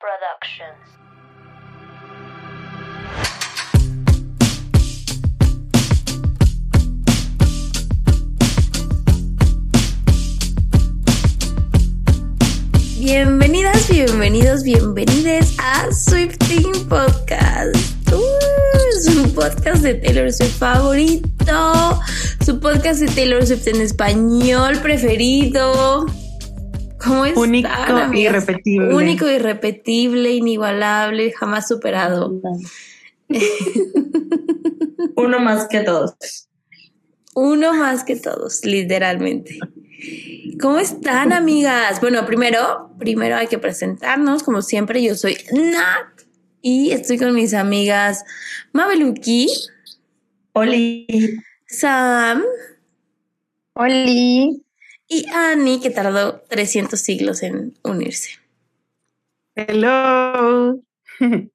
Productions. Bienvenidas, bienvenidos, bienvenides a Swifting Podcast. Uh, podcast de Taylor Swift favorito. Su podcast de Taylor Swift en español preferido. ¿Cómo es? Único, irrepetible. Único, irrepetible, inigualable, jamás superado. Uno más que todos. Uno más que todos, literalmente. ¿Cómo están, amigas? Bueno, primero, primero hay que presentarnos. Como siempre, yo soy Nat y estoy con mis amigas Mabeluki, Oli. Sam Oli. Y Annie, que tardó 300 siglos en unirse. Hello.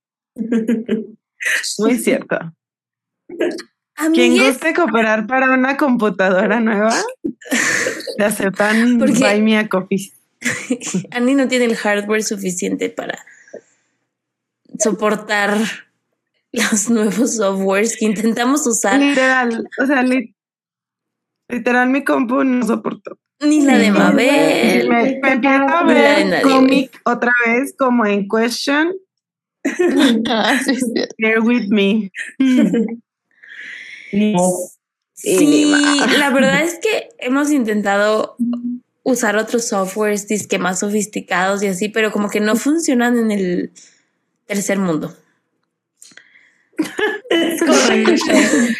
Muy cierto. Quien guste cooperar para una computadora nueva, le aceptan Porque- Buy Me a Coffee. Annie no tiene el hardware suficiente para soportar los nuevos softwares que intentamos usar, Literal, o sea, li- literal mi compu no soportó. ni la de Mabel. Me, me empiezo a ver cómic otra vez como en Question, Ah. Bear With Me. Sí, la verdad es que hemos intentado usar otros softwares disque más sofisticados y así, pero como que no funcionan en el tercer mundo. Es correcto.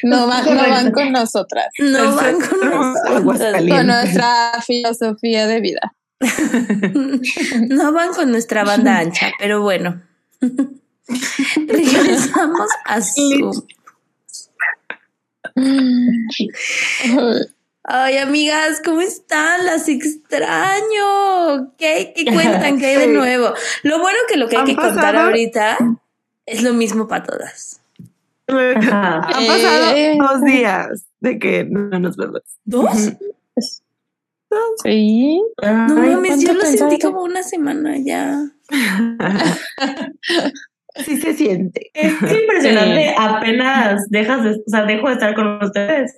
No, van, no van con nosotras, No van con nosotras. Con nuestra filosofía de vida. No van con nuestra banda ancha, pero bueno. Regresamos a Zoom. Ay, amigas, ¿cómo están? Las extraño. ¿Qué, qué cuentan? ¿Qué hay de nuevo? Lo bueno que lo que hay ¿Han que contar ahorita es lo mismo para todas. Ajá. Han pasado Eh. dos días de que no nos vemos. ¿Dos? Sí. No mames, yo ¿cuánto lo sentí como una semana ya. Sí se siente. Es impresionante. Sí. Apenas dejas de, o sea, dejo de estar con ustedes.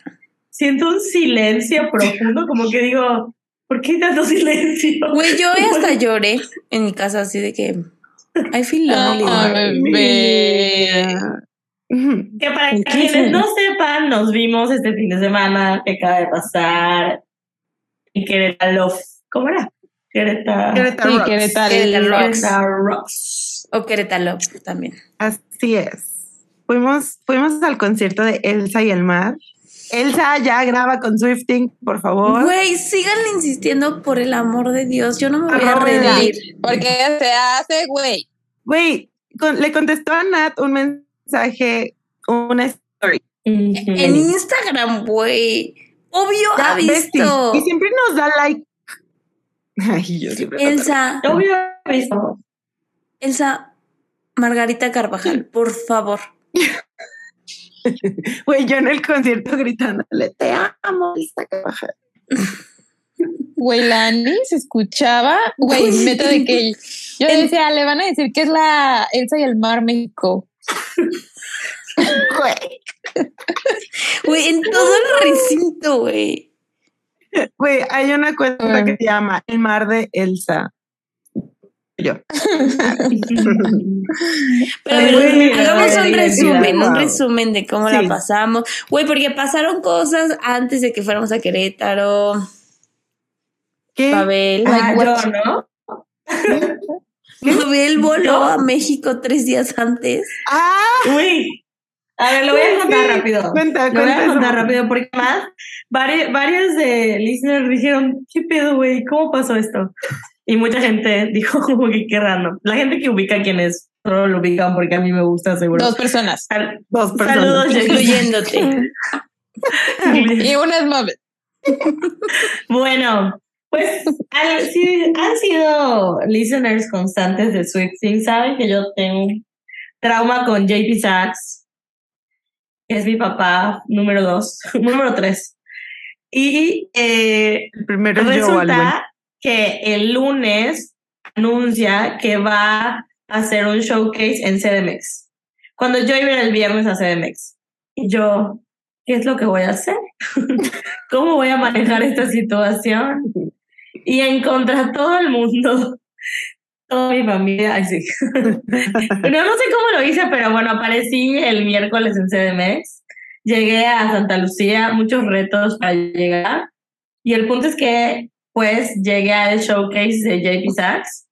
Siento un silencio profundo, como que digo, ¿por qué tanto silencio? Güey, yo hoy hasta lloré en mi casa así de que I feel lonely. Bebé. Que para ¿En qué quienes no sepan, nos vimos este fin de semana que acaba de pasar en Querétaro. ¿Cómo era? Querétaro. Querétaro Sí, Rocks. Querétaro. Querétaro Rocks. Querétaro Rocks. O Querétalo también. Así es. Fuimos, fuimos al concierto de Elsa y el mar. Elsa ya graba con Swifting, por favor. Güey, síganle insistiendo por el amor de Dios. Yo no me voy a Arróbenla. rendir. Porque se hace, güey. Güey, con- le contestó a Nat un mensaje, una story. En Instagram, güey. Obvio Ya, ha visto. Y siempre nos da like. Ay, yo siempre. Elsa, Yo había visto. Elsa, Margarita Carvajal, por favor. Güey, yo en el concierto gritándole, te amo, Elsa Carvajal. Güey, la Ani se escuchaba, güey, neta de que yo decía, le van a decir que es la Elsa y el Mar México. Güey. Güey, en todo el recinto, güey. Güey, hay una cuenta que se llama El mar de Elsa. Yo. Pero güey, hagamos un resumen, un resumen de cómo la pasamos. Güey, porque pasaron cosas antes de que fuéramos a Querétaro. ¿Qué? Babel. Ah, yo? ¿no? Babel voló a México tres días antes. Ah, Uy. A ver, lo voy a contar Sí, rápido. cuenta, Lo voy cuenta a eso. contar rápido porque más varias, varias de listeners dijeron, ¿qué pedo, güey? ¿Cómo pasó esto? Y mucha gente dijo como que qué random. La gente que ubica quién es, solo lo ubican porque a mí me gusta, seguro. Dos personas. Sal- dos personas. Saludos. Incluyéndote. Y una es Mabel. Bueno, pues al- si han sido listeners constantes de Swifting, saben que yo tengo trauma con JP Sachs. Es mi papá número dos, número tres. Y eh, primero resulta que el lunes anuncia que va a hacer un showcase en CDMX. Cuando yo iba el viernes a CDMX. Y yo, ¿qué es lo que voy a hacer? ¿Cómo voy a manejar esta situación? Y en contra todo el mundo, toda mi familia, ay, sí. no, no sé cómo lo hice, pero bueno, aparecí el miércoles en CDMX. Llegué a Santa Lucía, muchos retos para llegar. Y el punto es que, pues, llegué al showcase de JP Sachs.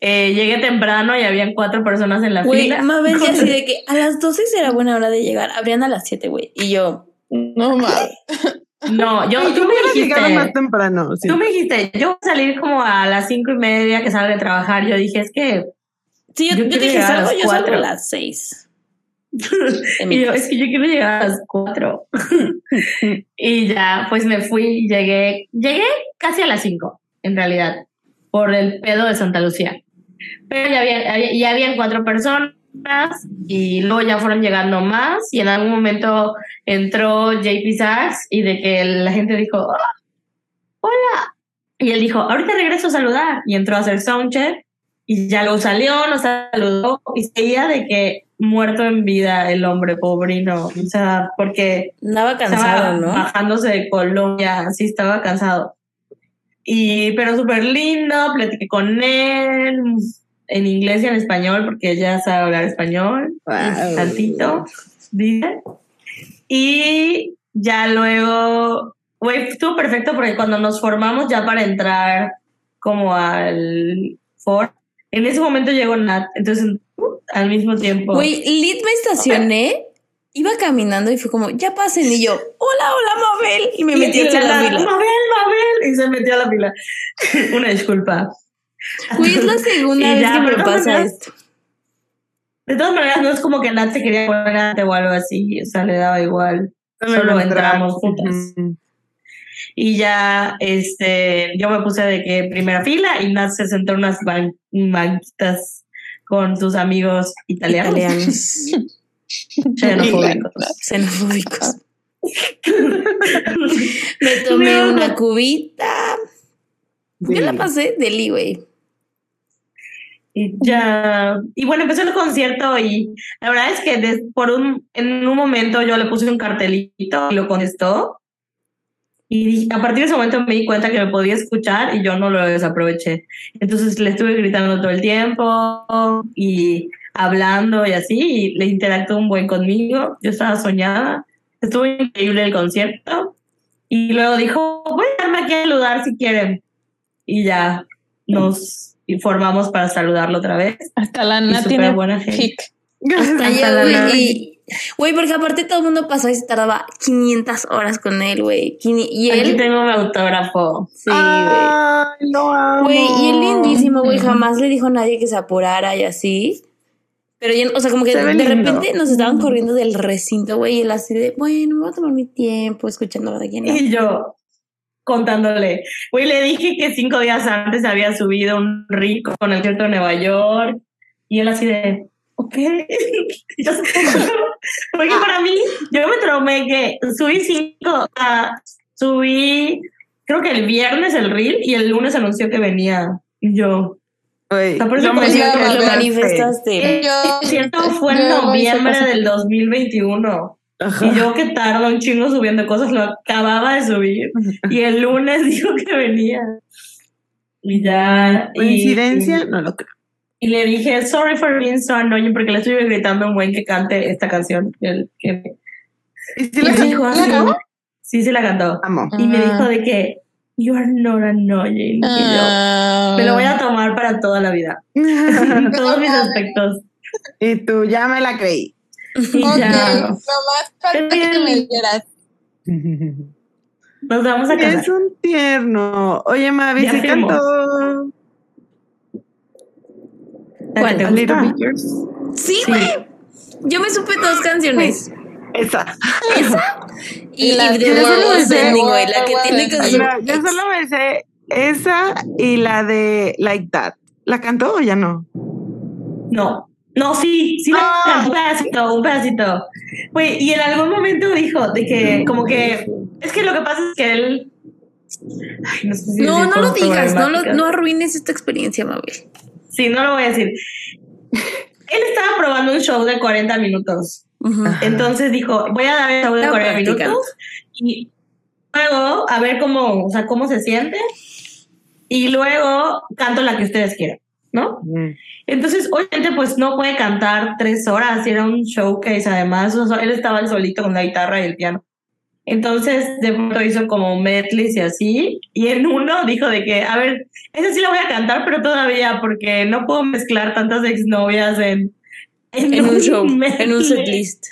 Eh, llegué temprano y habían cuatro personas en la Güey, fila. Mabel ya así de que a las 12 será buena hora de llegar. Abrían a las 7, güey. Y yo, No mames. No, yo, Ay, tú me dijiste, más temprano. sí. tú me dijiste, yo voy a salir como a las cinco y media que salga de trabajar. Yo dije, es que, sí, yo, Yo yo dije, salgo, yo salgo a las 6. En mi y yo, es que yo quiero llegar a las cuatro. y ya, pues me fui, llegué, llegué casi a las cinco, en realidad, por el pedo de Santa Lucía. Pero ya había, había- ya habían cuatro personas y luego ya fueron llegando más y en algún momento entró JP Sachs y de que la gente dijo, "Ah, hola. Y él dijo, ahorita regreso a saludar. Y entró a hacer soundcheck y ya luego salió, nos saludó y seguía de que muerto en vida el hombre pobrino. O sea, porque Andaba estaba cansado, ¿no? bajándose de Colombia, sí estaba cansado. Y, pero súper lindo, platiqué con él en inglés y en español, porque ella sabe hablar español, tantito, dice. Y ya luego, güey, estuvo perfecto porque cuando nos formamos ya para entrar como al for, en ese momento llegó Nat, entonces al mismo tiempo. Güey, lit me estacioné, iba caminando y fue como, ya pasen. Y yo, hola, hola, Mabel. Y me metí hacia la Nat, fila. Mabel, Mabel, y se metió a la fila. Una disculpa. Güey, es la segunda vez ya, que me pasa maneras- esto. De todas maneras, no es como que Nat se quería poner o algo así, o sea, le daba igual. Solo entramos juntas. Y ya, este, yo me puse de que primera fila y Nat se sentó en unas ban- banquitas con sus amigos italianos. Italianos, Xenofóbicos. xenofóbicos. Me tomé No. una cubita. Yo la pasé de Lee, güey. Y ya, y bueno, empezó el concierto y la verdad es que des- por un, en un momento yo le puse un cartelito y lo contestó. Y a partir de ese momento me di cuenta que me podía escuchar y yo no lo desaproveché. Entonces le estuve gritando todo el tiempo y hablando y así, y le interactuó un buen conmigo. Yo estaba soñada. Estuvo increíble el concierto. Y luego dijo, voy a darme aquí a saludar si quieren. Y ya nos formamos para saludarlo otra vez. Hasta la Y Nat súper tiene buena gente. pic. Hasta Hasta yo, la güey. y- Güey, porque aparte todo el mundo pasó y se tardaba 500 horas con él, güey. Y Aquí él, tengo mi autógrafo. sí, güey. Ay, lo amo. Güey, y él lindísimo, güey, jamás le dijo a nadie que se apurara y así. Pero ya, o sea, como que Se de repente nos estaban corriendo del recinto, güey, y él así de, bueno, me voy a tomar mi tiempo escuchando de quién Y yo contándole. Güey, le dije que cinco días antes había subido un rico con el concierto de Nueva York. Y él así de, ok. Yo- Porque para mí, yo me traumé que subí cinco, ah, subí, creo que el viernes el reel y el lunes anunció que venía. Y yo, sea, por eso lo lo manifestaste. Yo- el cierto fue en yo noviembre del 2021. Ajá. Y yo que tardo un chingo subiendo cosas, lo acababa de subir. Y el lunes dijo que venía. Y ya. y- ¿Coincidencia? No lo creo. Y, le dije, sorry for being so annoying, porque le estuve gritando a un buen que cante esta canción. El, que, ¿Y si la me dijo ¿La así. cantó? Sí, sí la cantó. amo? Y me Ah. dijo de que, you are not annoying. Y yo, me lo voy a tomar para toda la vida. En todos mis aspectos. y tú ya me la creí. Y Ok, ya. nomás falta que me dieras. Nos vamos a casar. Es un tierno. Oye, Mavi, Ya ¿sí firmó. cantó ¿La que te gusta? Sí, güey. Yo me supe dos canciones. Esa. Esa y, Y la y de Yo solo World me sé- Ending, güey. La que tiene su No, yo solo me sé esa y la de Like That. ¿La cantó o ya no? No, no, sí, sí, Ah. un pedacito, un pedacito. Y en algún momento dijo de que, como que, es que lo que pasa es que él, Ay, no, sé si No, lo digas, no, lo, no arruines esta experiencia, Mabel. Sí, no lo voy a decir. Él estaba probando un show de 40 minutos. Entonces dijo, voy a dar el show de Estaba 40 practicando. minutos y luego a ver cómo, o sea, cómo se siente y luego canto la que ustedes quieran, ¿no? Mm. Entonces, obviamente, pues no puede cantar tres horas y era un showcase además, o sea, él estaba el solito con la guitarra y el piano. Entonces, de pronto hizo como medleys y así, y en uno dijo de que, a ver, ese sí lo voy a cantar, pero todavía, porque no puedo mezclar tantas exnovias en, En un show, en un medley". setlist.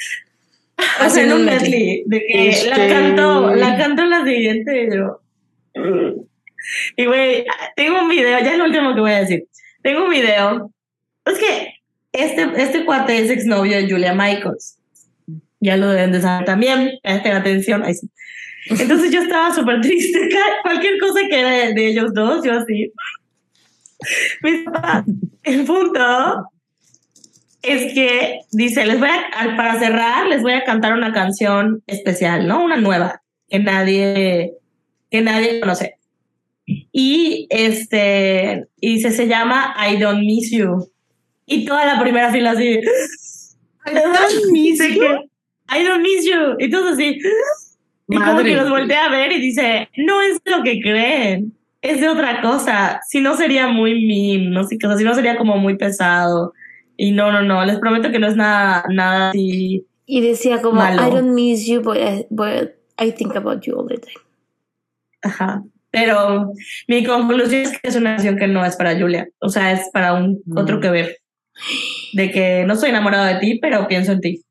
O sea, en un un medley. medley, de que Este- la canto, la canto en la siguiente y yo. Y güey, tengo un video, ya es lo último que voy a decir. Tengo un video. Es que este, este cuate es exnovio de Julia Michaels. Ya lo deben de saber también. Presten atención. Ahí sí. Entonces yo estaba súper triste. Cualquier cosa que era de, ellos dos, yo así. El punto es que dice, les voy a, para cerrar, les voy a cantar una canción especial, ¿no? Una nueva, que nadie, que nadie conoce. Y este, y dice, se llama I Don't Miss You. Y toda la primera fila así. I don't miss you. I don't miss you. Y todos así. Y como que los voltea a ver y dice, no es lo que creen, es de otra cosa. Si no sería muy mean, no sé qué, o sea, si no sería como muy pesado. Y no, no, no, les prometo que no es nada, nada así. Y decía como, Malo. I don't miss you, but I, but I think about you all the time. Ajá. Pero mi conclusión es que es una canción que no es para Julia. O sea, es para un Mm. otro que ver. De que no soy enamorado de ti, pero pienso en ti.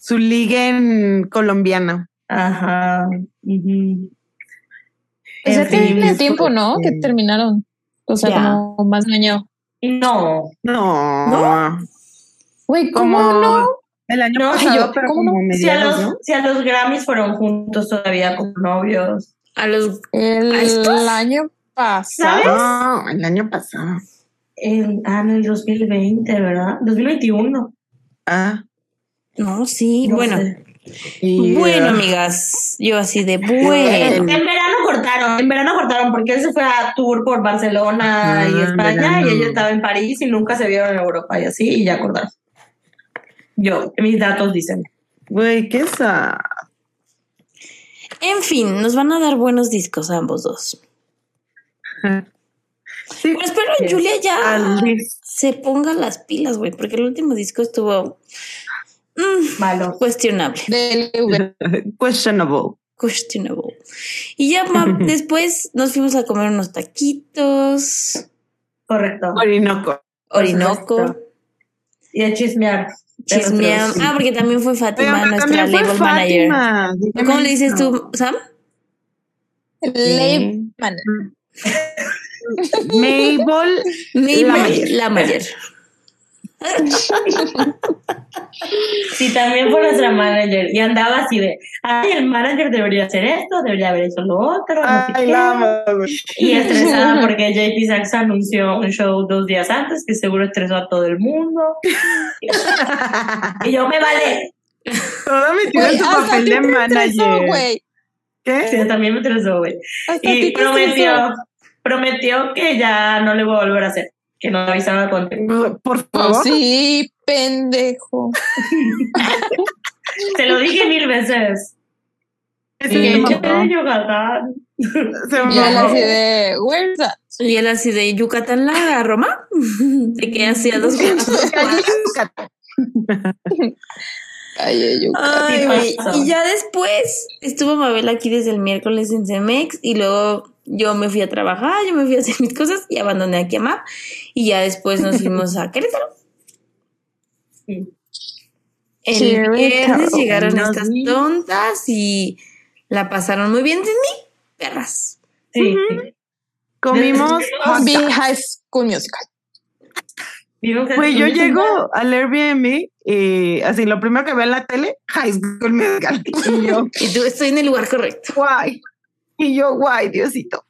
Su liga en colombiana. Ajá. ujú. O sea, En tiene tiempo, ¿no? Que terminaron. O sea, como más de año. No, No. Güey, ¿cómo no? El año No, pasado, yo- pero ¿cómo como no? si a, los, ¿no? si a los Grammys fueron juntos todavía como novios. A los El ¿A estos? año pasado. ¿Sabes? No, el año pasado. En, ah, en el 2020, ¿verdad? 2021. Ah. No, sí, No bueno. sé. Bueno, ah, amigas, yo así de En, bueno. en verano cortaron, en verano cortaron porque él se fue a tour por Barcelona Ah, y España verano. y ella estaba en París y nunca se vieron en Europa y así y ya cortaron. Yo, mis datos dicen. Güey, qué sad. En fin, nos van a dar buenos discos a ambos dos. Sí, Pero espero que Julia ya se ponga las pilas, güey, porque el último disco estuvo mm, Malo. cuestionable. Questionable. Questionable. Y ya ma- después nos fuimos a comer unos taquitos, Correcto. Orinoco. Orinoco. Y a chismear. de chismeamos. nuestros- Ah, porque también fue Fátima, pero nuestra fue label manager. Fátima. ¿Cómo le dices tú, Sam? Leibman. Mabel. Mi La ma- Mayer. La Mayer. Sí, también fue nuestra manager y andaba así de, ay, el manager debería hacer esto, debería haber hecho lo otro. no sé Ay, qué". la. Y estresada porque JP Sachs anunció un show dos días antes que seguro estresó a todo el mundo. Y yo me vale. Todo metido Güey, en su papel de estresó, manager. güey. ¿Qué? Sí, también me estresó, güey. Y prometió, estresó. prometió que ya no le voy a volver a hacer, que no avisaba con Por Pues favor. sí, pendejo. Te lo dije mil veces. Se de Yucatán. Se Y él así de, where's that? Y él así de Yucatán la Roma, de que hacía dos Ay, ay, pasó. Y ya después estuvo Mabel aquí desde el miércoles en Cemex y luego yo me fui a trabajar, yo me fui a hacer mis cosas y abandoné aquí a Map y ya después nos fuimos a Querétaro. Sí. El Querétaro. viernes llegaron estas tontas y la pasaron muy bien sin mí, perras. Sí, sí. Comimos. Vi High School Musical. Pues yo llego al Airbnb y así lo primero que veo en la tele, High School Musical. Y yo, Y tú estoy en el lugar correcto. guay. Y yo, guay, Diosito.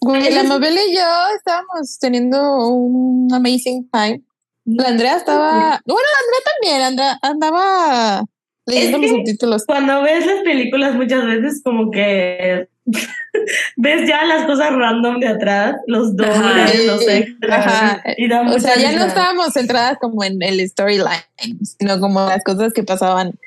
Güey, la Mabel y yo estábamos teniendo un amazing time. La Andrea estaba. Bueno, la Andrea también. Andrea andaba leyendo Es los subtítulos. Cuando ves las películas muchas veces como que ves ya las cosas random de atrás, los dobles, los extras. Ajá. Y da O sea, ya no estábamos centradas como en el storyline, sino como las cosas que pasaban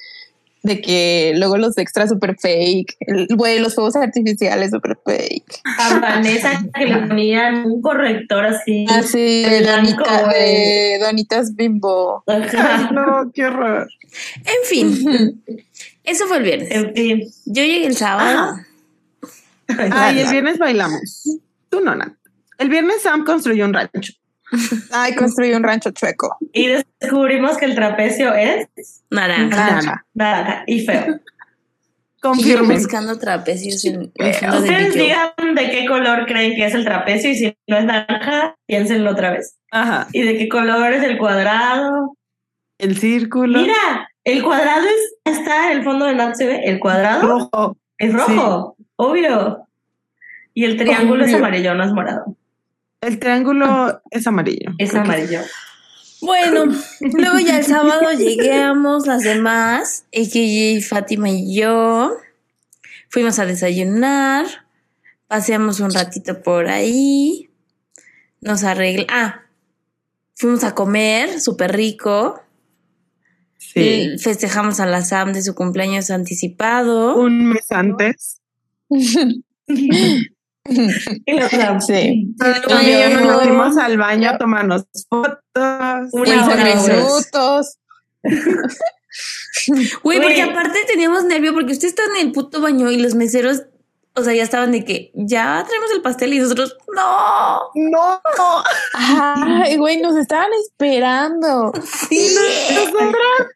de que luego los extras super fake, el- güey, los fuegos artificiales super fake. A Vanessa que le ponían un corrector así. Así de, blanco, donita- de donitas bimbo. Ajá. No, qué horror. En fin, eso fue el viernes. En fin. Yo llegué el sábado. Ay, el viernes bailamos. Tú no, Nat. El viernes Sam construyó un rancho. Ay, construí un rancho chueco. Y descubrimos que el trapecio es Naranja. Naranja. y feo. Confirmen. buscando trapecios en de Ustedes digan de qué color creen que es el trapecio y si no es naranja, piénsenlo otra vez. Ajá. ¿Y de qué color es el cuadrado? El círculo. Mira, el cuadrado es, está en el fondo de se ve. El cuadrado rojo. es rojo, obvio. Y el triángulo es amarillo, no es morado. El triángulo es amarillo. Es amarillo. Bueno, luego ya el sábado llegamos las demás, AKJ, Fátima y yo. Fuimos a desayunar, paseamos un ratito por ahí, nos arreglamos. Ah, fuimos a comer, súper rico. Sí. Y Festejamos a la Sam de su cumpleaños anticipado. Un mes antes. Y. Sí. Tony y yo nos Luego- metimos al baño a tomarnos fotos. Güey. minutos. Güey, porque aparte teníamos nervio porque usted está en el puto baño y los meseros, o sea, ya estaban de que ya traemos el pastel y nosotros, no. No. Ay, güey, nos estaban esperando. Sí. Nosotras.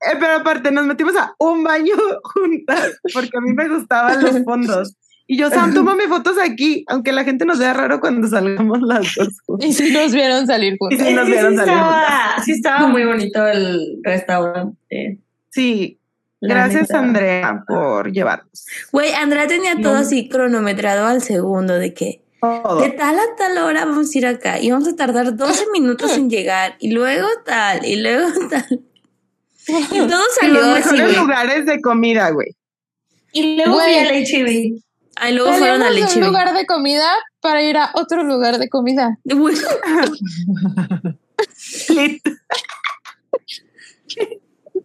Eh, pero aparte nos metimos a un baño juntas porque a mí me gustaban los fondos. Y yo, Sam, tómame fotos aquí, aunque la gente nos vea raro cuando salgamos las dos. Y si nos vieron salir Y juntos. sí Es nos vieron sí salir estaba, sí estaba muy bonito el restaurante. Sí, la gracias neta. Andrea por llevarnos. Güey, Andrea tenía todo así cronometrado al segundo de que Todo. de tal a tal hora vamos a ir acá y vamos a tardar 12 minutos en llegar y luego tal y luego tal. Y todo Y salió los así, mejores lugares de comida, güey. Y luego fui al HEB. Ahí luego fueron a un lugar de comida para ir a otro lugar de comida. Güey,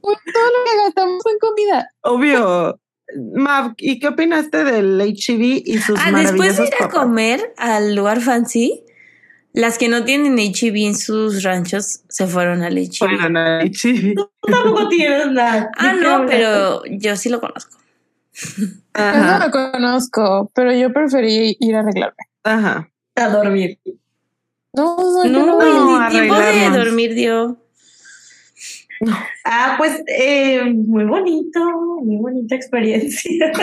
Todo lo que gastamos fue en comida. Obvio. Mav, ¿y qué opinaste del HEB y sus Ah, después de ir a papas? comer al lugar fancy, las que no tienen HEB en sus ranchos se fueron al HEB. Fueron al HEB. Tú tampoco tienes nada. Ah, ¿De qué no, pero yo sí lo conozco. No Ajá, lo conozco, pero yo preferí ir a arreglarme. ajá. A dormir. No, no, No, no ni tiempo de dormir dio. Ah, pues eh, muy bonito, muy bonita experiencia.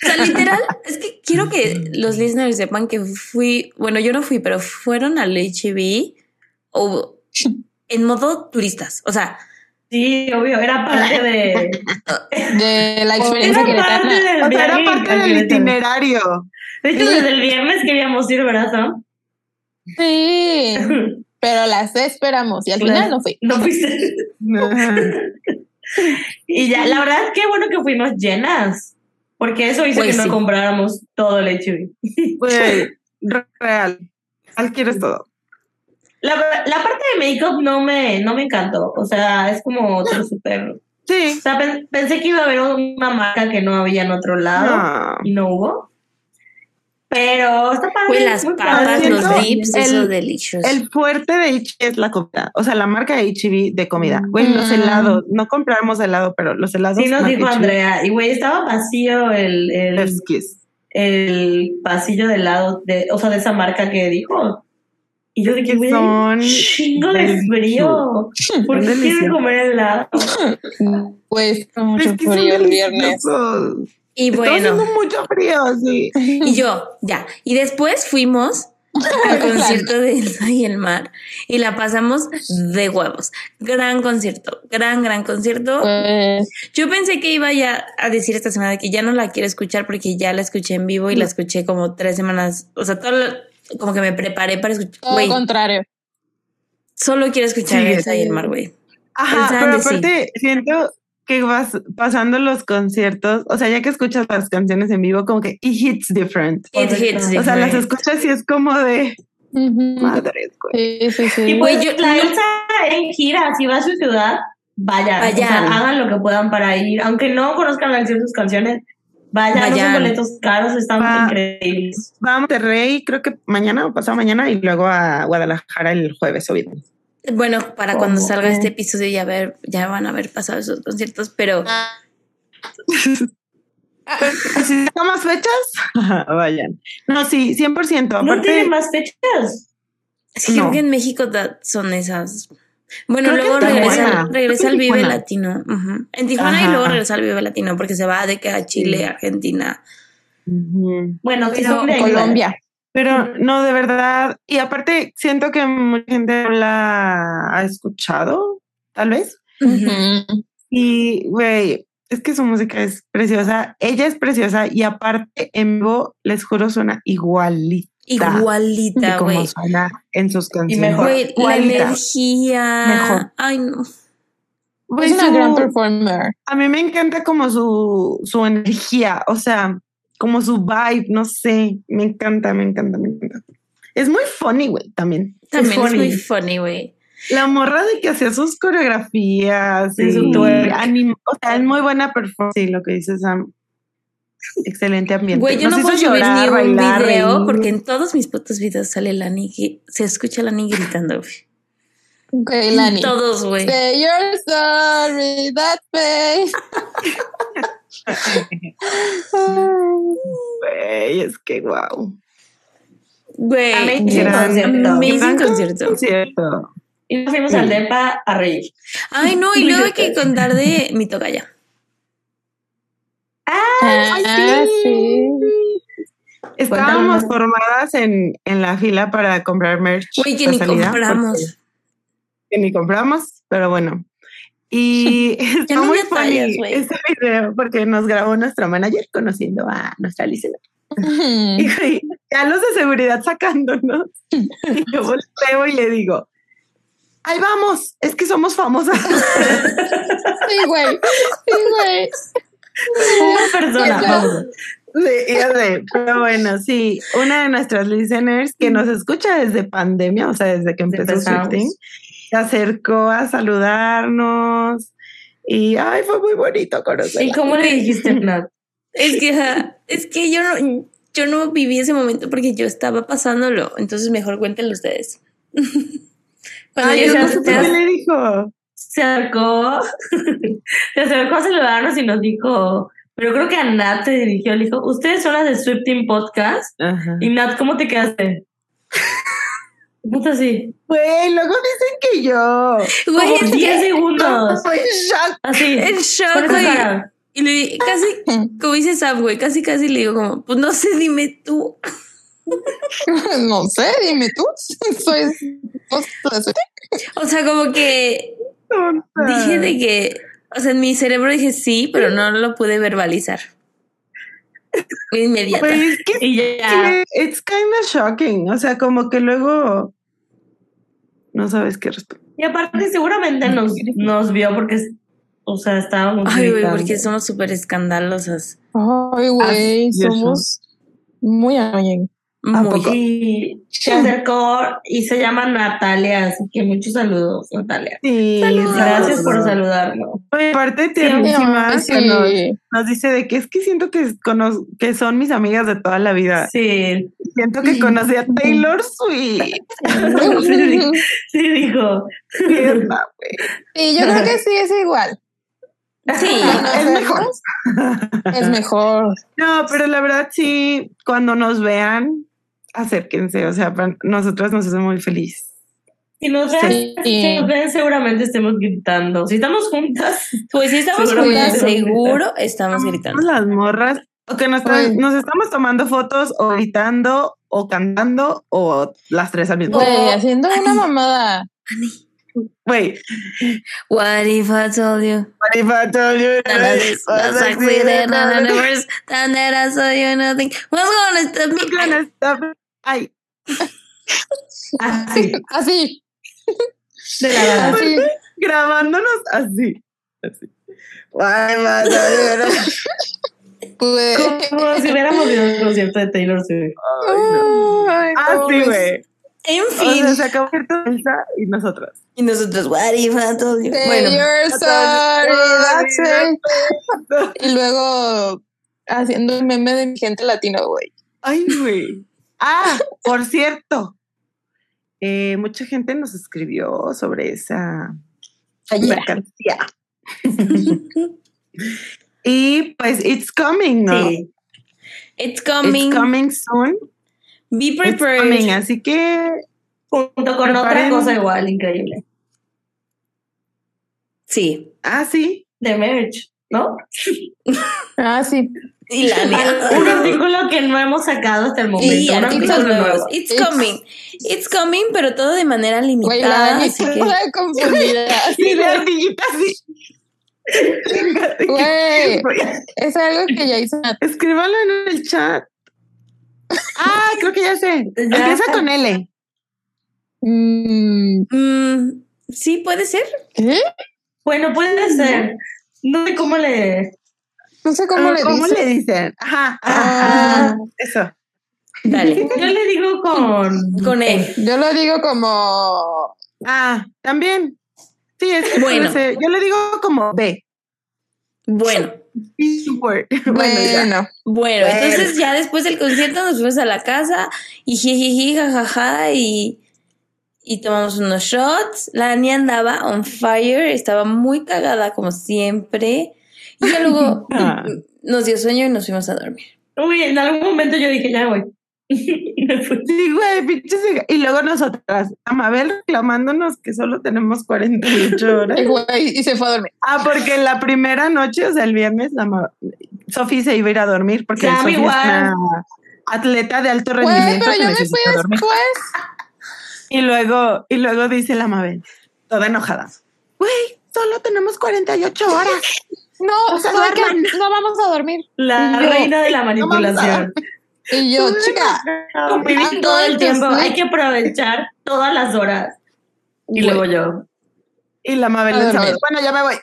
O sea, literal, es que quiero que los listeners sepan que fui, bueno, yo no fui, pero fueron al HB o en modo turistas. O sea, Sí, obvio, era parte de. De la experiencia Era parte queretana. del O sea, era parte del itinerario. De hecho, desde el viernes queríamos ir, ¿verdad, Sam? Sí, pero las esperamos y al final no fui. No fuiste. Ajá. Y ya, la verdad, qué bueno que fuimos llenas. Porque eso hizo Pues que sí. no compráramos todo el HB. Güey, real. Al quieres todo. La, la parte de make-up no me, no me encantó. O sea, es como otro súper. O Sí. sea, pen- pensé que iba a haber una marca que no había en otro lado No. y no hubo. Pero está padre. güey, las papas, padre. los dips, el- eso delicious. El fuerte de HEB es la comida. O sea, la marca HEB de comida. Güey, los Mm. helados. No compramos helado, pero los helados. Sí, nos dijo HEB, Andrea. Y güey, estaba vacío el, el pasillo de helado, de, o sea, de esa marca que dijo. Y yo dije, Que güey, son chingo de frío. ¿Por qué quieren comer helado? Pues mucho Es que son frío el viernes. y Está bueno, haciendo mucho frío, sí. y yo, ya. Y después fuimos al concierto de Elsa y el mar y la pasamos de huevos. Gran concierto, gran, gran concierto. Pues, Yo pensé que iba ya a decir esta semana que ya no la quiero escuchar porque ya la escuché en vivo y la escuché como tres semanas. O sea, todo como que me preparé para escuchar. todo lo contrario. solo quiero escuchar Sí, a Elsa y sí. el mar, güey. Ajá, pero Andes, sí. aparte siento que vas pasando los conciertos, o sea, ya que escuchas las canciones en vivo, como que it hits different. It Correcto. hits O sea, las escuchas y es como de Ujú. madres, güey. Sí, sí, sí. Y pues yo- la Elsa en gira, si va a su ciudad, vayan. Vayan. O sea, hagan lo que puedan para ir. Aunque no conozcan la canción de sus canciones, vayan. No Vayan. son boletos caros, están Va. increíbles. Va a Monterrey, creo que mañana o pasado mañana, y luego a Guadalajara el jueves o viernes. Bueno, para cuando ¿Cómo salga que? este episodio ya ver, ya van a haber pasado esos conciertos, pero Si saca más fechas, vayan. No, sí, 100%. ¿No Aparte, tienen más fechas? sí No. creo que en México son esas. Bueno, Creo luego regresa, regresa al Vive. Latino. En Tijuana y Ajá. luego regresa al Vive Latino porque se va de que a Chile. Argentina. Bueno, Pero Colombia. Pero no, de verdad. Y aparte, siento que mucha gente la ha escuchado, tal vez. Y, güey, es que su música es preciosa. Ella es preciosa y aparte, en vivo, les juro, suena igualita. Igualita, güey. suena en sus canciones. mejor. Güey, la energía. Mejor. Ay, no. Güey, Es una su- gran performer. a mí me encanta como su, su energía, o sea, como su vibe, no sé, me encanta, me encanta, me encanta. Es muy funny, güey, también. También es, funny. muy funny, güey. La morra de que hacía sus coreografías Sí, y su twerk. anim- o sea, es muy buena performance, sí, lo que dice Sam. Excelente ambiente. Güey, yo Nos no puedo subir llorar, ni un bailar, video reír. porque en todos mis putos videos sale Lani, que se escucha Lani gritando, güey. Lani. Todos, güey. Say you're sorry, that face. Güey, es que wow. Güey. Amazing concierto. Amazing concierto. concierto. Y nos fuimos al DEPA a reír. Ay, no, y luego hay que contar de mi tocaya. Ah, sí. Estábamos Cuéntanos. formadas en, en la fila para comprar merch. Güey, que ni salida, compramos. porque- Que ni compramos, pero bueno. Y está no muy funny güey. este video porque nos grabó nuestra manager conociendo a nuestra licencia. Y güey, ya los de seguridad sacándonos. Y yo volteo y le digo, ahí vamos, es que somos famosas. Sí, güey. Sí, güey. Una persona. vamos. Sí, ya sé, pero bueno, sí, una de nuestras listeners que nos escucha desde pandemia, o sea, desde que empezó. Swifting, se acercó a saludarnos y ay, fue muy bonito ¿Y conocerla. cómo le dijiste, Nat? Es que, es que yo no, yo no viví ese momento porque yo estaba pasándolo. Entonces mejor cuéntenlo ustedes. Cuando Ay, yo no estaba- qué le dijo. Se acercó, se acercó a saludarnos y nos dijo, pero creo que a Nat te dirigió, le dijo, ustedes son las de Swifting Podcast. Ajá. Y Nat, ¿cómo te quedaste? Puta así. Güey, luego dicen que yo. Güey, Como es 10 que segundos. Fue shock. Así. en shock, güey. Y le casi, como dice Sam, güey, casi casi le digo como, pues no sé, dime tú. No sé, dime tú. Soy. sé. O sea, como que tonta. dije de que, o sea, en mi cerebro dije sí, pero no lo pude verbalizar. Fue inmediata. Güey, es que Y ya. it's kind of shocking. O sea, como que luego no sabes qué responder. Y aparte, seguramente nos, nos vio porque, o sea, estábamos. Ay, güey, porque somos súper escandalosas. Ay, güey, es. somos muy annoying. ¿A Muy. se acercó y se llama Natalia, así que muchos saludos, Natalia. Sí, Saludos. Gracias por saludarnos. Oye, aparte tiernísima, que nos, sí. nos dice de que es que siento que, cono- que son mis amigas de toda la vida. Sí, Siento que conocí a Taylor Swift. sí, sí, dijo. Tierna. Sí, yo creo que sí es igual. Sí, Es mejor. Es mejor. No, pero la verdad sí, cuando nos vean, acérquense. O sea, para nosotras nos hace muy feliz. Si nos ven, Sí. si nos ven, seguramente estemos gritando. Si estamos juntas, pues si estamos juntas, que- seguro estamos gritando. Las morras, o que nos, tra- Güey. nos estamos tomando fotos o gritando o cantando o las tres al mismo tiempo. haciendo una mamada. Güey, What if I told you? what if I told you was accident, of the words, and that I saw you nothing. What's gonna stop me? Gonna stop. Ay, así, Así. de la. Así. grabándonos así. así. Ay, madre, de verdad. Güey. Como si hubiéramos ido un concierto de Taylor Swift. Ay, no. Ay, sí, pobres. güey. En O fin. sea, se acabó cierto Elsa y nosotras. y nosotros, what if I told you? Say Bueno, you're sorry, that's Ay, it. Y luego haciendo un meme de mi gente latino, güey. Ay, güey. Ah, por cierto. eh, mucha gente nos escribió sobre esa mercancía. y pues, it's coming, ¿no? Sí. it's coming. It's coming soon. Be prepared. coming, así que Junto con otra cosa igual, increíble. Sí. Ah, sí. De merch, ¿no? Ah, sí. Y la. Un artículo que no hemos sacado hasta el momento. Y un artículos artículo nuevos. nuevo. It's It's- coming. It's coming, pero todo de manera Güey, la limitada. Dani Así que. toda confundida. Sí, la ardillita, sí. Güey, es algo que ya hizo. Escríbalo en el chat. Ah, creo que ya sé. Ya. Empieza con L. Mm, Mm, sí, puede ser. ¿Qué? Bueno, puede ser. No sé cómo le. No sé cómo Ah, le ¿Cómo dice. le dicen? Ajá. Ah. ah, Eso. Dale. Yo le digo con. Con él. Yo lo digo como Ah, también. Sí, es que Bueno. yo le digo como B. Bueno, bueno, Bueno, ya. bueno, Bueno. entonces ya después del concierto nos fuimos a la casa y jijiji, jajaja y, y tomamos unos shots. La Ani andaba on fire, estaba muy cagada como siempre. Y ya luego Ah. nos dio sueño y nos fuimos a dormir. Uy, en algún momento yo dije, ya voy. Sí, güey, pinches. Y luego nosotras, Amabel reclamándonos que solo tenemos 48 horas. y, güey, y se fue a dormir. Ah, porque la primera noche, o sea, el viernes, la ma- Sofi se iba a ir a dormir porque Ya, Sofi es una atleta de alto Güey, rendimiento. pero que yo me fui después. Y luego, y luego dice la Mabel, toda enojada. Güey, solo tenemos 48 horas. No, O sea, no, que- no vamos a dormir. La Yo- reina de la manipulación. Y yo, chica, Convivir todo el tiempo. Hay que aprovechar todas las horas. Y luego yo. Y la Mabel sabe, bueno, ya me voy.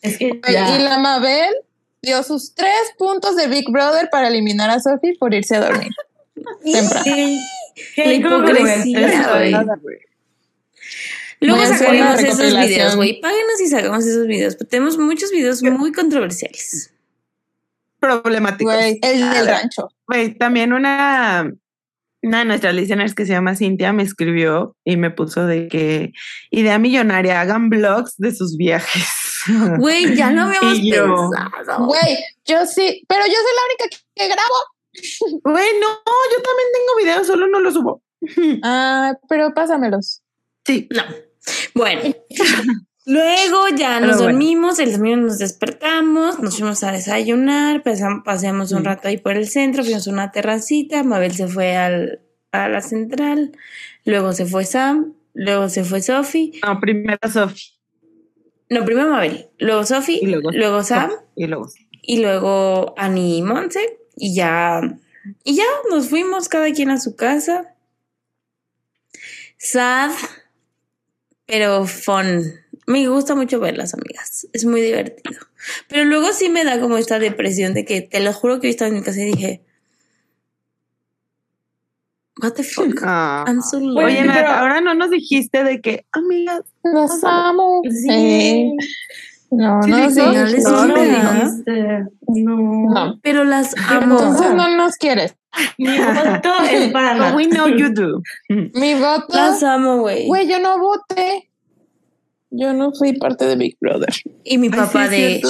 Es que güey, ya. y la Mabel dio sus tres puntos de Big Brother para eliminar a Sophie por irse a dormir. Temprano. Sí. Qué hipocresía. Luego una esos videos, güey. Páguenos y sacamos esos videos. Tenemos muchos videos muy controversiales. Problemáticos. El del rancho. También una, una de nuestras listeners que se llama Cintia me escribió y me puso de que idea millonaria, hagan blogs de sus viajes. Güey, ya lo habíamos yo, pensado. Güey, yo sí, pero yo soy la única que, que grabo. Güey, no, yo también tengo videos, solo no los subo. Ah, pero pásamelos. Sí, No. Bueno. Luego ya nos bueno. dormimos, el domingo nos despertamos, nos fuimos a desayunar, paseamos un Mm. rato ahí por el centro, fuimos a una terracita, Mabel se fue al, a la central, luego se fue Sam, luego se fue Sofi, no, primero Sofi no, primero Mabel, luego Sofi, luego Sam, y luego. y luego Ani y Monse, y ya, y ya nos fuimos cada quien a su casa. Sad, pero fun. Me gusta mucho verlas, amigas. Es muy divertido. Pero luego sí me da como esta depresión de que te lo juro que yo estaba en mi casa y dije, What the fuck? Ah. I'm so lonely. Oye, Nat, pero- ahora no nos dijiste de que, amigas, Los amo. Sí. No, Sí, no, sí, no les No, dijiste. no. No. pero las amo. Entonces no nos quieres. Mi voto es para but we know you do. Mi voto. Las amo, güey. Güey, yo no voté. Yo no fui parte de Big Brother. Y mi Ay, papá sí, de...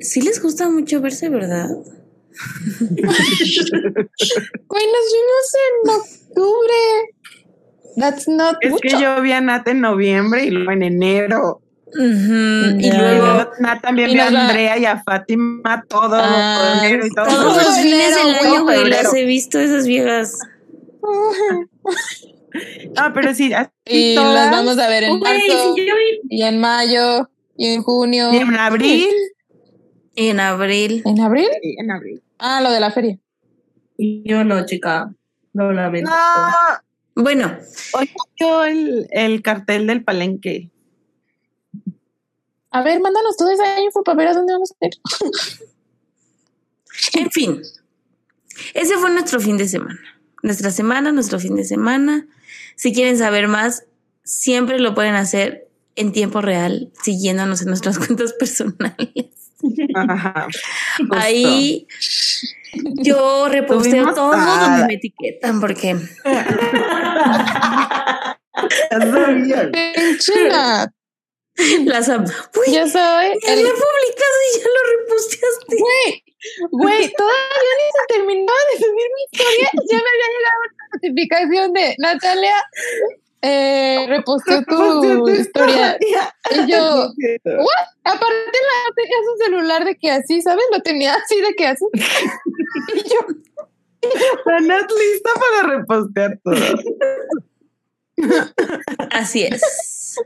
Sí les gusta mucho verse, ¿verdad? Güey, nos vimos en octubre. That's not Es mucho. que yo vi a Nat en noviembre y luego en enero. Y luego luego Nat también Y vi a Andrea y a Fátima todo Ah, enero y todo. todos Todo los fines enero, del año, güey, las he visto esas viejas. Ah, pero sí, así y todas. las vamos a ver en marzo, si yo vi- y en mayo, y en junio. Y en abril. En abril. ¿En abril? Sí, en abril. Ah, lo de la feria. Yo no, chica. No lamento. No, Bueno, hoy salió el, el cartel del palenque. A ver, mándanos toda esa info para ver a dónde vamos a ir. En fin, ese fue nuestro fin de semana. Nuestra semana, nuestro fin de semana. Si quieren saber más, siempre lo pueden hacer en tiempo real, siguiéndonos en nuestras cuentas personales. Ajá. Ahí yo reposteo todo a- donde me etiquetan porque Ya las Uy, Yo soy ya el había publicado y ya lo reposteaste. Güey, güey, todavía ni se terminó de subir mi historia. Ya me había llegado una notificación de Natalia. Eh, reposteó tu historia. Y yo, ¿what? Aparte, la tenía su celular de que así, ¿sabes? Lo tenía así de que así. Y yo, La Nat lista para repostear todo. Así es.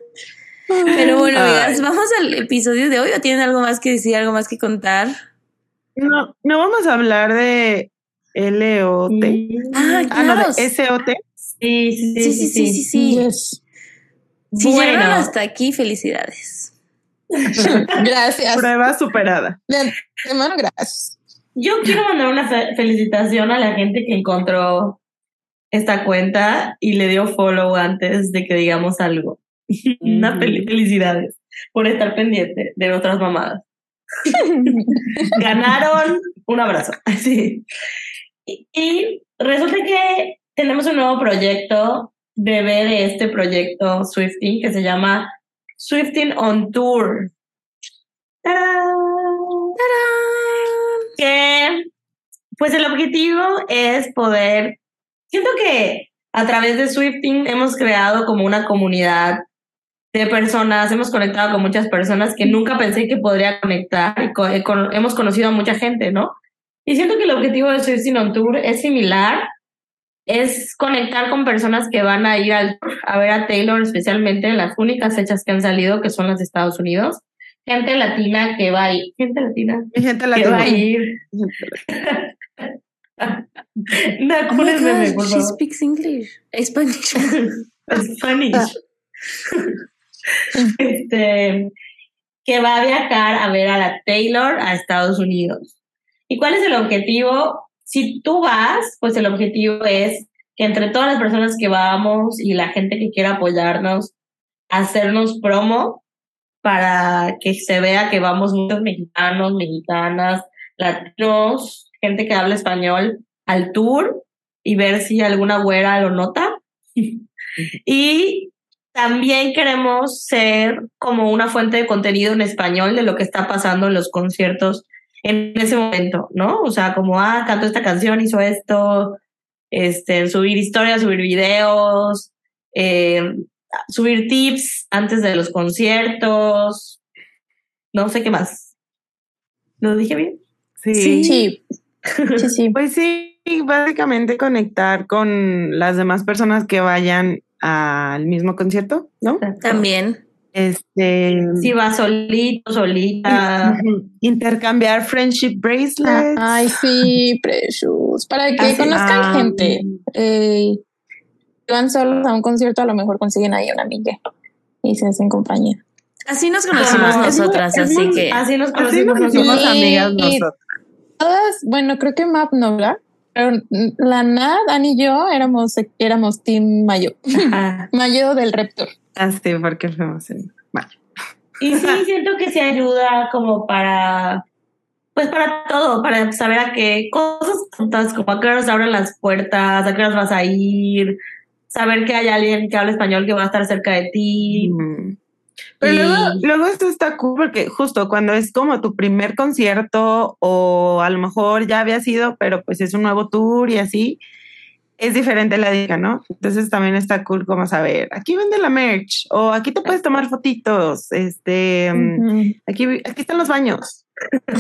Pero bueno, amigas, vamos al episodio de hoy. ¿O tienen algo más que decir, algo más que contar? No, no vamos a hablar de LOT. Ah, Ah, no, claro. de SOT. Sí, sí, Sí, sí, sí, sí, sí. yes. Si Bueno. llegaron hasta aquí, felicidades. Gracias. Prueba superada. De gracias. Yo quiero mandar una fe- felicitación a la gente que encontró esta cuenta y le dio follow antes de que digamos algo. Una fel- felicidades por estar pendiente de nuestras mamadas. Ganaron un abrazo. Sí. Y, y resulta que tenemos un nuevo proyecto, bebé de este proyecto Swifting, que se llama Swifting on Tour. ¡Tarán! que pues el objetivo es poder, siento que a través de Swifting hemos creado como una comunidad de personas, hemos conectado con muchas personas que nunca pensé que podría conectar y co- eh, con- hemos conocido a mucha gente, ¿no? Y siento que el objetivo de Swifting on Tour es similar, es conectar con personas que van a ir al, a ver a Taylor, especialmente en las únicas fechas que han salido, que son las de Estados Unidos. Gente latina que va a ir, gente latina Mi gente la que va a ir. No, Oh ¿cómo my es meme, gosh, por she favor? speaks English. Spanish. Spanish. este, que va a viajar a ver a la Taylor a Estados Unidos. ¿Y cuál es el objetivo? Si tú vas, pues el objetivo es que entre todas las personas que vamos y la gente que quiera apoyarnos, hacernos promo para que se vea que vamos muchos mexicanos, mexicanas, latinos, gente que habla español al tour y ver si alguna güera lo nota. y también queremos ser como una fuente de contenido en español de lo que está pasando en los conciertos en ese momento, ¿no? O sea, como, ah, cantó esta canción, hizo esto, este, subir historias, subir videos, eh, subir tips antes de los conciertos, no sé qué más. ¿Lo dije bien? Sí. Sí. Sí, sí, sí. Pues sí, básicamente conectar con las demás personas que vayan al mismo concierto, ¿no? También. Este. Si va solito, solita. Intercambiar friendship bracelets. Ay, sí, precious. Para que Así- conozcan Ah. gente. Eh, si van solos a un concierto, a lo mejor consiguen ahí una amiga y se hacen compañía. Así nos conocimos Ah, Es muy- nosotras, es así muy- que. Así nos Así conocimos nos hicimos nosotros. Sí, amigas nosotros. Todas, bueno, creo que Map no, ¿verdad? Pero la Nat, Ani y yo éramos, éramos Team Mayo. Ajá. Mayo del Reptor. Ah, sí, porque fuimos en mayo. Y sí, siento que se ayuda como para, pues para todo, para saber a qué cosas tontas, como a qué horas abren las puertas, a qué horas vas a ir, saber que hay alguien que habla español que va a estar cerca de ti. Mm. Pero Y- luego, luego esto está cool porque justo cuando es como tu primer concierto o a lo mejor ya había sido, pero pues es un nuevo tour y así, es diferente la diga, ¿no? Entonces también está cool como saber, aquí vende la merch o aquí te puedes tomar fotitos, este, aquí, aquí están los baños.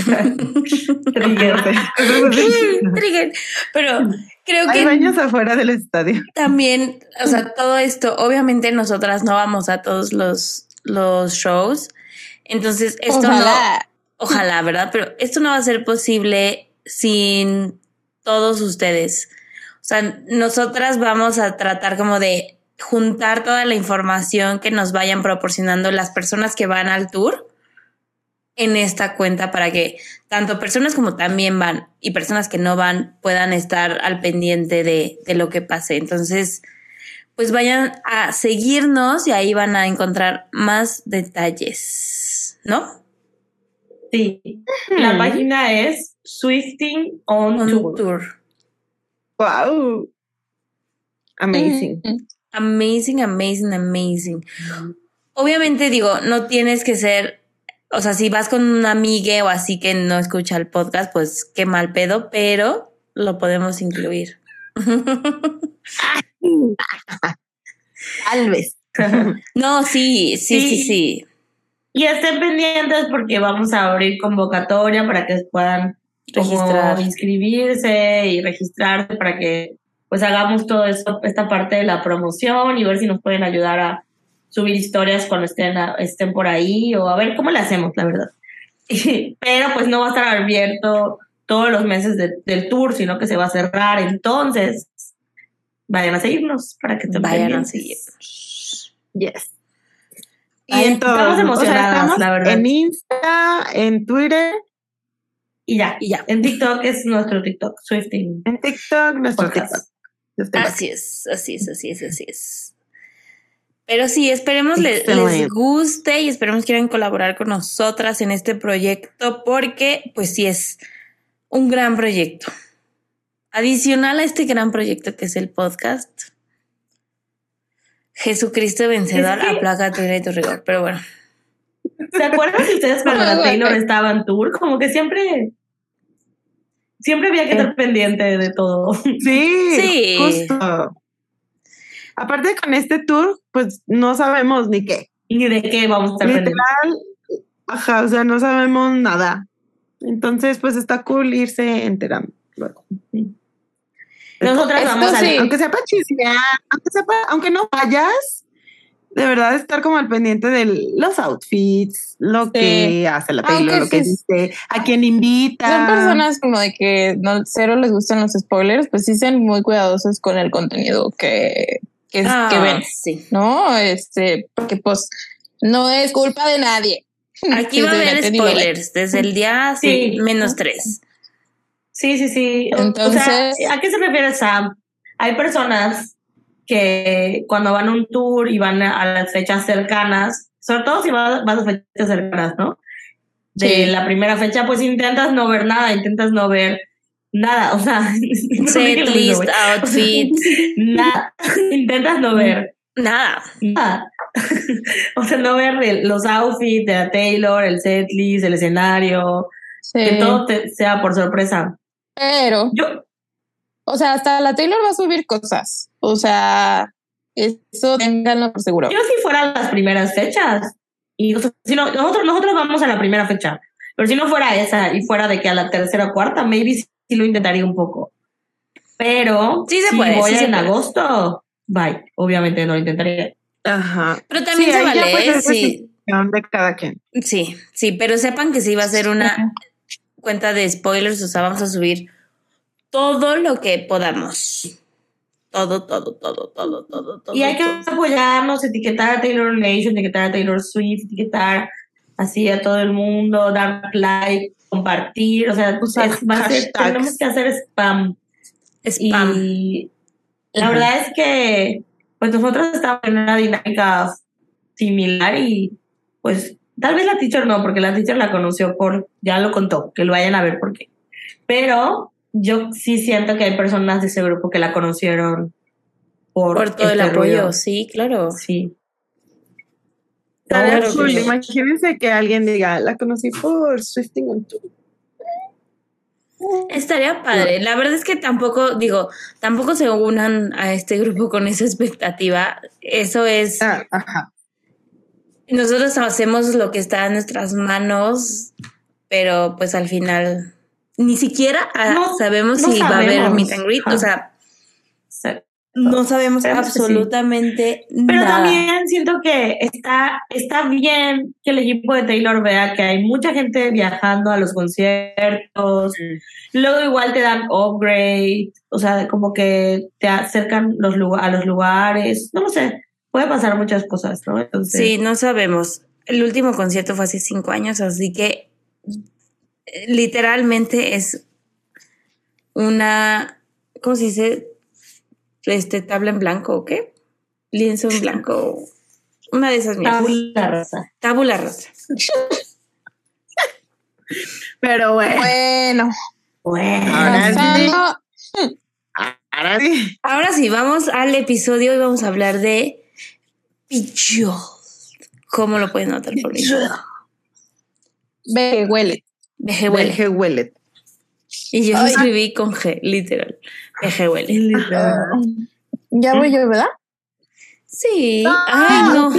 Trigger. Trigger. Pero creo Hay que baños afuera del estadio. también, o sea, todo esto, obviamente nosotras no vamos a todos los, los shows. Entonces, esto no, Ojalá. ojalá, ¿verdad? Pero esto no va a ser posible sin todos ustedes. O sea, nosotras vamos a tratar como de juntar toda la información que nos vayan proporcionando las personas que van al tour en esta cuenta para que tanto personas como también van y personas que no van puedan estar al pendiente de, de lo que pase. Entonces, pues vayan a seguirnos y ahí van a encontrar más detalles, ¿no? Sí. La página es Swifting on, On Tour. tour. Wow. Amazing. Mm, Amazing, amazing, amazing. Obviamente digo, no tienes que ser, o sea, si vas con una amiga o así que no escucha el podcast, pues qué mal pedo, pero lo podemos incluir. Tal vez. No, sí, sí, sí, Sí. sí. Y estén pendientes porque vamos a abrir convocatoria para que puedan Registrar. inscribirse y registrarse para que pues hagamos todo esto, esta parte de la promoción y ver si nos pueden ayudar a subir historias cuando estén, a- estén por ahí o a ver cómo le hacemos, la verdad. Pero pues no va a estar abierto todos los meses de- del tour, sino que se va a cerrar. Entonces, vayan a seguirnos para que estén Vayan a pendientes. seguir. Yes. Y Ay, en todo. estamos emocionadas, estamos la verdad. En Insta, en Twitter, Y ya, Y ya. En TikTok es nuestro TikTok, Swifting en TikTok, nuestro Podcast. TikTok. Así es, así es, así es, así es. Pero sí, esperemos le- les, Excelente. guste y esperemos quieran colaborar con nosotras en este proyecto porque pues sí es un gran proyecto. Adicional a este gran proyecto que es el podcast. Jesucristo vencedor, Es que- aplaca tu ira y tu rigor. Pero bueno, ¿Se acuerdan si ustedes cuando la Taylor estaba en tour? Como que siempre, siempre había que estar pendiente de todo. Sí, Sí. justo. Aparte con este tour, pues no sabemos ni qué. Ni de qué vamos a estar pendientes. Literal, ajá, o sea, no sabemos nada. Entonces, pues está cool irse enterando luego. Nosotras Esto vamos a sí. Aunque sea para chismear, aunque, sea aunque no vayas, de verdad estar como al pendiente de los outfits, lo que hace la Aunque lo que dice, a quién invita. Son personas como de que no cero les gustan los spoilers, pues sí sean muy cuidadosos con el contenido que, que, Ah, que ven, sí. ¿no? Este, porque pues no es culpa de nadie. Aquí va a haber spoilers desde el día Sí. menos tres. Sí, sí, sí. Entonces- o sea, ¿a qué se refiere Sam? Hay personas que cuando van a un tour y van a, las fechas cercanas, sobre todo si vas, vas a fechas cercanas, ¿no? De Sí. la primera fecha, pues intentas no ver nada, intentas no ver nada, o sea, Setlist, outfits, nada, intentas no ver nada. nada. o sea, no ver el- los outfits de la Taylor, el setlist, el escenario, sí. que todo te- sea por sorpresa. Pero, Yo, o sea, hasta la Taylor va a subir cosas. O sea, eso ténganlo por seguro. Yo si fuera las primeras fechas, y o sea, si no, nosotros, nosotros vamos a la primera fecha, pero si no fuera esa y fuera de que a la tercera o cuarta, maybe sí, sí lo intentaría un poco. Pero Sí se si puede, voy sí en puede. agosto, bye, obviamente no lo intentaría. Ajá. Pero también Sí, se vale, pues es sí, de cada quien. sí, sí, pero sepan que sí va a ser una cuenta de spoilers, o sea, vamos a subir todo lo que podamos. Todo, todo, todo, todo, todo, todo. Y hay que apoyarnos, etiquetar a Taylor Nation, etiquetar a Taylor Swift, etiquetar así a todo el mundo, dar like, compartir, o sea, ser- tenemos que hacer spam. Spam. Y la verdad es que pues nosotros estamos en una dinámica similar y pues tal vez la teacher no, porque la teacher la conoció por, ya lo contó, que lo vayan a ver por qué. Pero yo sí siento que hay personas de ese grupo que la conocieron por, Por todo el este apoyo, ruido. sí, claro. Sí. Claro cool. sí. Imagínense que alguien diga, la conocí por Swifting on Tour. Estaría padre. La verdad es que tampoco, digo, tampoco se unan a este grupo con esa expectativa. Eso es. Ah, ajá. Nosotros hacemos lo que está en nuestras manos, pero pues al final ni siquiera ah, No, sabemos no si va a haber meet and greet. O sea, no sabemos sí. absolutamente Pero nada. también siento que está, está bien que el equipo de Taylor vea que hay mucha gente viajando a los conciertos. Luego igual te dan upgrade, o sea, como que te acercan los a los lugares. No lo sé, puede pasar muchas cosas, ¿no? Entonces, Sí, no sabemos. El último concierto fue hace cinco años, así que literalmente es una, ¿cómo se dice? Este tabla en blanco, ¿o qué? Lienzo en blanco. Una de esas mierdas. Tabula rasa. Tabula rasa. Pero bueno, Bueno, Bueno. Ahora sí. ahora sí. Ahora sí, vamos al episodio y vamos a hablar de Pichot. ¿Cómo lo pueden notar por huele. Veje. Deje huele. Y yo Ay. escribí con G, literal. Veje huele. Ya voy yo, ¿verdad? Sí. Ah. Ay, no.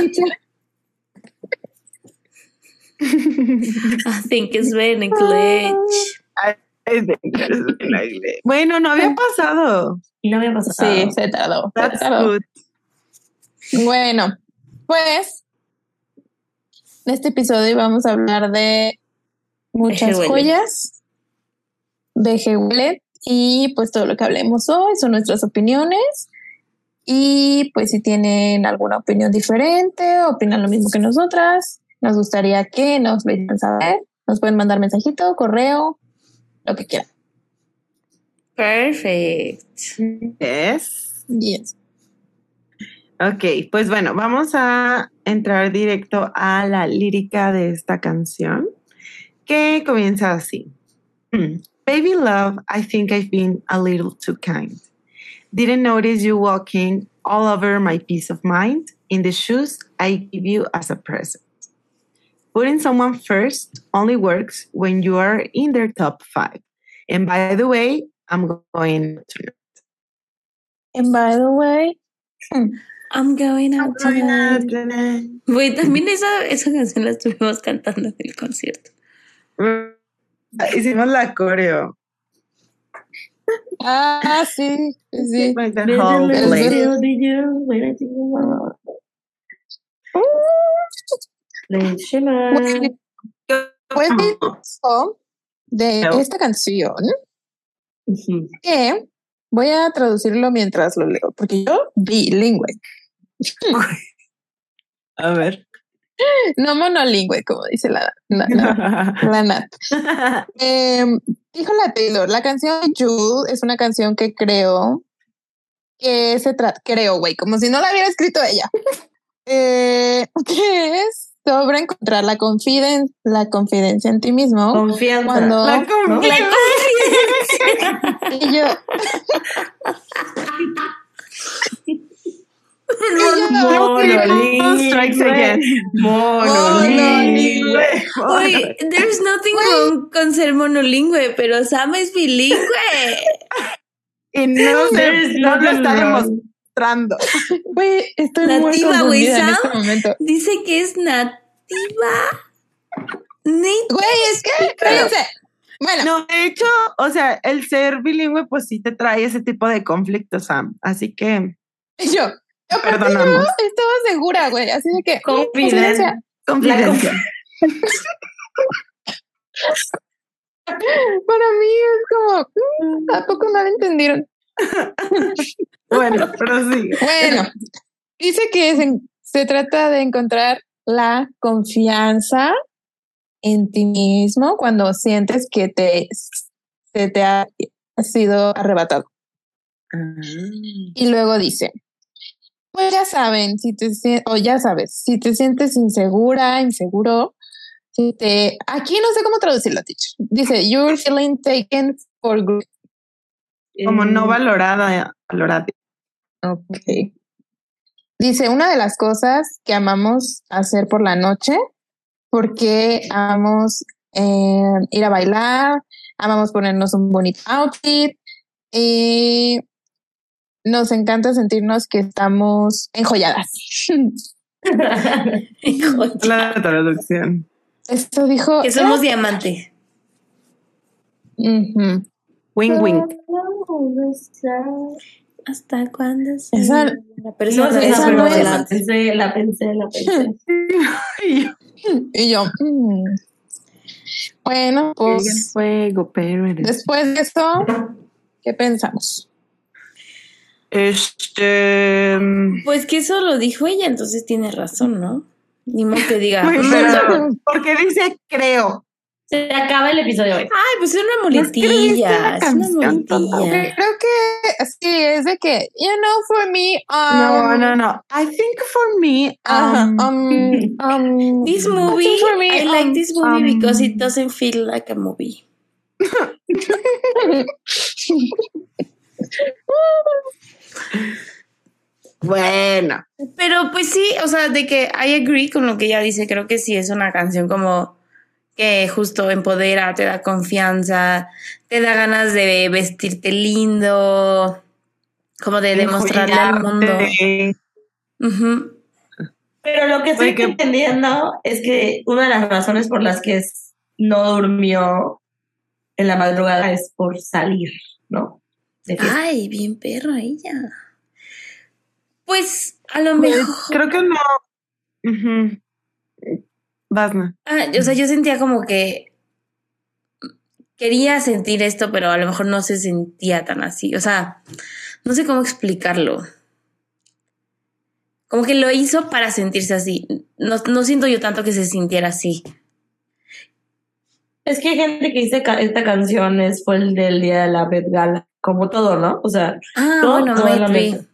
I think it's been a glitch. Ay, de- Bueno, no había pasado. No había pasado. Sí, se tardó. se That's tardó. good. Bueno, pues en este episodio vamos a hablar de muchas joyas, Veje huele, y pues todo lo que hablemos hoy son nuestras opiniones. Y pues si tienen alguna opinión diferente, opinan lo mismo que nosotras, nos gustaría que nos dejen saber. Nos pueden mandar mensajito, correo, lo que quieran. Perfect. Yes. Yes. Ok, pues bueno, vamos a entrar directo a la lírica de esta canción, que comienza así. Mm. Baby love, I think I've been a little too kind. Didn't notice you walking all over my peace of mind in the shoes I give you as a present. Putting someone first only works when you are in their top five. And by the way, I'm going to And by the way, I'm going out tonight. tonight. Güey, también esa, esa canción la estuvimos cantando en el concierto. Hicimos la coreo. ah, sí, sí. Like that whole eso de esta canción que voy a traducirlo mientras lo leo, porque yo bilingüe, A ver. no monolingüe, como dice la, la, la- la Nat. Em, dijo la Taylor, la canción Jude es una canción que creo que se trata, creo, güey, como si no la hubiera escrito ella, Eh, que es sobre encontrar la, confiden la confidencia en ti mismo. Confianza. Cuando- La ¿no? confianza. Y yo, Monolingüe. Strikes again. Monolingüe. Uy, there's nothing wrong con ser monolingüe, pero Sam es bilingüe. Y no, se, no lo está demostrando. güey, estoy muy Nativa, güey, confundida en Sam. este momento. Dice que es nativa. Güey, es que, fíjense. Bueno, No, de hecho, o sea, el ser bilingüe, pues sí te trae ese tipo de conflictos, Sam. Así que yo, perdonamos. yo estaba segura, güey, así de que, Confidencia. Confidencia. para mí es como, mm, ¿a poco no lo entendieron? Bueno, pero sí. Bueno, dice que se, se trata de encontrar la confianza en ti mismo cuando sientes que te, se te ha sido arrebatado. Y luego dice, pues ya saben, si te o ya sabes, si te sientes insegura, inseguro, si te, aquí no sé cómo traducirlo, teacher. Dice, you're feeling taken for granted. Como no Eh, valorada, valorada. Ok. Dice, una de las cosas que amamos hacer por la noche, porque amamos eh, ir a bailar, amamos ponernos un bonito outfit y nos encanta sentirnos que estamos enjolladas. La traducción. Esto dijo... que somos diamante. Ujú. Wing wing. ¿Hasta cuándo? se Esa- la persona esa no es. la pensé, la pensé, la pensé. Y yo... mm. Bueno, pues fuego, pero eres. después de esto, ¿qué pensamos? Este. Pues que eso lo dijo ella, entonces tiene razón, ¿no? Ni modo que diga. Güey, "Mm, pero, ¿Por qué dice creo? Se acaba el episodio hoy. Ay, pues es una No no muletilla. Es una muletilla. Creo que sí, es de que, you know, for me, No, um, no, no. I think for me, um, um, um, This I movie, think for me, I like um, this movie um, because it doesn't feel like a movie. bueno, Pero pues sí, o sea, de que I agree con lo que ella dice, creo que sí es una canción como que justo empodera, te da confianza, te da ganas de vestirte lindo, como de demostrarle al mundo. Pero lo que estoy entendiendo es que una de las razones por las que no durmió en la madrugada es por salir, ¿no? Ay, bien perra ella. Pues a lo Pues, mejor. creo que no. No. Ah, o sea, yo sentía como que quería sentir esto, pero a lo mejor no se sentía tan así. O sea, no sé cómo explicarlo. Como que lo hizo para sentirse así. No, no siento yo tanto que se sintiera así. Es que hay gente que dice que esta canción es fue el del día de la Met Gala, como todo, ¿no? O sea, Ah, Todo- bueno, todo might be.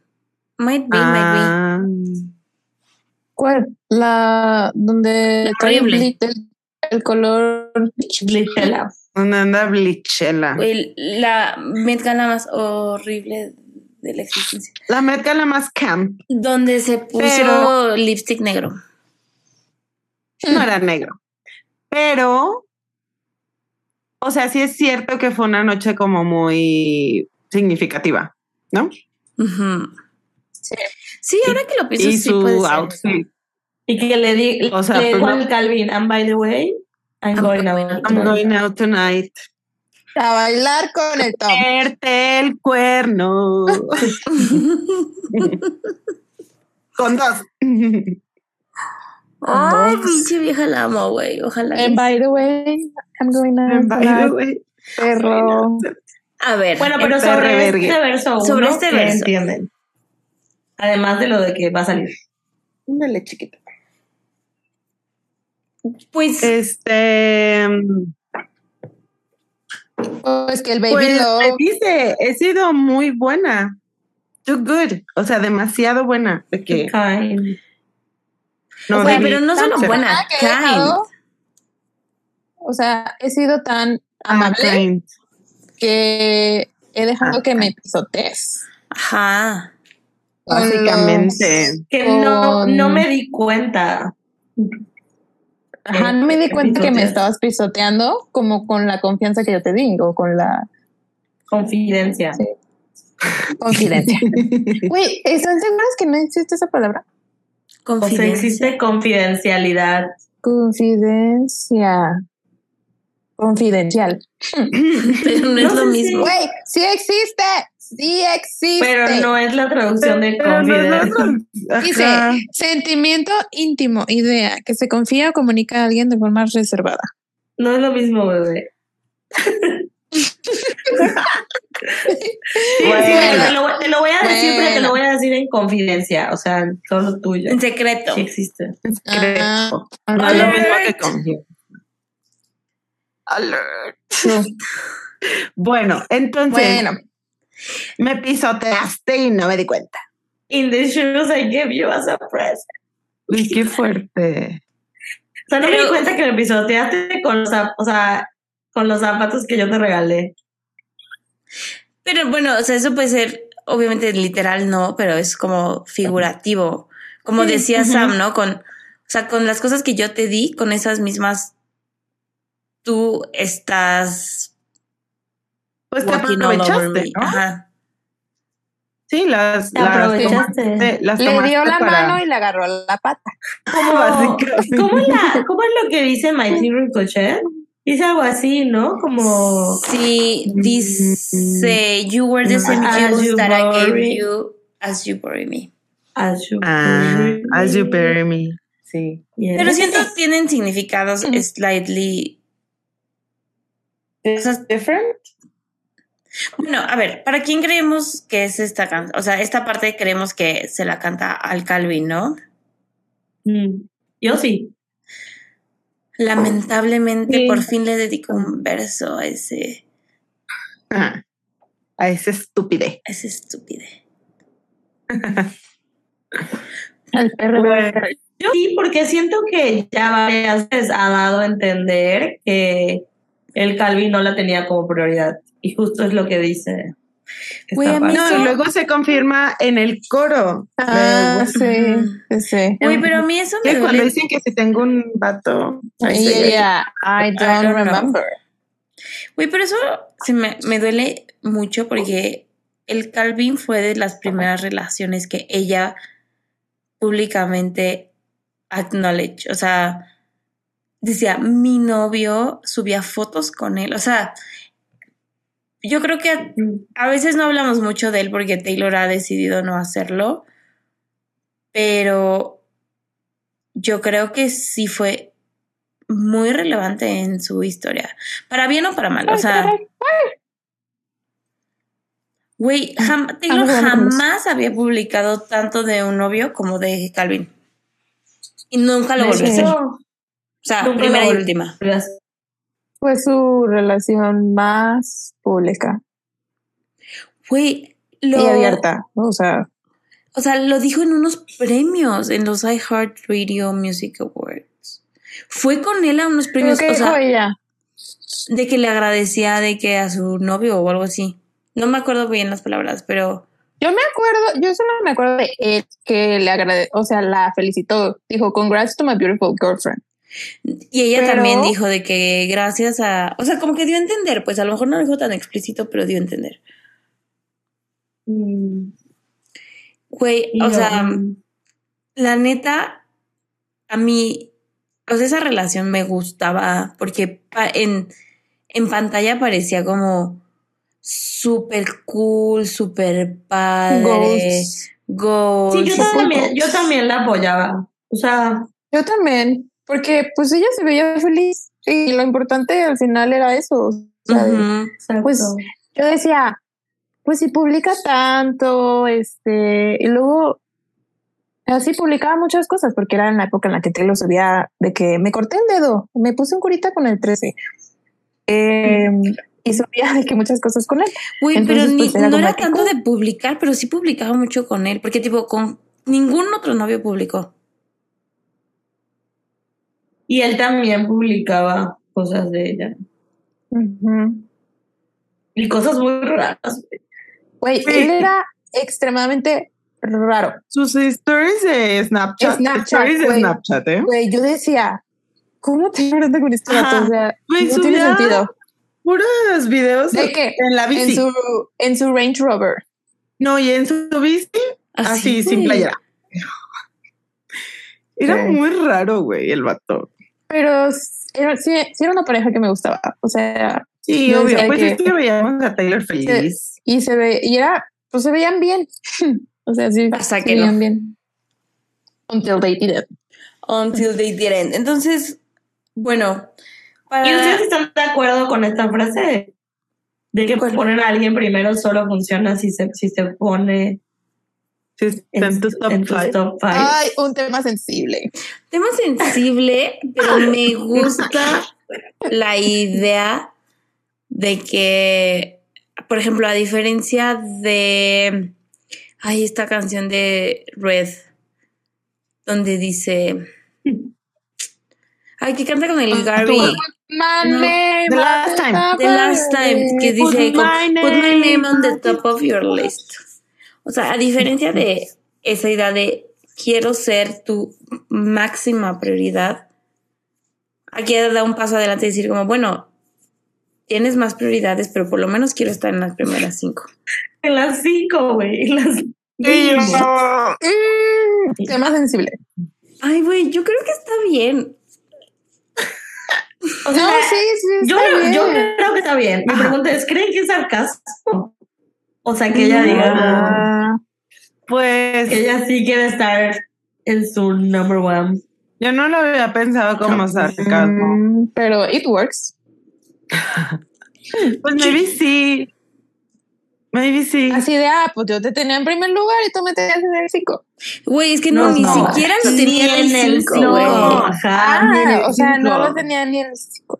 Might be, might Ah, ¿Cuál? La donde horrible. blit- el, color donde anda Blichela. be. El- la Met Gala más horrible de la existencia. La Met Gala más camp. Donde se puso Pero- lipstick negro. No era negro. Pero, o sea, sí es cierto que fue una noche como muy significativa, ¿no? Sí. Sí, ahora que lo pienso, y sí puede su ser. outfit. Y que le di, O sea, le pues, al no- Calvin, and by the way, I'm, I'm going going out. I'm going out tonight. a bailar con el top. Verte el cuerno. Con dos. Ay, pinche vieja la amo, güey. Ojalá. And by the way, I'm going By the way. A ver. Bueno, pero sobre este verso uno, Sobre este ¿qué verso. entienden? Además de lo de que va a salir. Ándale, chiquita. pues. Este. Pues que el baby Pues love. me dice, he sido muy buena. Too good. O sea, demasiado buena. De que Kind. no, O sea, pero no solo buena, Ah, kind. O sea, he sido tan Ah, amable que he dejado Ah, que me pisotees. Ajá. Básicamente. Que no, Con- no me di cuenta. Ajá, no me di cuenta que me estabas pisoteando como con la confianza que yo te digo, con la Confidencia. Sí. confidencia. Güey, ¿están seguros que no existe esa palabra? O sea, Confidencia. existe confidencialidad. Confidencia. Confidencial. Pero no es lo mismo. Güey, sí existe. Sí existe. Pero no es la traducción de Pero no es confidencia. la- Dice, sentimiento íntimo, idea, que se confía o comunica a alguien de forma reservada. No es lo mismo, bebé. Sí, Bueno. sí, te, lo, te lo voy a decir, pero te lo voy a decir en confidencia. O sea, solo tuyo. En secreto. Sí existe. Ah, Secreto. No es lo mismo que confianza. Alert. Bueno, entonces Bueno, me pisoteaste y no me di cuenta. In the shoes I gave you as a present. Uy, qué fuerte. O sea, no me di cuenta que me pisoteaste con los, o sea, con los zapatos que yo te regalé. Pero bueno, o sea, eso puede ser, obviamente literal no, pero es como figurativo. Como decía. Sam, ¿no? Con, o sea, con las cosas que yo te di, con esas mismas, tú estás Pues te aprovechaste, me. ¿no? Ajá. Sí, las, Te las aprovechaste. tomaste- las le dio la para- mano y le agarró la pata. ¿Cómo básicamente? ¿Cómo, es la- ¿Cómo es lo que dice My Team Ricochet? Dice algo así, ¿no? Como. Sí, dice, you were the same As jewels you that I gave you as you bury me. As you Ah, bury as you me. bury me. Sí. Yes. Pero siento que tienen significados Ujú. slightly... O sea, Different? Bueno, a ver, ¿para quién creemos que es esta canción? O sea, esta parte creemos que se la canta al Calvin, ¿no? Mm, Yo sí. Lamentablemente, Sí. por fin le dedico un verso a ese, Ah, a ese estúpide. a ese estúpido. El perro. Yo sí, porque siento que ya varias veces ha dado a entender que el Calvin no la tenía como prioridad. Y justo es lo que dice. No, y luego se confirma en el coro. Ah, sí, sí, sí. Güey, pero a mí eso me Que cuando dicen que si tengo un vato. ahí Y se- ella, I don't, remember. Güey, pero eso se me, me duele mucho porque el Calvin fue de las primeras relaciones que ella públicamente acknowledge. O sea, decía, mi novio subía fotos con él. O sea, yo creo que a, a veces no hablamos mucho de él porque Taylor ha decidido no hacerlo, pero yo creo que sí fue muy relevante en su historia, para bien o para mal. O sea, güey, jam- Taylor Ah, bueno, jamás había publicado tanto de un novio como de Calvin. Y nunca lo volvió a hacer. O sea, Nunca primera y última. Fue su relación más pública Güey, lo, y abierta. O sea, O sea, lo dijo en unos premios, en los iHeartRadio Music Awards. Fue con él a unos premios, o dijo sea, ella. de que le agradecía de que a su novio o algo así. No me acuerdo bien las palabras, pero Yo me acuerdo, yo solo me acuerdo de él que le agradece, o sea, la felicitó. Dijo, congrats to my beautiful girlfriend. Y ella Pero- también dijo de que gracias a, o sea, como que dio a entender, pues a lo mejor no lo dijo tan explícito, pero dio a entender. Mm, Güey, o sea, la neta, a mí, o sea, esa relación me gustaba porque pa- en, en pantalla parecía como súper cool, súper padre. Ghosts. Goals. Sí, yo también, yo también la apoyaba. O sea, Yo también, porque pues ella se veía feliz y lo importante al final era eso. exacto. Pues, Yo decía, pues si publica tanto, este, y luego así publicaba muchas cosas, porque era en la época en la que Taylor subía de que me corté el dedo, me puse un curita con el 13. Eh, y subía de que muchas cosas con él. Güey, pero ni- pues, era no era tanto de publicar, pero sí publicaba mucho con él, porque tipo, con ningún otro novio publicó. Y él también publicaba cosas de ella. Y cosas muy raras. Güey, Sí. él era extremadamente raro. Sus stories de Snapchat. Snapchat, stories de güey. Snapchat, ¿eh? Güey, yo decía, ¿cómo te hablando con? Ajá. O sea, Güey, no tiene sentido. Puros videos ¿De qué? en la En bici. su, en su Range Rover. No, y en su bici, así, sin güey. playera. Era muy raro, güey, el vato. Pero era, sí, sí era una pareja que me gustaba. O sea, Sí, obvio. Pues que- es que veíamos a Taylor feliz. y se ve, y era, pues se veían bien. o sea, sí, Hasta se que veían no. bien. Until they didn't. Until they didn't. Entonces, bueno, ¿Y para... ustedes están de acuerdo con esta frase? De que ¿Cuál? poner a alguien primero solo funciona si se, si se pone Sí, está en tus top en tus five. top five. Ay, un tema sensible. Tema sensible, pero me gusta la idea de que, por ejemplo, a diferencia de, ay, esta canción de Red, donde dice, ay, que canta con el Gary, My No, name the last time. the last time, que Put dice, put my name on the top of your list. O sea, a diferencia de esa idea de quiero ser tu máxima prioridad, aquí da un paso adelante y decir como, bueno, tienes más prioridades, pero por lo menos quiero estar en las primeras cinco. En las cinco, güey. en las- yo, Mm, tema sensible. Ay, güey, yo creo que está bien. O No, sí, sí, yo, está bien. yo creo que está bien. Mi pregunta es, ¿creen que es sarcasmo? O sea, que ella diga Ah, pues que ella sí quiere estar en su number one. yo no lo había pensado como sarcasmo. mm, pero it works. Pues maybe sí. Maybe sí. Así de, ah, pues yo te tenía en primer lugar y tú me tenías en el 5. Güey, es que no, No, ni no. siquiera lo Ni tenía en el 5, no, güey. ajá, Ah, o sea, no lo tenía ni en el 5.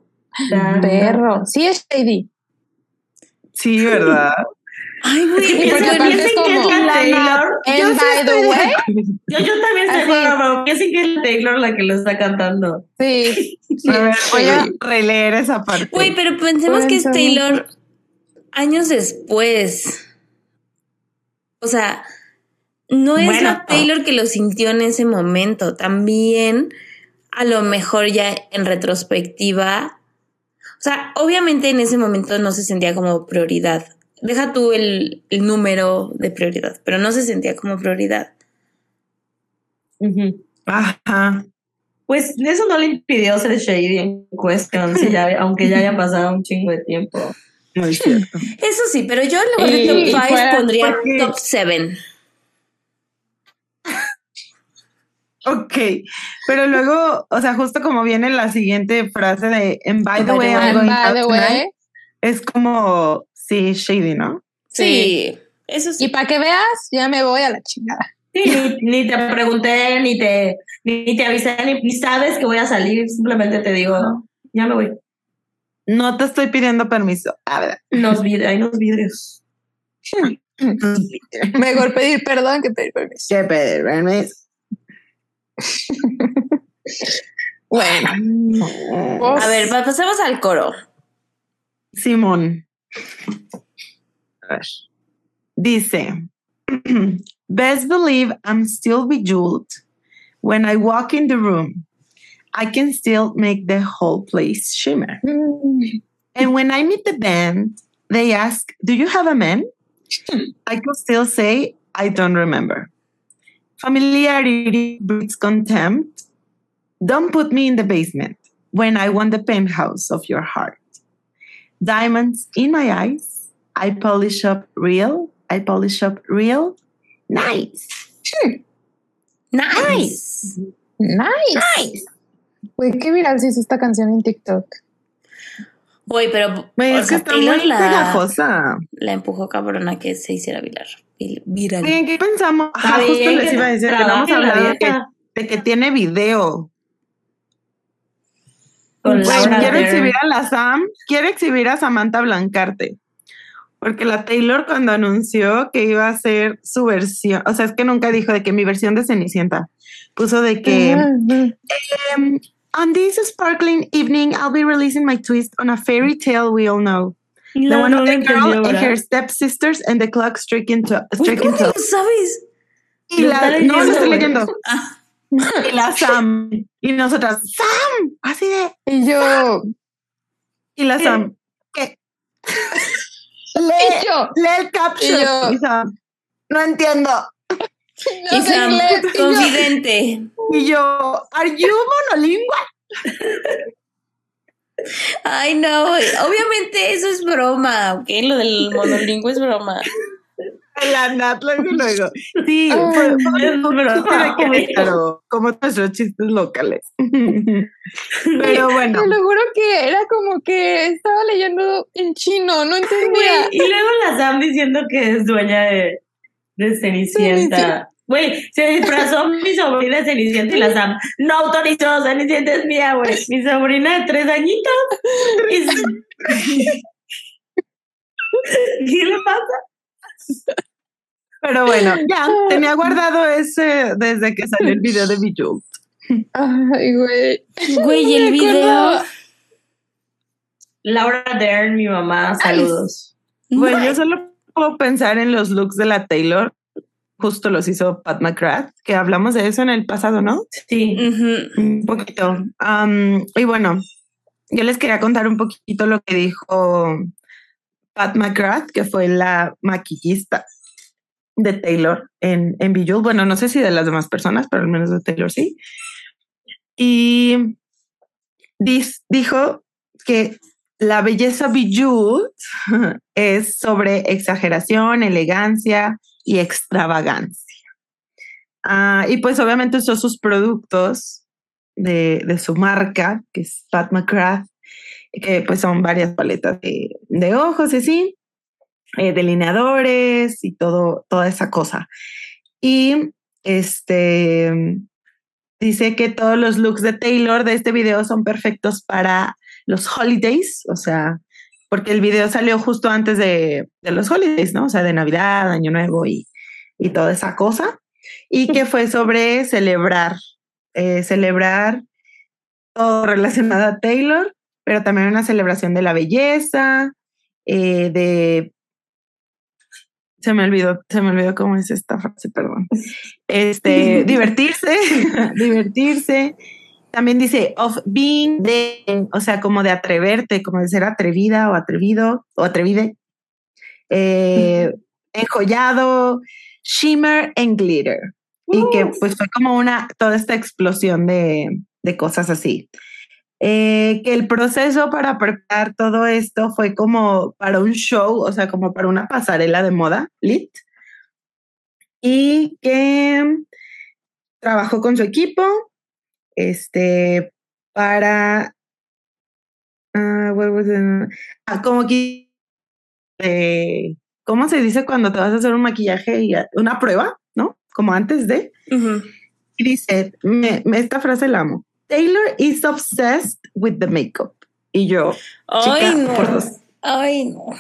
Ya, Perro. Sí es shady. Sí, ¿verdad? Ay, güey, porque es Piensen que es la Taylor. Yo sí estoy way. Yo, yo también estoy pero piensen que es la Taylor la que lo está cantando. sí. sí. A ver, voy a releer esa parte. Güey, pero pensemos que es Taylor años después. O sea, no es Bueno. la Taylor que lo sintió en ese momento. También, a lo mejor ya en retrospectiva. O sea, obviamente en ese momento no se sentía como prioridad. Deja tú el, el número de prioridad, pero no se sentía como prioridad. Ajá. Pues eso no le impidió ser shady en cuestión, si ya- aunque ya haya pasado un chingo de tiempo. Muy cierto. Eso sí, pero yo en lugar de top y 5 fuera- pondría porque- top 7. Ok, pero luego, o sea, justo como viene la siguiente frase de And by the By the way. I'm going by out the tonight", way, es como, sí, shady, ¿no? Sí, eso sí. y para que veas, ya me voy a la chingada. Sí, ni, ni te pregunté, ni te, ni te avisé, ni, ni sabes que voy a salir, simplemente te digo, ya me voy. No te estoy pidiendo permiso. A ver. Los vidrios, hay unos vidrios. Mejor pedir perdón que pedir permiso. ¿Qué pedir permiso? Bueno, A ver, pa- pasemos al coro. Simón. A ver. Dice, best believe I'm still bejeweled. When I walk in the room, I can still make the whole place shimmer. Mm, And when I meet the band, they ask, Do you have a man? I can still say, I don't remember. Familiarity breeds contempt. Don't put me in the basement when I want the penthouse of your heart. Diamonds in my eyes. I polish up real. I polish up real. Nice. Nice. nice. Güey, qué viral se hizo esta canción en TikTok. Güey, pero Güey, es que está muy la, pegajosa. la empujó cabrona que se hiciera viral. Viral. Oigan, ¿Qué pensamos? Ajá, justo les iba a decir que no trabaje la hablado de que, de que tiene video. Con Güey, quiero exhibir a la Sam, quiero exhibir a Samantha Blancarte. Porque la Taylor cuando anunció que iba a hacer su versión, o sea, es que nunca dijo de que mi versión de Cenicienta, puso de que um, on this sparkling evening I'll be releasing my twist on a fairy tale we all know. The one no of the girl and her stepsisters and the clock striking to striking ¿cómo to. sabes? Y la, no, lo estoy leyendo, leyendo. Y la Sam. Y nosotras, Sam, así de. Y yo, Y la ¿Qué? Sam, ¿qué? y Lee, yo, lee el caption. Y yo- Y Sam, no entiendo. no y sé Sam, inglés. Y yo, confidente. Y yo, ¿are you monolingual? Ay, no. Obviamente eso es broma, ¿ok? Lo del monolingüe es broma. La Nat luego, luego. Sí, Ay. Querétaro, como nuestros chistes locales. Pero bueno, te lo juro que era como que estaba leyendo en chino, no entendía. Y luego la Sam diciendo que es dueña de, de Cenicienta. Güey, se disfrazó mi sobrina de Cenicienta y la Sam no autorizó, Cenicienta es mía, güey. Mi sobrina de tres añitos. ¿Qué le pasa? Pero bueno, ya tenía guardado ese desde que salió el video de Bijou. Ay, güey. Güey, el video. Laura Dern, mi mamá, saludos. Bueno, yo solo puedo pensar en los looks de la Taylor. Justo los hizo Pat McGrath, que hablamos de eso en el pasado, ¿no? Sí. Un poquito. Y bueno, yo les quería contar un poquito lo que dijo Pat McGrath, que fue la maquillista de Taylor en, en Bejeweled. Bueno, no sé si de las demás personas, pero al menos de Taylor sí. Y dijo que la belleza Bejeweled es sobre exageración, elegancia y extravagancia. Ah, y pues obviamente usó sus productos de, de su marca, que es Pat McGrath, que pues son varias paletas de, de ojos y así. eh, delineadores y todo, toda esa cosa. Y este dice que todos los looks de Taylor de este video son perfectos para los holidays, o sea, porque el video salió justo antes de, de los holidays, ¿no? O sea, de Navidad, Año Nuevo y, y toda esa cosa. Y que fue sobre celebrar, eh, celebrar todo relacionado a Taylor, pero también una celebración de la belleza, eh, de se me olvidó, se me olvidó cómo es esta frase, perdón. Este, divertirse, divertirse. También dice of being de, o sea, como de atreverte, como de ser atrevida o atrevido o atrevide. Eh, enjollado, shimmer and glitter. Y que pues fue como una, toda esta explosión de, de cosas así. Eh, que el proceso para preparar todo esto fue como para un show, o sea, como para una pasarela de moda, lit, y que trabajó con su equipo, este, para, uh, como que, eh, ¿cómo se dice cuando te vas a hacer un maquillaje y una prueba, no? Como antes de. Y dice, me, esta frase la amo Taylor is obsessed with the makeup. Y yo, Ay, no. Ay, no.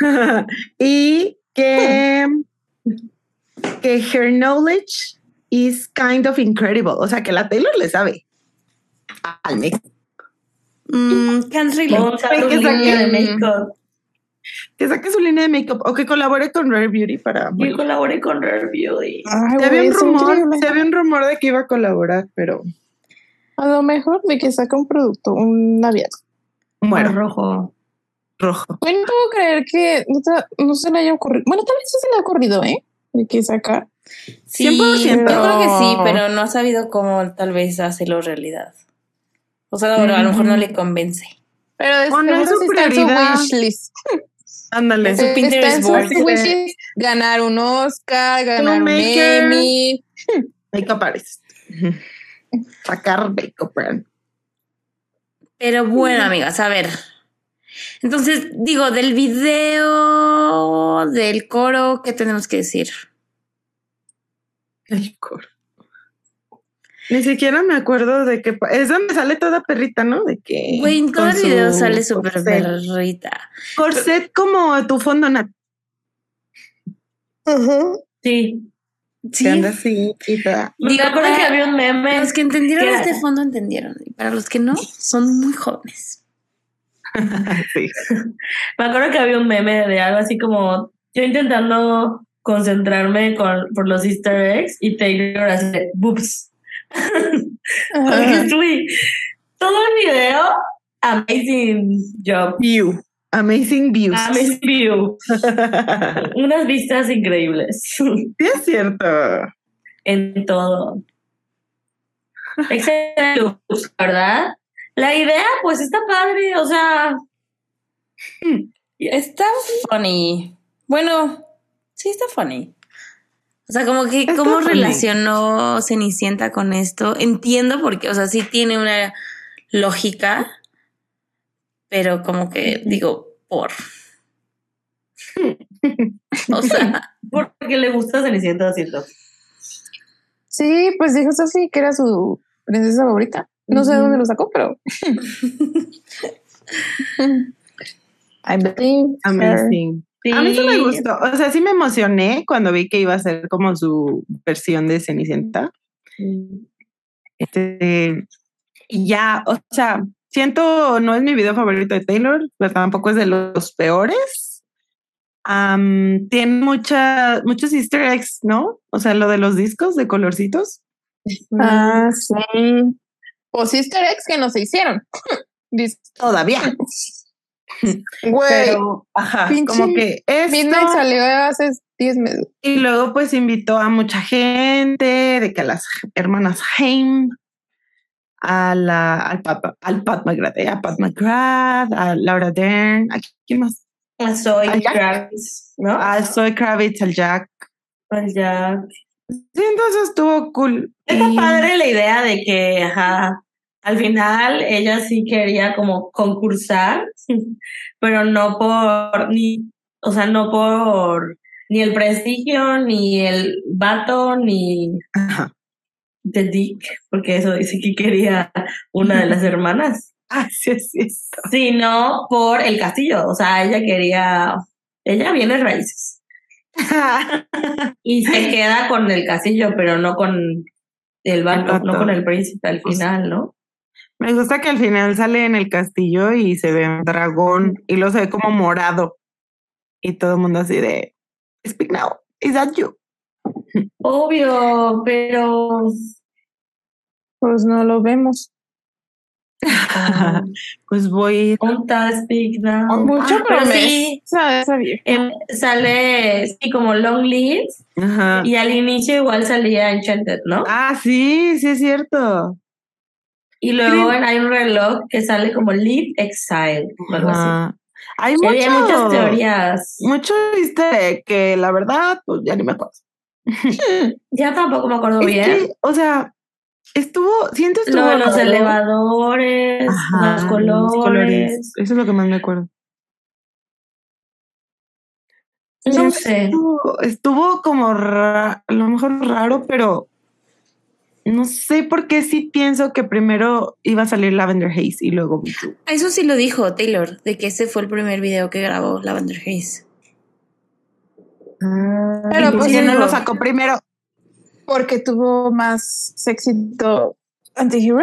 y que, que her knowledge is kind of incredible. O sea, que la Taylor le sabe al makeup. Mm, can't relate. Que saque de makeup. Que saque su línea de makeup o que colabore con Rare Beauty para. Que colabore con Rare Beauty. se, había un rumor, se había un rumor de que iba a colaborar, pero. A lo mejor de que saca un producto, un labial. Bueno, rojo. Rojo. Bueno, no puedo creer que no, se le haya ocurrido. Bueno, tal vez se le ha ocurrido, ¿eh? De que saca. Sí, yo creo que sí, pero no ha sabido cómo tal vez hacerlo realidad. O sea, a lo mejor no le convence. Pero después no es su prioridad. Su wishlist. Ándale. Su Pinterest board. ganar un Oscar, ganar un Emmy. Makeup artist sacar Bacon Brand. Pero bueno, amigas, a ver. Entonces, digo, del video, del coro, ¿qué tenemos que decir? El coro. Ni siquiera me acuerdo de que es donde sale toda perrita, ¿no? De que. Güey, en todo el video sale súper perrita. Corset como tu fondo nat. Sí. Sí. anda así y toda. Digo, para, que había un meme. Los que entendieron este fondo entendieron. Y para los que no, son muy jóvenes. sí. Me acuerdo que había un meme de algo así como yo intentando concentrarme con, por los easter eggs y Taylor hace boops. todo el video, amazing job. View. Amazing views. Amazing view. Unas vistas increíbles. Sí, es cierto. En todo. Excelente, ¿verdad? La idea, pues está padre, o sea. Está funny. Bueno, sí está funny. O sea, como que, ¿cómo relacionó Cenicienta con esto? Entiendo porque, o sea, sí tiene una lógica, pero como que digo, por. o sea, porque le gusta Cenicienta, siento. Sí, pues dijo Sofi que era su princesa favorita. No sé de dónde lo sacó, pero. Amazing. A mí sí me gustó. O sea, sí me emocioné cuando vi que iba a ser como su versión de Cenicienta. Este, y ya, o sea, siento, no es mi video favorito de Taylor, pero tampoco es de los peores. tiene mucha, muchos easter eggs, ¿no? O sea, lo de los discos de colorcitos. Ah, sí. O pues easter eggs que no se hicieron. Todavía. Güey, ajá, como que esto, Midnight salió hace 10 meses. Y luego pues invitó a mucha gente, de que las hermanas Haim a la, al, Papa, al Pat McGrath, a Pat McGrath, a Laura Dern, ¿a quién más? A Zoe Kravitz, ¿no? A Zoe Kravitz, al Jack. Al Jack. Sí, entonces estuvo cool. Está padre la idea de que, ajá, al final ella sí quería como concursar, pero no por ni, o sea, no por ni el prestigio, ni el vato, ni Ajá. Dick, porque eso dice que quería una de las hermanas, Ah, sí, es cierto. sino por el castillo. O sea, ella quería, ella viene raíces y se queda con el castillo, pero no con el vato. no con el príncipe al final, ¿no? Me gusta que al final sale en el castillo y se ve un dragón y lo se ve como morado. Y todo el mundo así de Speak now. Is that you? Obvio, pero Pues no lo vemos. pues voy. Ponta, speak now. Mucho Ah, pero sí, em, sale sí, como long leaves Ajá. y al inicio igual salía Enchanted, ¿no? Ah, sí, sí es cierto. Y luego en- hay un reloj que sale como Leave Exile, o algo así. Hay Y había mucho- muchas teorías. Mucho viste que la verdad, pues ya ni me acuerdo. Ya tampoco me acuerdo Es bien. que, o sea, estuvo, siento estuvo Lo de los elevadores, Ajá, los colores. Eso es lo que más me acuerdo. No sé. Estuvo, estuvo como ra- a lo mejor raro, pero no sé por qué sí pienso que primero iba a salir Lavender Haze y luego. Eso sí lo dijo Taylor, de que ese fue el primer video que grabó Lavender Haze. Pero ¿Y por pues qué no lo sacó primero? porque tuvo más éxito Antihero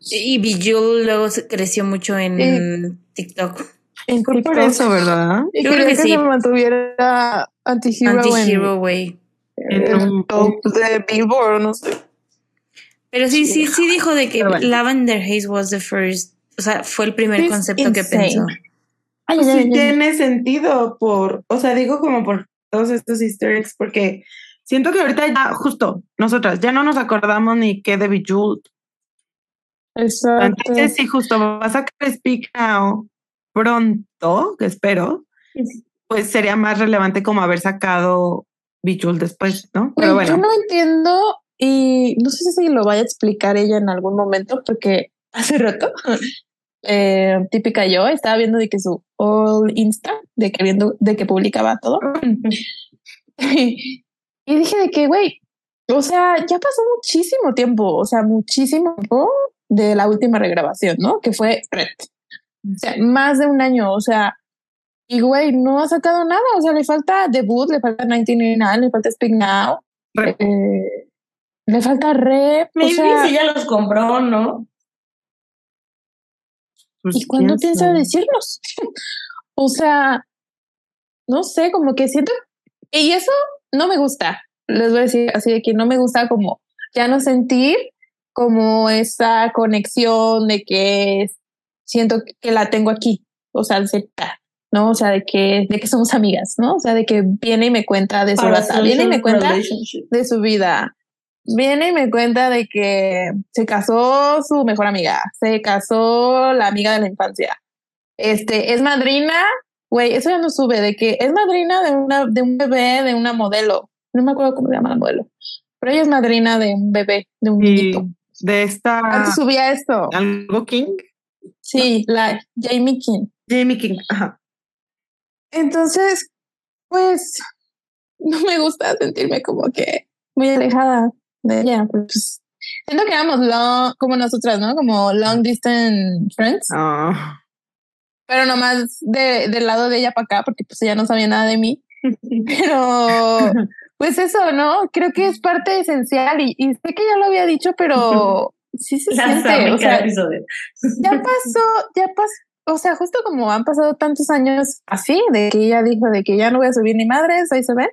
Y Bijou luego se creció mucho en TikTok. en por eso, ¿verdad? Y Yo creo que, que sí. se mantuviera Antihero, Anti-Hero Way. en, En un- top de Billboard, no sé. Pero sí, sí, sí dijo de que Pero bueno. Lavender Haze was the first, o sea, fue el primer It's concepto que pensó. Ay, Pues ya, sí tiene sentido por, o sea, digo como por todos estos easter eggs, porque siento que ahorita ya, justo, nosotras ya no nos acordamos ni qué de Bijou. Exacto. Entonces, sí, justo va a sacar Speak Now pronto, que espero, pues sería más relevante como haber sacado Bijou después, ¿no? Pero bueno, Yo no entiendo y no sé si lo vaya a explicar ella en algún momento porque hace rato, eh, típica yo, estaba viendo de que su all Insta, de que viendo, de que publicaba todo. y dije de que, güey, o sea, ya pasó muchísimo tiempo, o sea, muchísimo tiempo de la última regrabación, ¿no? Que fue Red. O sea, más de un año, o sea, y güey, no ha sacado nada, o sea, le falta debut, le falta 1999, le falta Speak Now, eh, le falta rep, o Maybe sea, si ella los compró, ¿no? Pues, ¿y cuándo piensa decirnos? o sea, no sé, como que siento, y eso no me gusta, les voy a decir así de que no me gusta como ya no sentir como esa conexión de que siento que la tengo aquí, o sea, cerca, ¿no? O sea, de que, de que somos amigas, ¿no? O sea, de que viene y me cuenta de su rata, viene y me cuenta de su vida. Viene y me cuenta de que se casó su mejor amiga, se casó la amiga de la infancia. Este, es madrina, güey, eso ya no sube, de que es madrina de una, de un bebé, de una modelo. No me acuerdo cómo se llama la modelo. Pero ella es madrina de un bebé, de un niñito. de esta Antes subía esto. algo King, Sí, la Jamie King. Jamie King, ajá. Entonces, pues, no me gusta sentirme como que muy alejada de ella. Pues, siento que éramos long, como nosotras, ¿no? Como long distance friends, Ah, pero nomás de, del lado de ella para acá, porque pues ella no sabía nada de mí. Pero, pues eso, ¿no? Creo que es parte esencial y, y sé que ya lo había dicho, pero sí se La siente. O sea, ya pasó, ya pasó, o sea, justo como han pasado tantos años así, de que ella dijo de que ya no voy a subir ni madres, ahí se ven,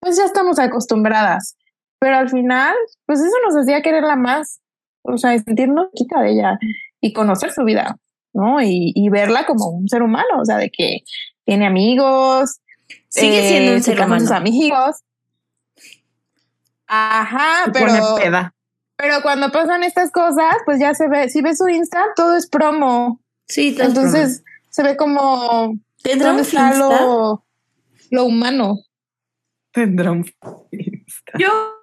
pues ya estamos acostumbradas. Pero al final, pues eso nos hacía quererla más, o sea, sentirnos chica de ella y conocer su vida, ¿no? Y, y verla como un ser humano, o sea, de que tiene amigos, Sigue eh, siendo un se ser con sus humano. amigos. Ajá, se pero peda. pero cuando pasan estas cosas, pues ya se ve, si ves su Insta, todo es promo. Sí, todo es Entonces se ve como. ¿Tendrá un está lo, lo humano. Tendrá un Insta. Yo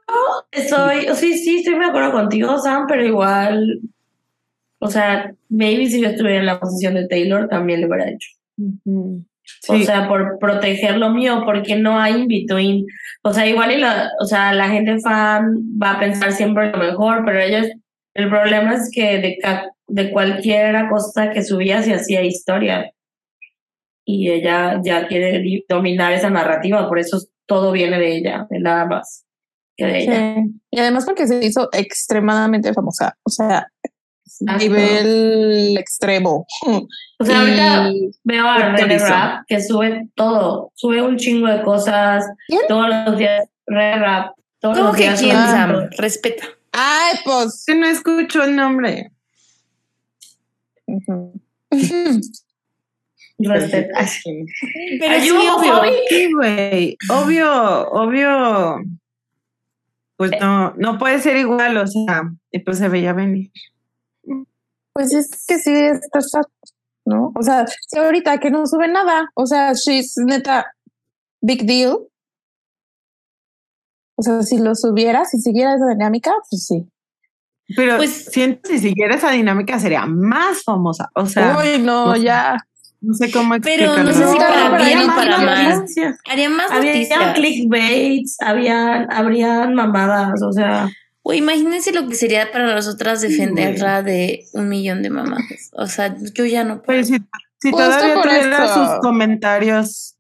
estoy, sí, sí, estoy de acuerdo contigo, Sam, pero igual, o sea, maybe si yo estuviera en la posición de Taylor, también lo hubiera hecho. Ujú. O Sí. sea, por proteger lo mío, porque no hay in between. O sea, igual y la, o sea, la gente fan va a pensar siempre lo mejor, pero ellos, el problema es que de, de cualquier cosa que subía se hacía historia. Y ella ya quiere dominar esa narrativa, por eso todo viene de ella, de nada más de ella. Sí. Y además porque se hizo extremadamente famosa. O sea, Exacto. nivel extremo. O sea, ahorita veo a René Actualizó. Rap que sube todo, sube un chingo de cosas, ¿Quién? todos los días, René Rap, todos ¿Cómo los que días. quién, Sam? Respeta. Ay, pues. Que no escucho el nombre. Respeta. Pero Ay, sí, obvio. Obvio, obvio. Pues no, no puede ser igual, o sea, y pues se veía venir. Pues es que sí, está ¿no? O sea, si ahorita que no sube nada, o sea, she's neta, big deal. O sea, si lo subiera, si siguiera esa dinámica, pues sí. Pero Pues- siento que si siguiera esa dinámica sería más famosa. O sea, Uy, no, o sea, ya. No sé cómo Pero no explicarlo. sé si No, para pero bien o más para mal. Haría más Había noticias. clickbaits, habían, habrían mamadas, o sea, O imagínense lo que sería para nosotras defenderla de un millón de mamás. O sea, yo ya no puedo. Pues si, si Justo todavía tuviera sus comentarios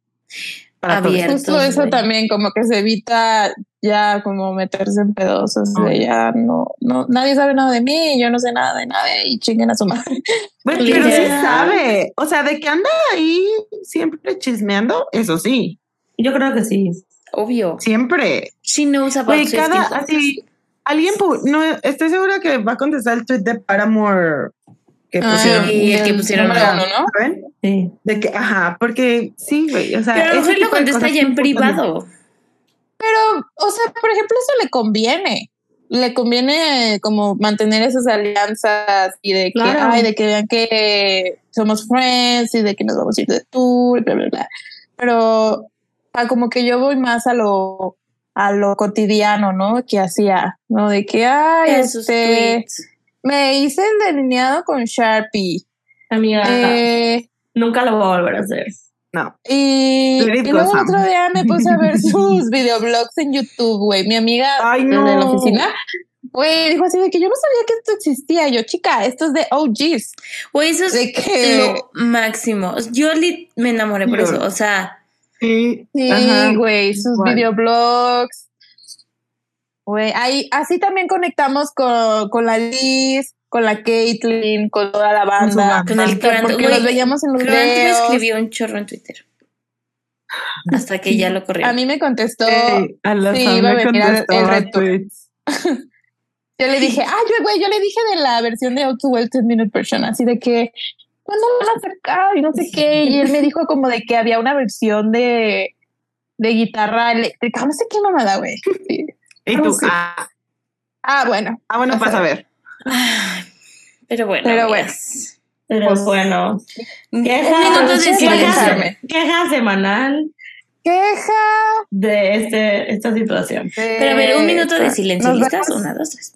para todo Abiertos. Justo eso güey. también, como que se evita ya como meterse en pedos, o sea, ya no, no, nadie sabe nada de mí, yo no sé nada de nadie y chinguen a su madre. Bueno, pero sí sabe. O sea, de que anda ahí siempre chismeando, eso sí, yo creo que sí. Obvio. siempre. She knows about Swifting cada, así, alguien, no, estoy segura que va a contestar el tweet de Paramore que Ah, pusieron, Sí, el que pusieron ahora. uno, ¿no? ¿saben? Sí. De que, ajá, porque sí, güey, o sea. Pero a lo mejor lo contesta ya en privado. Pero, o sea, por ejemplo, eso le conviene. Le conviene como mantener esas alianzas y de que, Claro. ay, de que vean que somos friends y de que nos vamos a ir de tour y bla, bla, bla. Pero ah, como que yo voy más a lo, a lo cotidiano, ¿no? Que hacía, ¿no? De que, ay, Esos este, tweets. Me hice el delineado con Sharpie. Amiga, Eh, nunca lo voy a volver a hacer. No. y, y go, luego el otro día me puse a ver sus videoblogs en YouTube, güey. Mi amiga Ay, de la oficina, güey, dijo así de que yo no sabía que esto existía. Yo, chica, esto es de OGs. Güey, eso es De que, lo máximo. Yo me enamoré por eso. O sea, Sí, sí, ajá. güey, sus Igual. videoblogs. Güey, ahí, así también conectamos con, con la Liz, con la Caitlyn, con toda la banda. con el Grant. Porque los veíamos en los Grant me videos. escribió un chorro en Twitter. Hasta que ya lo corrió. A mí me contestó, Sí, a la sí, iba a le venir al- el reto. Yo le dije, ah, yo, güey, yo le dije de la versión de All Too Well 10 Minute Version, así de que, ¿cuándo lo van a sacar? Y no sé qué. Y él me dijo como de que había una versión de, de guitarra eléctrica, no sé qué mamada, güey. Sí. Y Ah, tú, sí. ah, Ah, bueno. ah, bueno, Vas a pasa a ver. Ay, pero bueno. Pero bueno. Pero Pues, bueno. Un Queja, minuto de Queja, queja semanal Queja. de este, esta situación. Pero a ver, un minuto de silencio. ¿Listas? Una, dos, tres.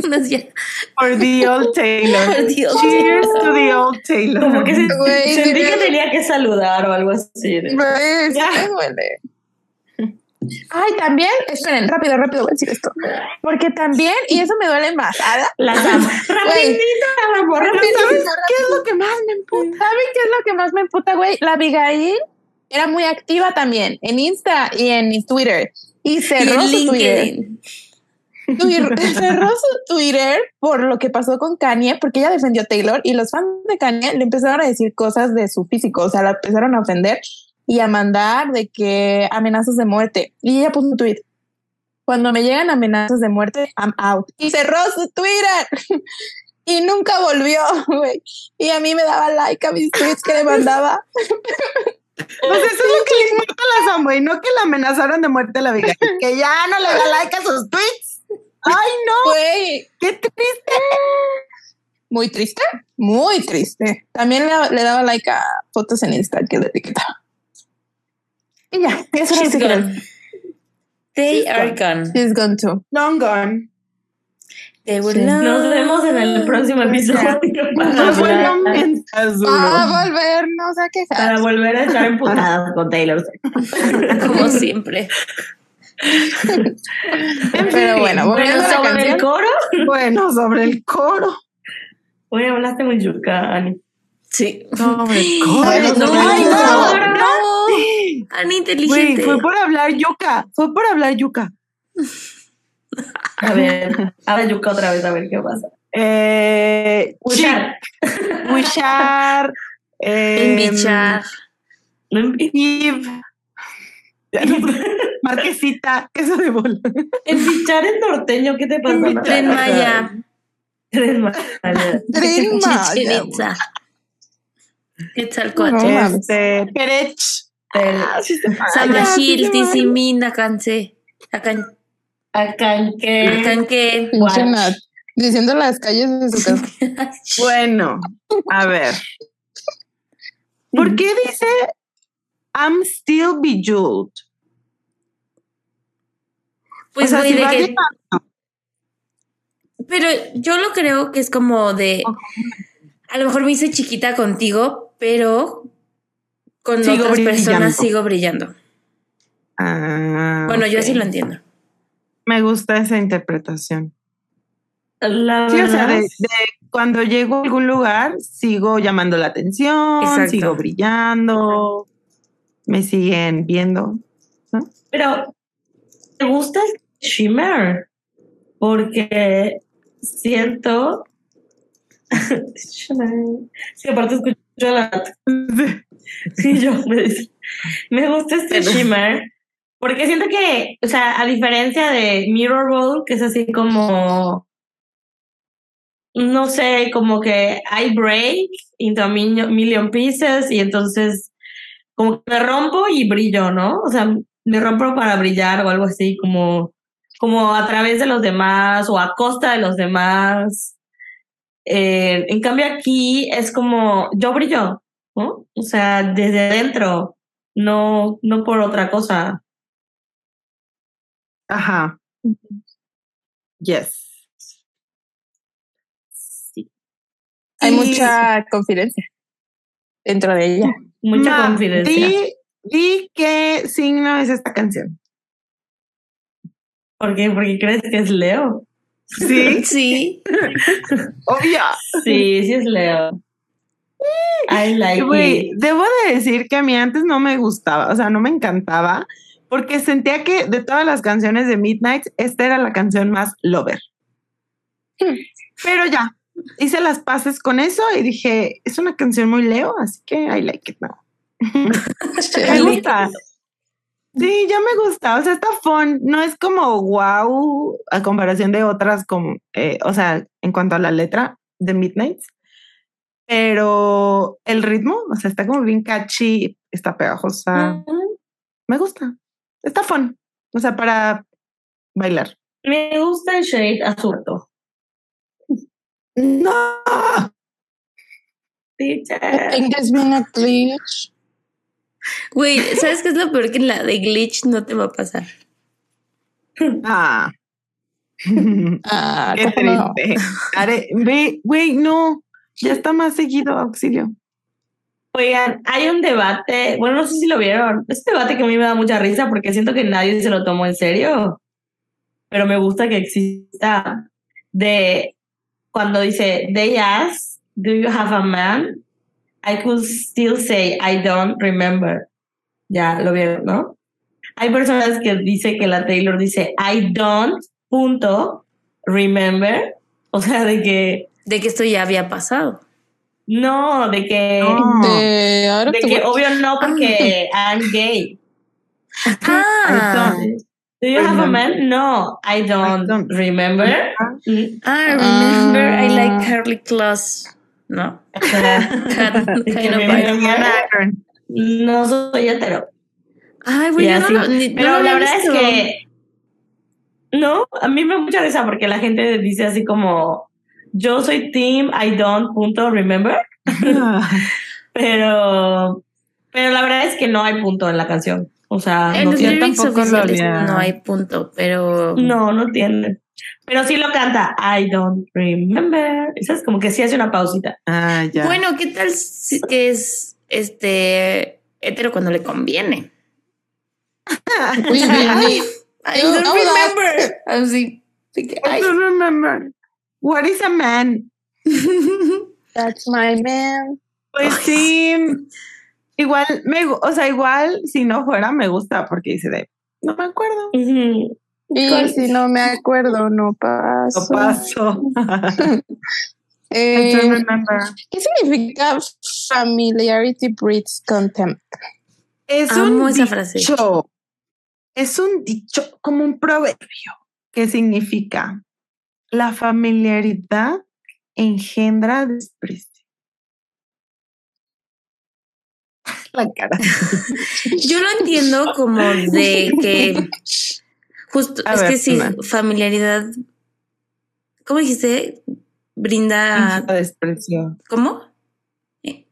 For the old Taylor. Por Dios. Cheers to the old Taylor. Como que se- sentí que tenía que saludar o algo así. Ya. me duele. Ay, también, esperen, rápido, rápido voy a decir esto. Porque también, y eso me duele más. ¿ah? La. Rapidito, rapidito. ¿Sabes ¿Qué es lo que más me empuja? ¿Saben qué es lo que más me emputa, güey? La Abigail era muy activa también en Insta y en Twitter. Y cerró su. Twitter- cerró su Twitter por lo que pasó con Kanye, porque ella defendió a Taylor y los fans de Kanye le empezaron a decir cosas de su físico, o sea, la empezaron a ofender y a mandar de que amenazas de muerte. Y ella puso un tweet. Cuando me llegan amenazas de muerte, I'm out. Y cerró su Twitter. Y nunca volvió, güey. Y a mí me daba like a mis tweets que le mandaba. Pues eso es lo que le importa a la Sam, güey, no que la amenazaron de muerte a la vida. Que ya no le da like a sus tweets. Ay, no, Güey, qué triste. muy triste, muy triste. También le, le daba like a fotos en Insta que le etiquetaba. Y ya, eso She's gone. They are gone. She's gone too. Long gone. They Sí. Nos vemos en el próximo episodio No no a volvernos a quejar. para volver a estar emputadas con Taylor como siempre. Pero bueno, Bueno, sobre canción. el coro, Bueno, sobre el coro. hoy hablaste muy yuca, Ani. Sí. Sobre el No, coro. Ay, no, no, no. Tan Güey, inteligente. fue por hablar yuca. Fue por hablar yuca. A ver, habla yuca otra vez, a ver qué pasa. Eh, Wishar. chic, Wishar. Eh. Marquesita, queso de bola. Embichar es norteño, ¿qué te pasa? Tren Maya. Tren Maya. Tren Maya. Chichen Itza. Este, Perech. Samashil, se Tisimin, Akanse. Akan. Akanke. Nat, Diciendo las calles de su casa. Bueno, a ver. ¿Por qué dice I'm still bejeweled? Pues, o sea, güey, si de que- llegando- Pero yo lo creo que es como de. A lo mejor me hice chiquita contigo, pero con Sigo otras brillando. personas sigo brillando. Ah, Bueno, yo así lo entiendo. Me gusta esa interpretación. La Sí, o sea, de, de cuando llego a algún lugar, sigo llamando la atención, Exacto. sigo brillando, me siguen viendo. Pero me gusta el shimmer porque siento. Sí, aparte escucho la. Sí, yo me, dice- me gusta este shimmer porque siento que, o sea, a diferencia de Mirror Ball, que es así como. No sé, como que I break into a million, million pieces y entonces como que me rompo y brillo, ¿no? O sea, me rompo para brillar o algo así, como, como a través de los demás o a costa de los demás. Eh, en cambio aquí es como yo brillo, ¿no? O sea, desde dentro, no, no por otra cosa. Ajá. Yes. Sí. Hay Y- mucha confidencia dentro de ella. Mucha Ma, confidencia. Di, di qué signo es esta canción. ¿Por qué? Porque crees que es Leo. Sí, Sí. obvio. Sí, sí es Leo. I like it. debo de decir que a mí antes no me gustaba, o sea, no me encantaba, porque sentía que de todas las canciones de Midnight, esta era la canción más lover. Pero ya, hice las paces con eso y dije, es una canción muy Leo, así que I like it now. me gusta. Sí, ya me gusta, o sea, está fun, no es como wow a comparación de otras, como, eh, o sea, en cuanto a la letra de Midnight, pero el ritmo, o sea, está como bien catchy, está pegajosa, me gusta, está fun, o sea, para bailar. Me gusta el shade azul. No, Teacher. think there's been a glitch. Güey, ¿sabes qué es lo peor? Que en la de Glitch no te va a pasar. ah. Ah, Qué triste. Are- ve, güey, no, ya está más seguido, auxilio. Oigan, hay un debate, bueno, no sé si lo vieron, es un debate que a mí me da mucha risa porque siento que nadie se lo tomó en serio, pero me gusta que exista de cuando dice, they ask, do you have a man? I could still say, I don't remember. Ya lo vieron, ¿no? Hay personas que dice que la Taylor dice, I don't, punto, remember. O sea, de que, De que esto ya había pasado. no, de que... No. De ahora De tu- que obvio no, porque I'm gay. Ah, Do you have a man? No, I don't, I don't. remember. Mm, ah, remember I Ah. like Carly Claus. No. o sea, Cat kind que of vibe. remember, no soy hetero. Ay, güey, Y yo no así. lo, ni- no Pero la verdad visto. es que no, a mí me da mucha risa porque la gente dice así como yo soy team I don't punto remember, pero pero la verdad es que no hay punto en la canción. O sea, En no los tampoco lo no hay punto, pero no, no tiene. Pero sí lo canta. I don't remember. Esa es como que sí hace una pausita. Ah, ya. Bueno, ¿qué tal si es este hetero cuando le conviene? I don't remember. Así. I don't remember. What is a man? That's my man. Pues sí. Igual, me, o sea, igual si no fuera, me gusta porque dice de, no me acuerdo. Ujú. Y ¿Cuál? si no me acuerdo, no paso. No paso. I don't remember. ¿Qué significa familiarity breeds contempt? Es Amo un esa frase. dicho. Es un dicho, como un proverbio, que significa la familiaridad engendra desprecio. La cara. Yo lo entiendo como de que justo A es ver, que sí, familiaridad. ¿Cómo dijiste? Brinda. Engendra desprecio. ¿Cómo?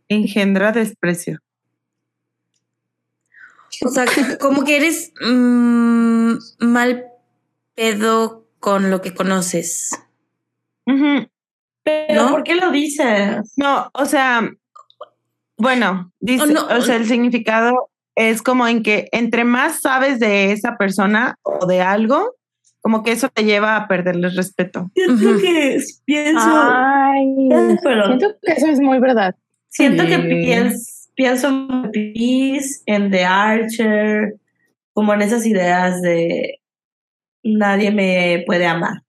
Engendra desprecio. O sea, como que eres mm, mal pedo con lo que conoces. Pero ¿No? ¿por qué lo dices? No, o sea, bueno, dice, no, o sea, el significado es como en que entre más sabes de esa persona o de algo, como que eso te lleva a perderle respeto. Siento Ujú. que pienso. Ay, pero siento que eso es muy verdad. Siento que pienso, pienso en Peace, en The Archer, como en esas ideas de nadie me puede amar.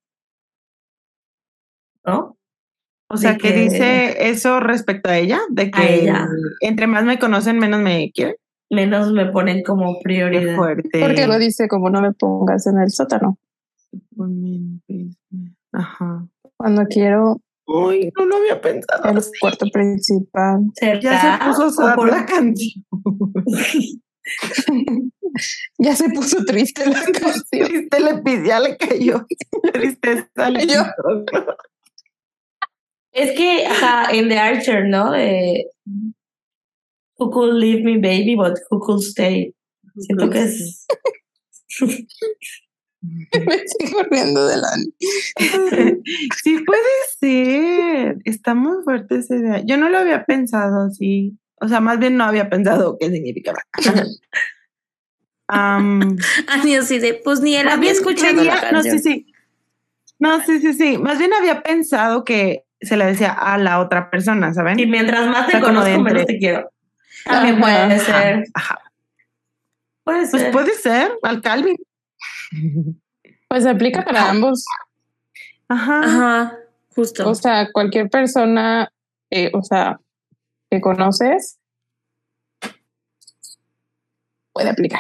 ¿No? O sea, que- dice eso respecto a ella, de que ella. entre más me conocen, menos me quieren. Menos me ponen como prioridad. fuerte. Porque lo dice como no me pongas en el sótano. Ajá. Cuando quiero Uy, no lo había pensado. el cuarto principal. ¿Será? Ya se puso ¿O sad por- la canción. ya se puso triste la canción. Triste le ya le cayó. Tristeza le quitó. Es que, ajá, en The Archer, ¿no? Who could leave me, baby, but who could stay? Siento que es. me sigo riendo de la. Sí puede ser. Está muy fuerte esa idea. Yo no lo había pensado, sí. O sea, más bien no había pensado qué significaba. Am, Ani así de, pues ni él había escuchado la No, sí, sí. No, sí, sí, sí. Más bien había pensado que se le decía a la otra persona, ¿saben? Y mientras más O te sea, conozco, menos te quiero. También Ajá, puede Ajá, ser. ajá. Puede Pues ser. puede ser, al Calvin. Pues aplica para ambos. Ajá. Ajá, justo. O sea, cualquier persona, eh, o sea, que conoces, puede aplicar.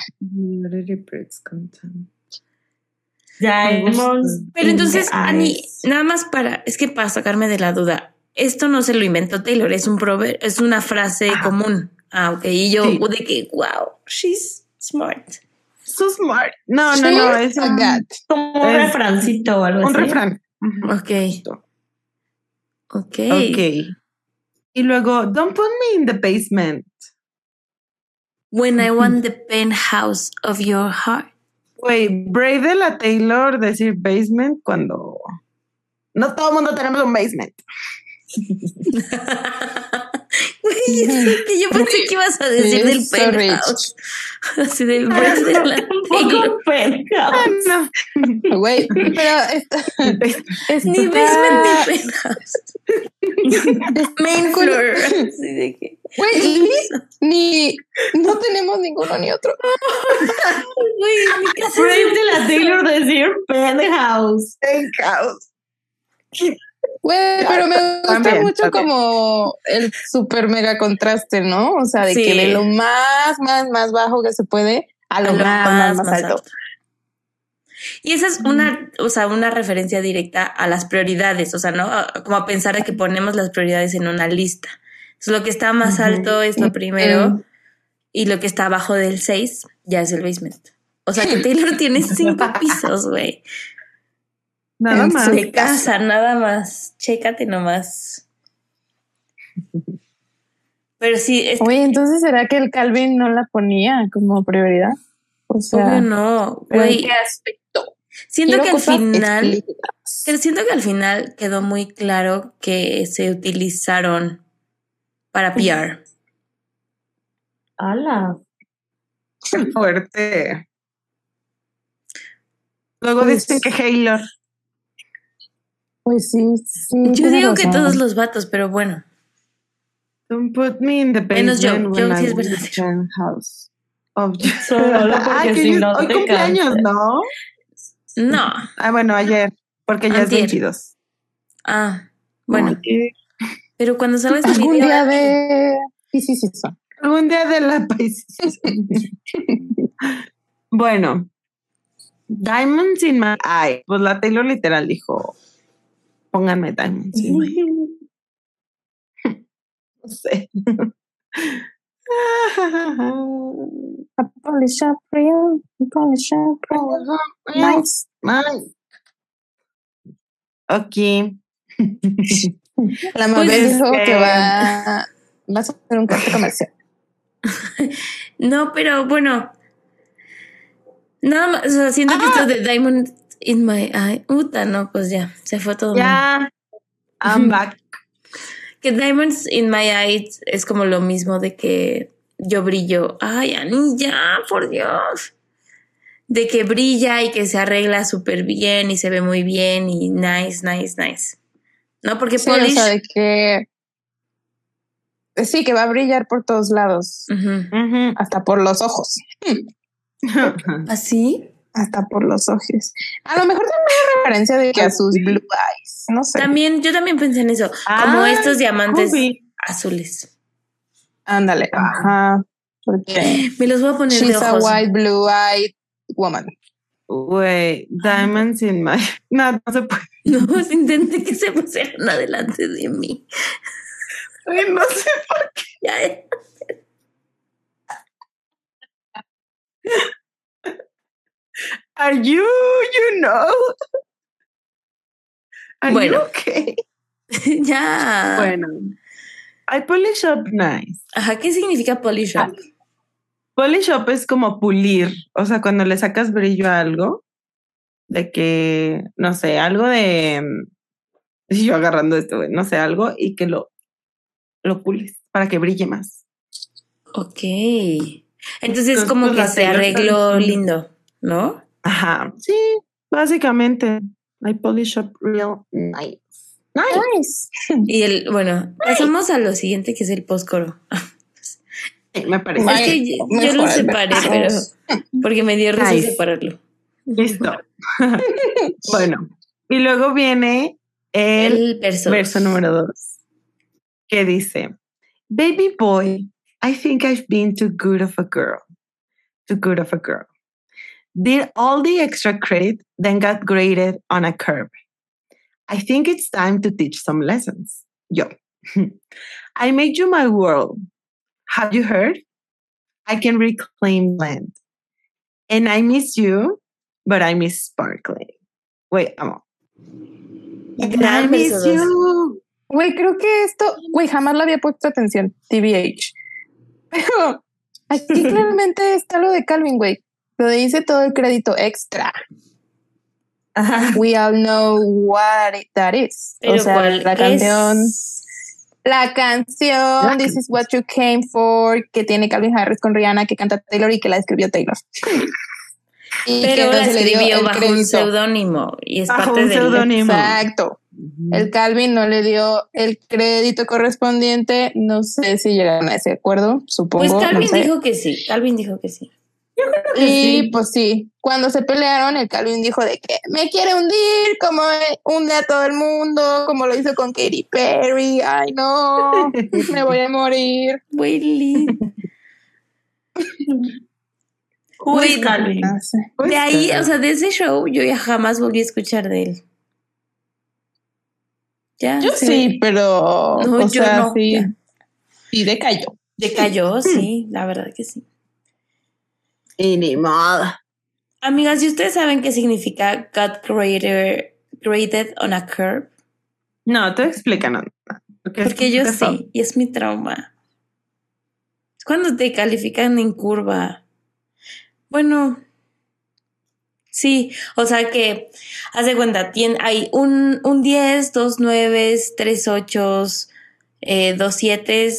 Ya hemos. Pero entonces, Ani, nada más para, es que para sacarme de la duda, esto no se lo inventó Taylor, es un prover, es una frase común. Ah, ok. Y yo Sí. de que, wow, she's smart. So smart. No, no, no, es She's a un. Como un es- refrancito o algo un así. refrán. Ujú. Ok. Ok. Ok. Y luego, don't put me in the basement. When I want the penthouse of your heart. Güey, brave la Taylor decir basement cuando no todo el mundo tenemos un basement. Es que yo pensé que ibas a decir del so penthouse. Así de brave de la Un Taylor. poco penthouse. Ah, no. Güey, pero esta- Ni basement ni penthouse. Main floor. Así de que, Güey, ni, no tenemos ninguno ni otro. güey, mi casa Brave de la Taylor decir penthouse. Penthouse. Güey, pero me gusta También, mucho como el super mega contraste, ¿no? O sea, de Sí. que de lo más, más, más bajo que se puede a lo, a lo más, más, más, alto. Y esa es una, o sea, una referencia directa a las prioridades, o sea, ¿no? Como a pensar de que ponemos las prioridades en una lista. Entonces, lo que está más alto es lo primero Mm. y lo que está abajo del 6 ya es el basement. O sea, que Taylor tiene cinco pisos, güey. Nada En más. su- De casa, nada más. Chécate nomás. Pero sí, es Oye, entonces será que el Calvin no la ponía como prioridad? O sea, obvio no, ¿pero en güey. qué aspecto? Siento Quiero que al final, explícitas. siento que al final quedó muy claro que se utilizaron para PR. ¡Hala! Qué fuerte. Luego Pues- dicen que Haylor. Pues sí, sí. Yo digo que todos los vatos, pero bueno. Don't put me in the Menos yo. Yo sí es verdadero. house of Solo porque Ah, si hoy es- no hoy te cumpleaños. ¿no? No. Ah, bueno, ayer, porque ya es Antier. 22. Ah, bueno. Pero cuando salga este Algún video, día de. Sí, sí, sí. son. Algún día de la país. bueno, Diamonds in my eye. Pues la Taylor literal dijo: Pónganme eye. No sé. A polish up real, a polish up real. Nice. Nice. Ok. La Mabel Pues, dijo que va, va a hacer un corte comercial. No, pero bueno. Nada más, o sea, siento que Ah. esto de Diamond in my eye. Uta, no, pues ya, se fue todo. Ya. I'm back. Que Diamonds in my eyes es como lo mismo de que yo brillo. Ay, Ani, ya, por Dios. De que brilla y que se arregla súper bien y se ve muy bien y nice, nice, nice. No, porque Sí, o polish. sea, de que. Sí, que va a brillar por todos lados, hasta por los ojos. ¿Así? Hasta por los ojos. A lo mejor también hay referencia de que a sus blue eyes. No sé. También, yo también pensé en eso. como Ah, estos diamantes azules. Ándale. Ajá. Porque Me los voy a poner de she's a white, blue eyed woman. Güey, diamonds in my. No, no se puede. No, intenté que se pusieran adelante de mí. Ay, no sé por qué. Ya. Are you, you know? Are Bueno. you okay? ya. Bueno. I polish up nice. Ajá, ¿qué significa polish up? Polish up es como pulir. O sea, cuando le sacas brillo a algo, de que, no sé, algo de. mm, Yo agarrando esto, no sé, algo y que lo, lo pules para que brille más. Ok. Entonces, Entonces, como pues, que se arregló lindo, ¿no? Ajá. Sí, básicamente. I polish up real nice. Nice. Y el, bueno, pasamos a lo siguiente que es el postcoro. Sí, me parece. Es que yo, lo separé, pero porque me dio risa Nice. separarlo. Listo. bueno, y luego viene el, El verso. verso número dos, que dice, Baby boy, I think I've been too good of a girl. Too good of a girl. Did all the extra credit, then got graded on a curve. I think it's time to teach some lessons. Yo. I made you my world. Have you heard? I can reclaim land. And I miss you, but I miss sparkling. Wait, amo. And I miss you. Güey, creo que esto, güey, jamás le había puesto atención, TBH. Pero aquí claramente está lo de Calvin, güey. Lo dice todo el crédito extra. Ajá. We all know what it- that is. Pero o sea, ¿cuál la es? canción, la canción, This is what you came for, que tiene Calvin Harris con Rihanna, que canta Taylor y que la escribió Taylor. Y que Pero la le dio escribió bajo un seudónimo y es Bajo parte un del seudónimo. Exacto. El Calvin no le dio el crédito correspondiente. No sé si llegaron a ese acuerdo, supongo. Pues no Calvin sé. dijo que sí. Calvin dijo que sí. Y sí. pues sí, cuando se pelearon, el Calvin dijo de que me quiere hundir, como hunde a todo el mundo, como lo hizo con Katy Perry. Ay, no, me voy a morir. Willy. Güey, Calvin? De ahí, o sea, de ese show, yo ya jamás volví a escuchar de él. Ya. Yo sí, pero No, o yo sea, no, sí, ya. sí decayó. Decayó, sí, la verdad que sí. Y ni modo. Amigas, ¿y ustedes saben qué significa God created, created on a curve? No, tú explícanos. Porque, Porque yo sí, y es mi trauma. Cuando te califican en curva. Bueno, Sí, o sea que, haz de cuenta, tiene, hay un, un 10, dos 9, tres 8, eh, dos 7,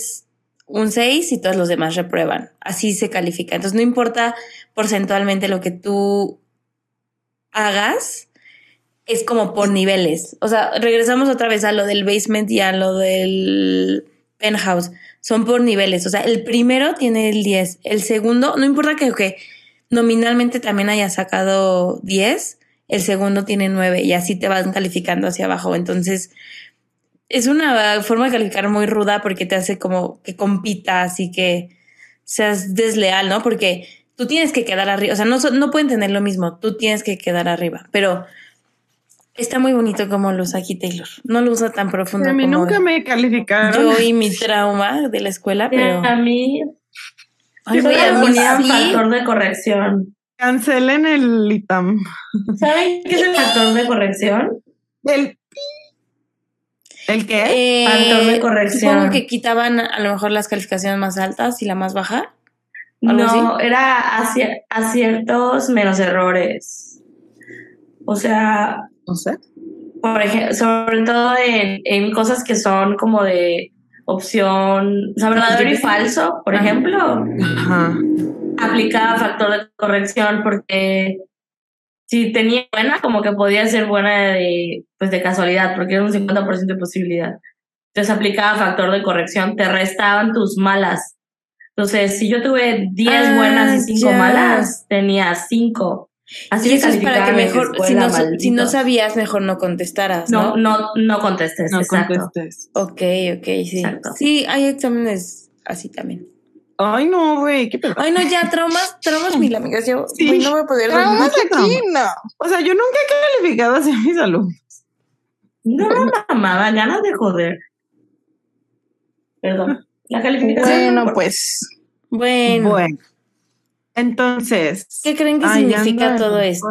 un 6 y todos los demás reprueban. Así se califica. Entonces no importa porcentualmente lo que tú hagas, es como por niveles. O sea, regresamos otra vez a lo del basement y a lo del penthouse. Son por niveles. O sea, el primero tiene el 10. El segundo, no importa que, que nominalmente también haya sacado 10, el segundo tiene 9 y así te van calificando hacia abajo. Entonces, es una forma de calificar muy ruda porque te hace como que compitas y que seas desleal, ¿no? Porque tú tienes que quedar arriba. O sea, no, no pueden tener lo mismo. Tú tienes que quedar arriba. Pero Está muy bonito como lo usa aquí Taylor. No lo usa tan profundo. A mí nunca me calificaron. Yo y mi trauma de la escuela, pero. A mí. Ay, voy a poner factor de corrección. Cancelen el ITAM. ¿Saben qué es el factor de corrección? El. ¿El qué? Eh, factor de corrección. Supongo que quitaban a lo mejor las calificaciones más altas y la más baja. No, era aciertos menos errores. O sea, no sé. Por ejemplo, sobre todo en, cosas que son como de opción, o sea, verdadero y falso, por ejemplo, Ajá. aplicaba factor de corrección porque si tenía buena, como que podía ser buena de, pues de casualidad, porque era un 50% de posibilidad. Entonces aplicaba factor de corrección, te restaban tus malas. Entonces, si yo tuve 10 buenas y 5 ah, malas, tenía 5. Así eso es para que mejor, si no, si no, sabías, mejor no contestaras. No, no, no, contestes. No exacto. contestes. Ok, ok, sí. Sí, hay exámenes así también. Ay, no, güey, qué pedo. Ay, no, ya, traumas, traumas mil amigas. Yo sí. no voy a poder Traumas aquí, no. O sea, yo nunca he calificado así a mis alumnos. No, mamá, ganas de joder. Perdón. La calificación. Bueno, pues. Bueno. Bueno. Entonces. ¿Qué creen que significa todo esto?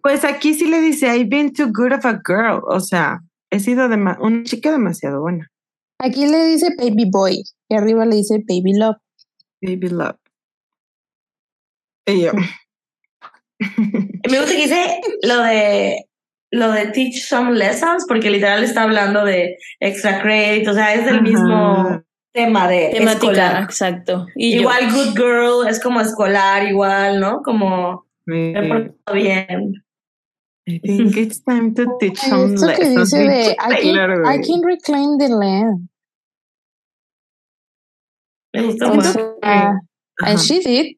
Pues aquí sí le dice, I've been too good of a girl. O sea, he sido una chica demasiado buena. Aquí le dice baby boy y arriba le dice baby love. Baby love. Y yo. Me gusta que dice lo de lo de teach some lessons porque literal está hablando de extra credit, o sea, es del mismo tema de Temática, escolar. exacto. igual Good Girl es como escolar, igual, ¿no? Como me porto bien. I think it's time to teach some Esto que dice de I can, I can reclaim the land. Gustó mucho. and she did.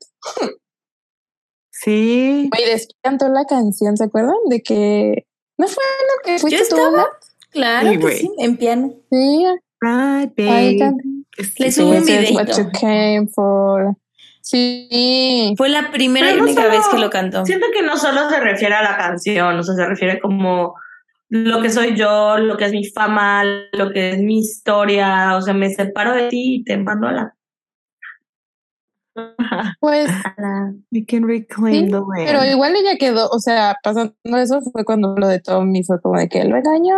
Sí. Y después cantó la canción, ¿se acuerdan? De que no fue lo que fuiste Yo estaba, claro sí, que sí, en piano. Sí. Right, babe. Le subo un videito. Sí. Fue la primera y única vez que lo cantó. Siento que no solo se refiere a la canción, o sea, se refiere como lo que soy yo, lo que es mi fama, lo que es mi historia, o sea, me separo de ti y te mando a la... Pues, can reclaim the pero igual ella quedó, o sea, pasando eso fue cuando lo de Tommy fue como de que lo engañó.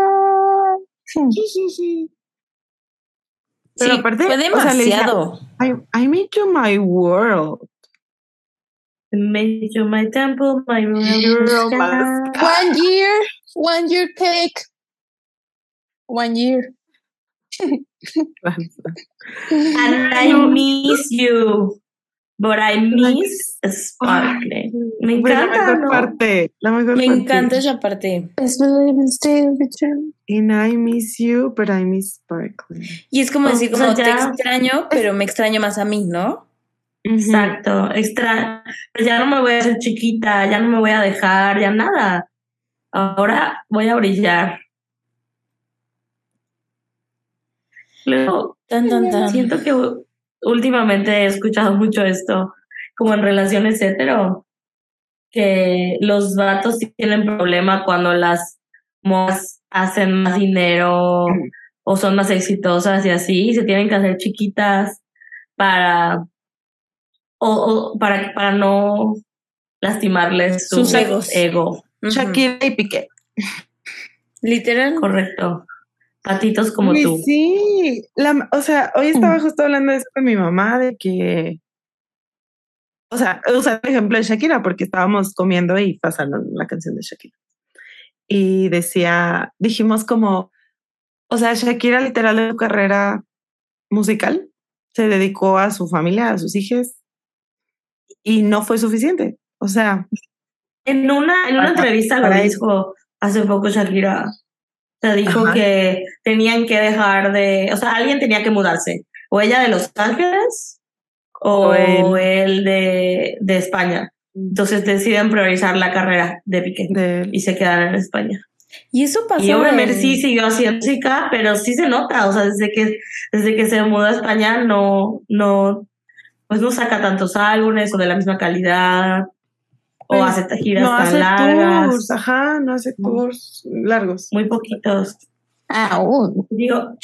Sí, sí, sí. Pero sí, aparte, fue demasiado. O sea, I, I made you my world. I made you my temple, my world. One year, one year cake. One year. and I miss you. But I miss Sparkle. Me encanta. La mejor parte. La mejor Me parte. encanta esa parte. And I miss you, but I miss Sparkle. Y es como decir, como te extraño, pero me extraño más a mí, ¿no? Exacto. Extra. Ya no me voy a hacer chiquita, ya no me voy a dejar, ya nada. Ahora voy a brillar. Luego, tan, tan, tan. siento que últimamente he escuchado mucho esto, como en relaciones hetero, que los vatos tienen problema cuando las morras hacen más dinero o son más exitosas y así, y se tienen que hacer chiquitas para o, para, para no lastimarles sus egos. ego. Shakira y Piqué. Literal. Correcto. Patitos como tú. Sí, la, o sea, hoy estaba mm. justo hablando de eso con mi mamá, de que o sea, usar el ejemplo de Shakira porque estábamos comiendo y pasaron la canción de Shakira. Y decía, dijimos como, o sea, Shakira literal de su carrera musical se dedicó a su familia, a sus hijos y no fue suficiente. O sea, En una, en una Para- entrevista lo dijo hace poco Shakira. Sea, dijo Ajá. que tenían que dejar de, o sea, alguien tenía que mudarse. O ella de Los Ángeles o, O él. él de, de España. Entonces deciden priorizar la carrera de Piqué de, y se quedaron en España. Y eso pasó. Y en- sí siguió haciendo música, pero sí se nota, o sea, desde que, desde que se mudó a España no, no, pues no saca tantos álbumes o de la misma calidad, o Pues, hace giras no tan hace largas, tours, ajá, no hace No. tours largos. muy poquitos. Aún. Digo,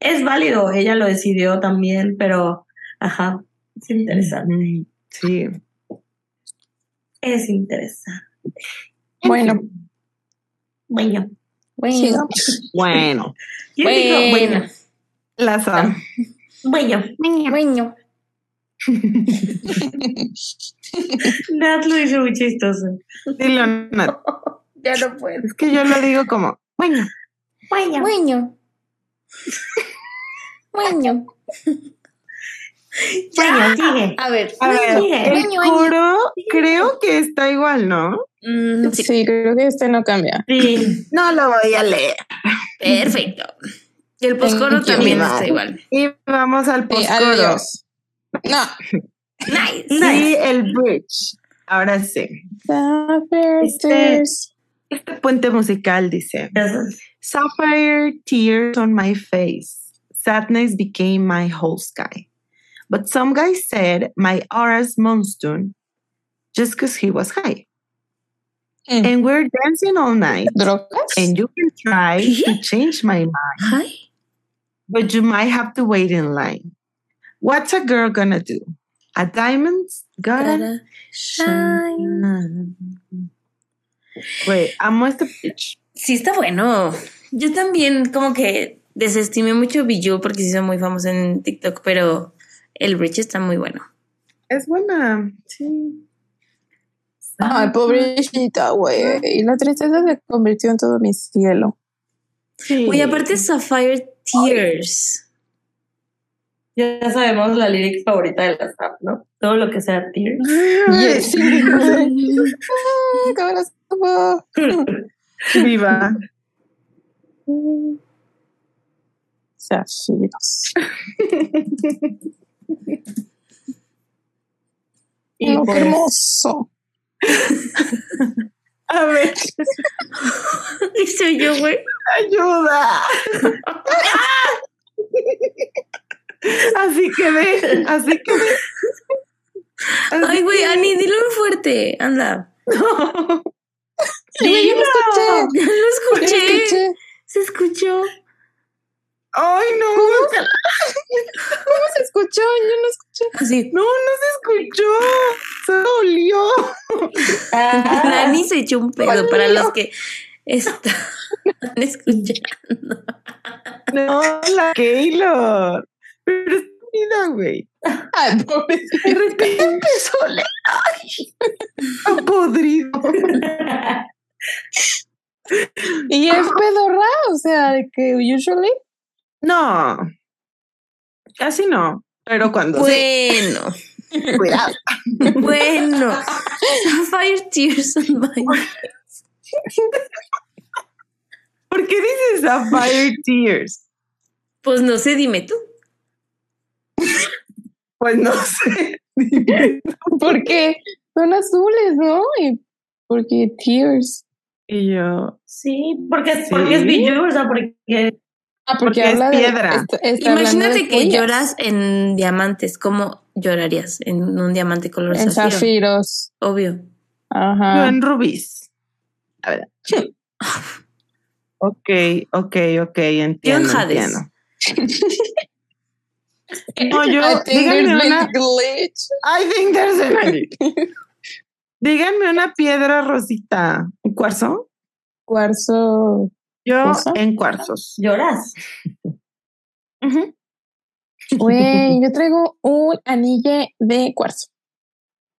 es válido, ella lo decidió también, pero, ajá, es interesante, Sí. es interesante. Bueno, Bueno, Bueno. Bueno, ¿quién dijo? bueno, Bueno, la Sam. bueno, bueno. Nat lo hizo muy chistoso. Dilo, Nat. Ya no puedo. Es que yo lo digo como, bueno, Bueno, Bueno. Bueno. bueno, sigue. A ver. a ver, Sigue. el coro creo que está igual, ¿no? Mm, sí, Sí, creo que este no cambia. Sí, No lo voy a leer. perfecto. Y el poscoro you. también está igual. Y vamos al postcoro. No. Nice. Y el bridge. Ahora sí. Este- Este puente musical dice: eso. Sapphire tears on my face. Sadness became my whole sky. But some guy said my aura's monsoon just because he was high. Mm. And we're dancing all night. ¿Drogas? And you can try to change my mind, Hi. but you might have to wait in line. What's a girl gonna do? A diamond's gonna Gotta shine. Wait, amo este pitch. Sí, está bueno. Yo también como que desestimé mucho Bijou porque se hizo muy famoso en TikTok, pero el bridge está muy bueno. Es buena, sí. Ay, pobrecita, güey. Y la tristeza se convirtió en todo mi cielo. Sí. Oye, aparte Sapphire Tears. Ya sabemos la lyrics favorita de la Snap, ¿no? Todo lo que sea tears. Yes. Viva. Zafiros. Y No, qué pues, hermoso. A ver, Y soy yo, güey. ayuda. Así quedé, así quedé. Así Ay, güey, Ani, dilo muy fuerte. Anda. Yo no escuché. Ya lo Yo no escuché. escuché. Se escuchó. Ay, no, ¿Cómo se escuchó? Yo no escuché. Así. no, no se escuchó. Se dolió. ah, Nani se echó un pedo para los que están escuchando. No, la Keylor. Pero es vida, güey. Pobrecita. De repente a. Ay, está podrido. Y es pedorra, o sea, que usually. No, casi no. Pero cuando Bueno, cuidado. bueno. Sapphire Tears on my ¿Por qué dices Sapphire Tears? Pues no sé, dime tú. Pues no sé. Porque son azules, ¿no? Y porque tears. Y yo, sí, porque, Sí. porque es Bijou, o sea, porque Ah, Porque es habla piedra. está- está hablando Imagínate de que lloras en diamantes. ¿Cómo llorarías en un diamante color En zafiro? zafiros. Obvio. yo Ajá. en rubis. A ver. Ok, ok, ok, entiendo. Hades. entiendo. No, yo, I think díganme una, glitch. I think there's a Díganme una piedra rosita. ¿Un cuarzo? Cuarzo. Yo ¿Rosa? en cuarzos. lloras. Ujú. Güey, yo traigo un anillo de cuarzo.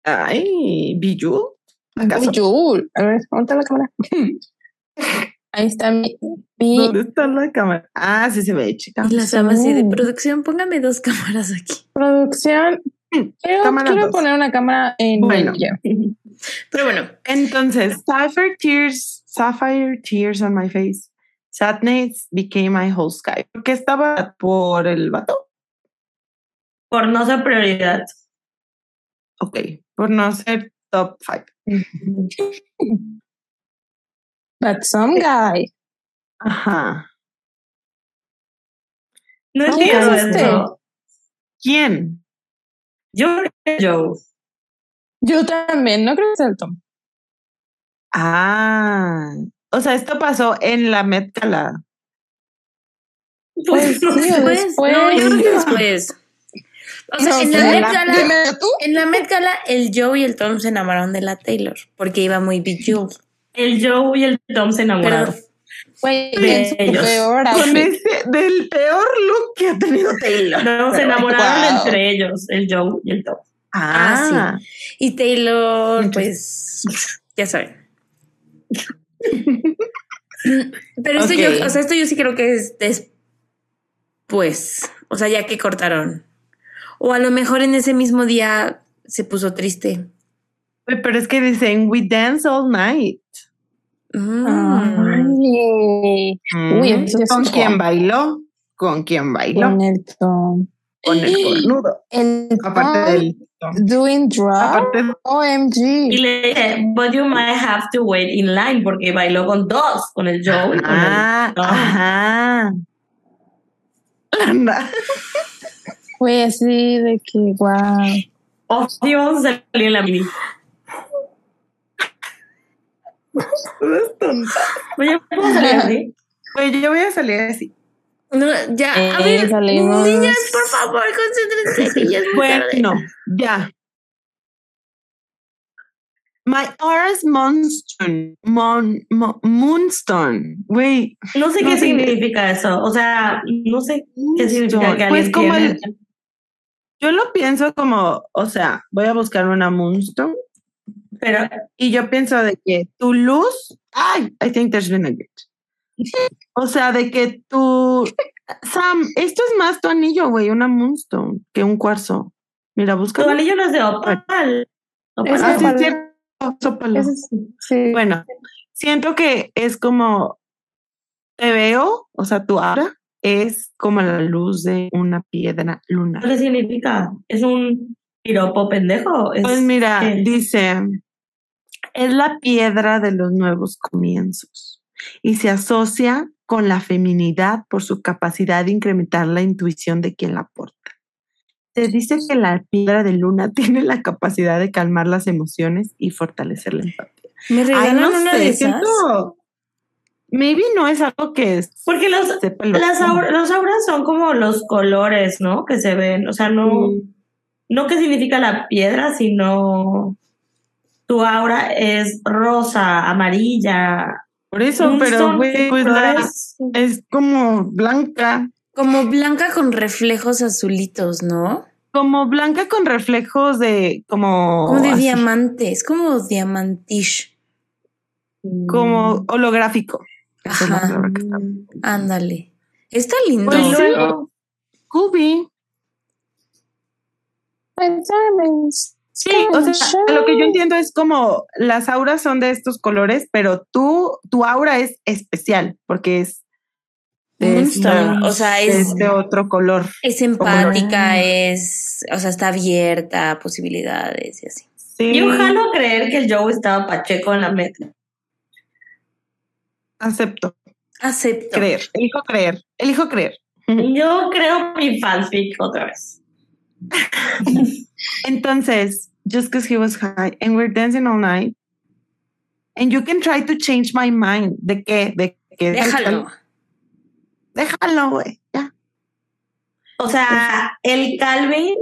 Ay, Bijou. ¿Acaso? Yul. A ver, ¿dónde está la cámara? Ahí está mi, mi ¿Dónde está la cámara? Ah, sí se ve, chica. Y las damas así de Sí. producción, póngame dos cámaras aquí. producción. Quiero, Cámara quiero dos. poner una cámara en Bueno. medio. Pero bueno, Entonces, Sapphire Tears, Sapphire Tears on my face. Sadness became my whole sky. ¿Por qué estaba por el vato? Por no ser prioridad. Ok, por no ser top five. But some guy. Ajá. No ¿Quién entiendo es este? eso. ¿Quién? Yo creo que Joe. Yo también, no creo que sea el Tom. Ah, o sea, esto pasó en la Met Gala. Pues no sí, sé. o después, después. no, yo creo que después. O sea, No en la Met la- Gala, en la Met Gala, el Joe y el Tom se enamoraron de la Taylor porque iba muy bejeweled. El Joe y el Tom se enamoraron. Güey, De en su ellos. peor Con ese, del peor look que ha tenido Taylor. No, se enamoraron wow. entre ellos, el Joe y el Tom. Ah, Y Taylor, pues, ya saben. Pero esto yo, o sea, esto yo sí creo que es después. O sea, ya que cortaron. O a lo mejor en ese mismo día se puso triste. Pero es que dicen, we dance all night. Mm. Ay, Uy, Mm, eso ¿Con quién bailó? ¿Con quién bailó? con el Tom. Con el cornudo. El Aparte del. doing drag. Aparte Y OMG. le dije, but you might have to wait in line porque bailó con dos, con el Joe y con Ah, el ajá. Anda. Fue así de que, wow. A salir en la mini. Es tonta. Oye, ¿puedo salir así? Güey, yo voy a salir así. No, ya, a Eh, ver, salimos. niñas, por favor, concéntrense, que ya es muy tarde. Bueno, ya. My Aura's Moonstone. Mon, Mo- Moonstone. Güey. No sé No qué sé. significa eso. O sea, no sé qué significa que alguien Pues como tiene. el, yo lo pienso como, o sea, voy a buscar una Moonstone Pero y yo pienso de que tu luz, ay, I think there's been a glitch. O sea, de que tu, Sam, esto es más tu anillo, güey, una Moonstone que un cuarzo. Mira, busca. tu anillo no es de opal. Opal. Es Ah, sí, sópalo. Sí. sí. Bueno, siento que es como te veo, o sea, tu aura es como la luz de una piedra lunar. ¿Qué significa? ¿Es un piropo pendejo? ¿Es Pues mira, qué? dice, es la piedra de los nuevos comienzos y se asocia con la feminidad por su capacidad de incrementar la intuición de quien la porta. Se dice que la piedra de luna tiene la capacidad de calmar las emociones y fortalecer la empatía. ¿Me Ay, regalan no una sé, de esas? siento- Maybe no es algo que es- Porque los, lo las que- aura- los auras son como los colores, ¿no? Que se ven. O sea, no, Sí. no qué significa la piedra, sino tu aura es rosa, amarilla. Por eso, pero güey, pues la- es como blanca, Como blanca con reflejos azulitos, ¿no? como blanca con reflejos de como Como de así, diamante, es como diamantish. como holográfico. Ajá. está. Ándale. Está lindo. Pues luego. Diamonds. Sí, o sea, lo que yo entiendo es como las auras son de estos colores, pero tú, tu aura es especial porque es de, esta- o sea, de es, este otro color. es empática, es, o sea, está abierta a posibilidades y así. Sí, Yo jalo a creer que el Joe estaba pacheco en la meta. acepto, Acepto. creer, elijo creer, elijo creer. Yo creo mi fanfic otra vez. Entonces, just because he was high and we're dancing all night, and you can try to change my mind. ¿De qué? ¿De qué? Déjalo. Déjalo, güey. Ya. O sea, el Calvin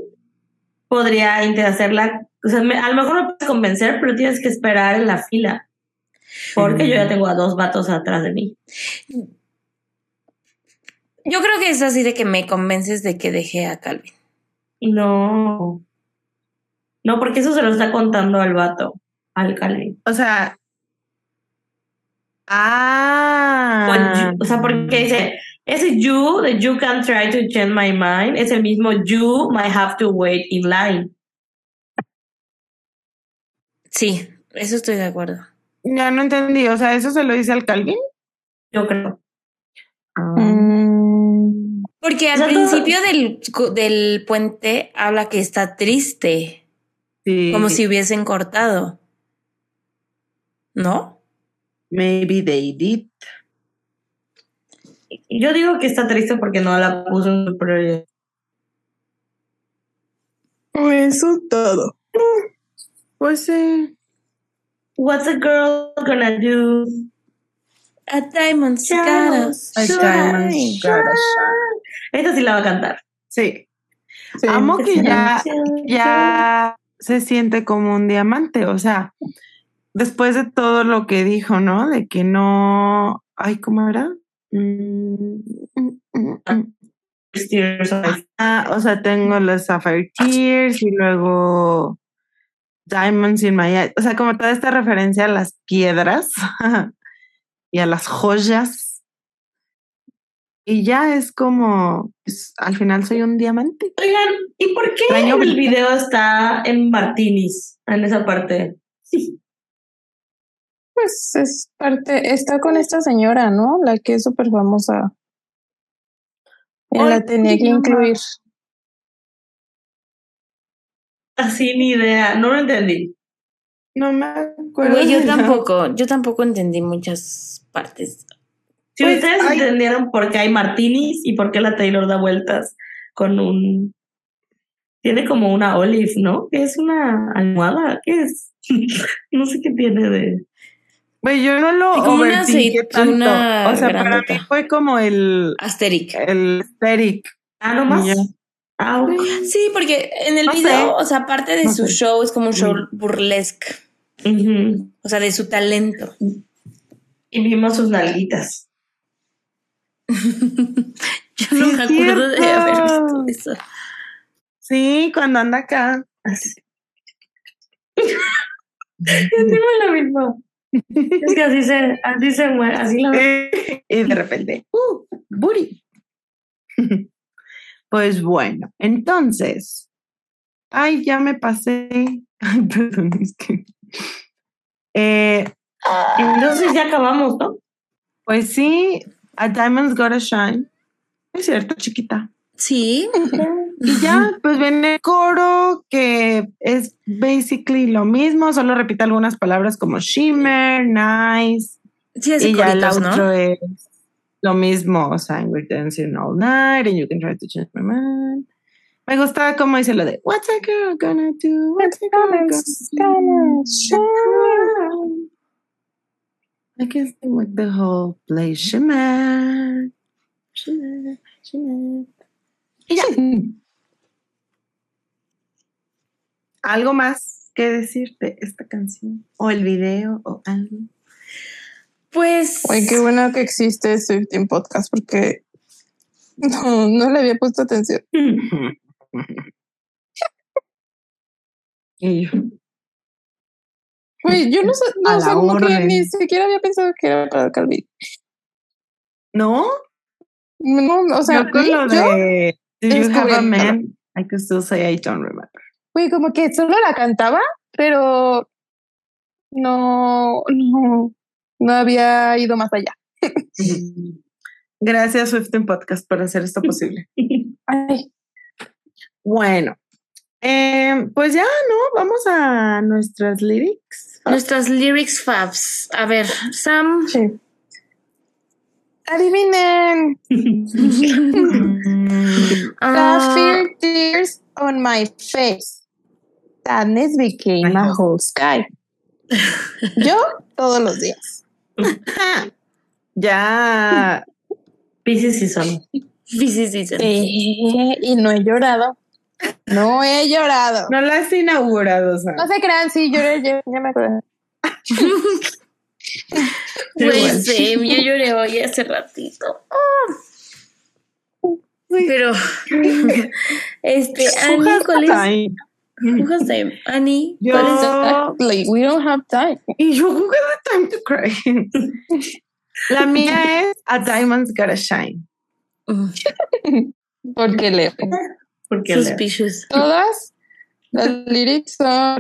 podría hacerla. O sea, me- a lo mejor me puedes convencer, pero tienes que esperar en la fila. Porque yo ya tengo a dos vatos atrás de mí. Yo creo que es así de que me convences de que dejé a Calvin. No. No, porque eso se lo está contando al vato, al Calvin. O sea. Ah. O sea, porque dice, ese you, the you can try to change my mind, es el mismo you might have to wait in line. Sí, eso estoy de acuerdo. Ya no entendí. O sea, ¿eso se lo dice al Calvin? Yo creo. Mm, Porque al O sea, todo- principio del, del puente habla que está triste, Sí. como si hubiesen cortado. ¿No? Maybe they did. Yo digo que está triste porque no la puso en su prioridad. Eso todo. Pues sí. What's a girl gonna do? A diamond's gotta A shine. diamond's gotta shine. Esta sí la va a cantar. Sí. sí. Amo que ya, ya se siente como un diamante. O sea, después de todo lo que dijo, ¿no? De que no. Ay, ¿cómo era? Mm, mm, mm, Ah, o sea, tengo los Sapphire Tears y luego Diamonds in My Eye. O sea, como toda esta referencia a las piedras y a las joyas. Y ya es como, pues, al final soy un diamante. Oigan, ¿y por qué Extraño el video está en Martinis? En esa parte. Sí. Pues es parte, está con esta señora, ¿no? La que es súper famosa. Ay, la tenía ¿cómo que incluir. Así ni idea. No lo entendí. No me acuerdo. Güey, yo tampoco, yo tampoco entendí muchas partes. Si Pues, ustedes ay. entendieron por qué hay Martinis y por qué la Taylor da vueltas con un. Tiene como una olive, ¿no? ¿Qué es una almohada? ¿Qué es? no sé qué tiene de. Güey, yo no lo como una aceituna tanto. O sea, para mí fue como el, Asteric. el aesthetic. Ah, no más. Ah. Sí, porque en el No sé. video, o sea, aparte de No su sé. show, es como un show Mm. burlesque. O sea, de su talento. Y vimos sus nalguitas. Yo no me acuerdo de haber visto eso. Sí, cuando anda acá. Así. Yo tengo lo mismo. Es que así se, así se mueve, así la y de repente, ¡uh! ¡Booty! Pues bueno, entonces. Ay, ya me pasé. Ay, perdón, es que. Eh, Entonces ya acabamos, ¿no? pues sí, a Diamond's Gotta Shine. Es cierto, chiquita. Sí. Y ya, pues viene el coro, que es basically lo mismo, solo repite algunas palabras como shimmer, nice, Sí, hace y ya el outro ¿no? es lo mismo, o sea, we're dancing all night and you can try to change my mind. Me gusta cómo dice lo de What's a girl gonna do? What's a girl gonna do? I can sing with the whole place. Shimmer, shimmer, shimmer. ¿Algo más que decirte esta canción? ¿O el video o algo? Pues. Oye, qué bueno que existe Swifting Podcast porque no, no le había puesto atención. Y yo, Güey, yo no sé, no, o sea, como que ni siquiera había pensado que era para Calvin. ¿No? No, o sea, yo con lo yo, de Do you have a man? I could still say I don't remember. güey, como que solo la cantaba, pero no, no, no había ido más allá. Gracias, Swifting Podcast, por hacer esto posible. Ay, Bueno, eh, pues ya, ¿no? Vamos a nuestras lyrics. Nuestras lyrics fabs. A ver, Sam. sí. Adivinen. Sapphire tears on my face. Sadness became a whole sky. Yo todos los días. Ya, Pisces sí son. Pisces season. Eh, y no he llorado. No he llorado. no la has inaugurado, Sam. No se crean, sí, lloré, ya, ya me acuerdo. Güey, sí, yo lloré hoy hace ratito. Pero, este, Ani, ¿cuál es? Ay, Who has time? Annie, Yo- ¿cuál es? We don't have time. Y yo, who has time to cry? La mía es A Diamond's Gotta Shine. Mm, Porque leo. Porque Suspicious. Todas las lyrics son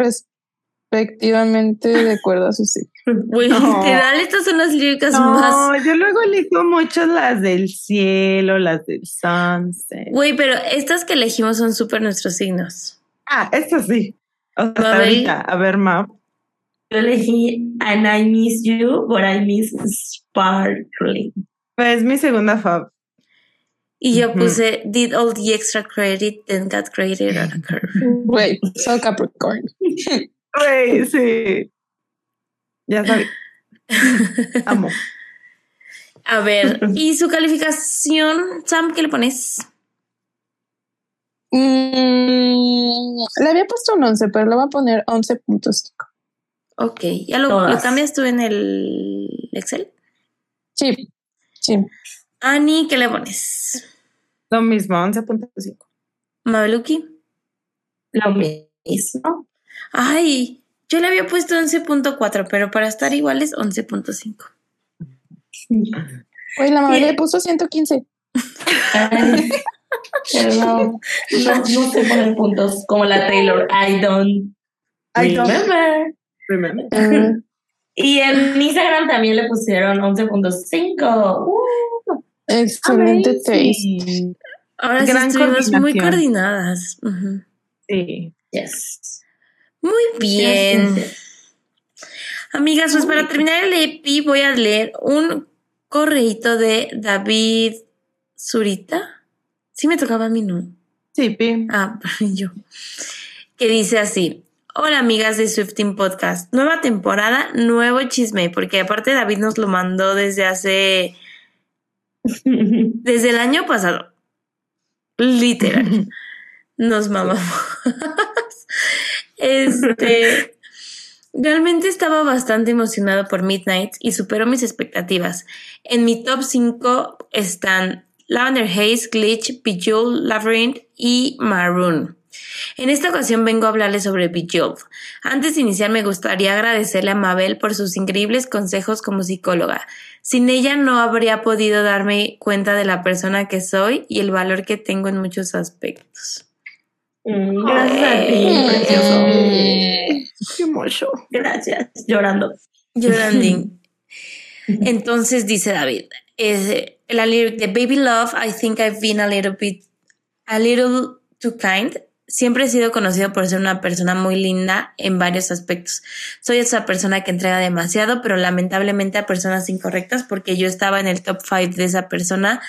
respectivamente de acuerdo a su signo. Güey, No. literal, estas son las líricas más. No, yo luego elijo muchas las del cielo, las del sunset. Güey, pero estas que elegimos son súper nuestros signos. Ah, eso sí. O sea, ahorita, a ver, Map. Yo elegí And I Miss You, but I Miss Sparkling. Pues mi segunda fab. Y yo puse, did all the extra credit, then got created on a curve. Wait, so Capricorn. Güey, sí. Ya sabía. Amo. A ver, ¿y su calificación, Sam, qué le pones? Mm, le había puesto un 11, pero le voy a poner 11.5. Ok, ¿ya lo, lo cambias tú en el Excel? Sí, sí. Ani, ¿qué le pones? Lo mismo, 11.5. Mabeluki. Lo mismo. Ay, yo le había puesto 11.4, pero para estar iguales 11.5. Oye, la madre le puso 115. Ay, Perdón. No, no se ponen puntos como la Taylor. I don't I don't remember. remember. Mm, Y en Instagram también le pusieron 11.5. Uh, excelente taste. amazing. Ahora sí Gran estuvimos muy coordinadas. Sí. Yes. Muy bien. Yes, yes, Amigas, pues para terminar el EPI voy a leer un correíto de David Zurita. Sí me tocaba a mí, ¿no? Sí, Pi. Ah, yo. Que dice así. Hola amigas de Swifting Podcast. Nueva temporada, nuevo chisme, porque aparte David nos lo mandó desde hace. desde el año pasado. Literal. Nos mamamos. Este. Realmente estaba bastante emocionado por Midnight y superó mis expectativas. En mi top 5 están Lavender Haze, Glitch, Bejeweled, Labyrinth y Maroon. En esta ocasión vengo a hablarles sobre Bejeweled. Antes de iniciar me gustaría agradecerle a Mabel por sus increíbles consejos como psicóloga. Sin ella no habría podido darme cuenta de la persona que soy y el valor que tengo en muchos aspectos. Mm, Gracias a ti, Mm. precioso. Qué mocho. Gracias. Llorando. Llorandín. Entonces dice David, es la lyric de Baby Love, I think I've been a little bit, a little too kind. Siempre he sido conocido por ser una persona muy linda en varios aspectos. Soy esa persona que entrega demasiado, pero lamentablemente a personas incorrectas porque yo estaba en el top 5 de esa persona.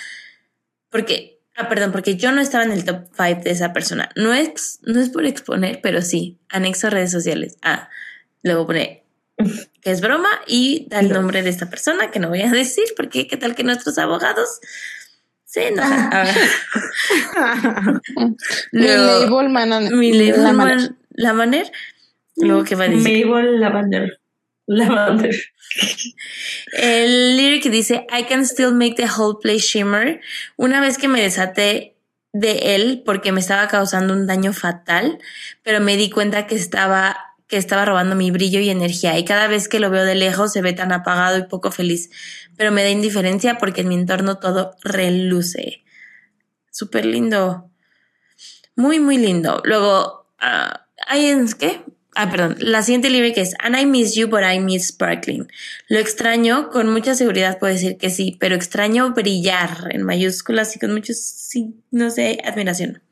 Porque, ah, perdón, porque yo no estaba en el top 5 de esa persona. No es, no es por exponer, pero sí. Anexo redes sociales. Ah, luego pone que es broma y da el nombre de esta persona que no voy a decir porque qué tal que nuestros abogados Ah. Mi Luego, label man, mi label la man- manera. la manera. Luego, ¿qué va a decir? Mabel Lavender. Lavender. El lyric dice, I can still make the whole place shimmer. Una vez que me desaté de él porque me estaba causando un daño fatal, pero me di cuenta que estaba que estaba robando mi brillo y energía y cada vez que lo veo de lejos se ve tan apagado y poco feliz, pero me da indiferencia porque en mi entorno todo reluce. Súper lindo. Muy, muy lindo. Luego, ah, ¿hay en qué? Ah, perdón. La siguiente lyric es And I miss you, but I miss sparkling. Lo extraño, con mucha seguridad puedo decir que sí, pero extraño brillar en mayúsculas y con muchos signos de admiración.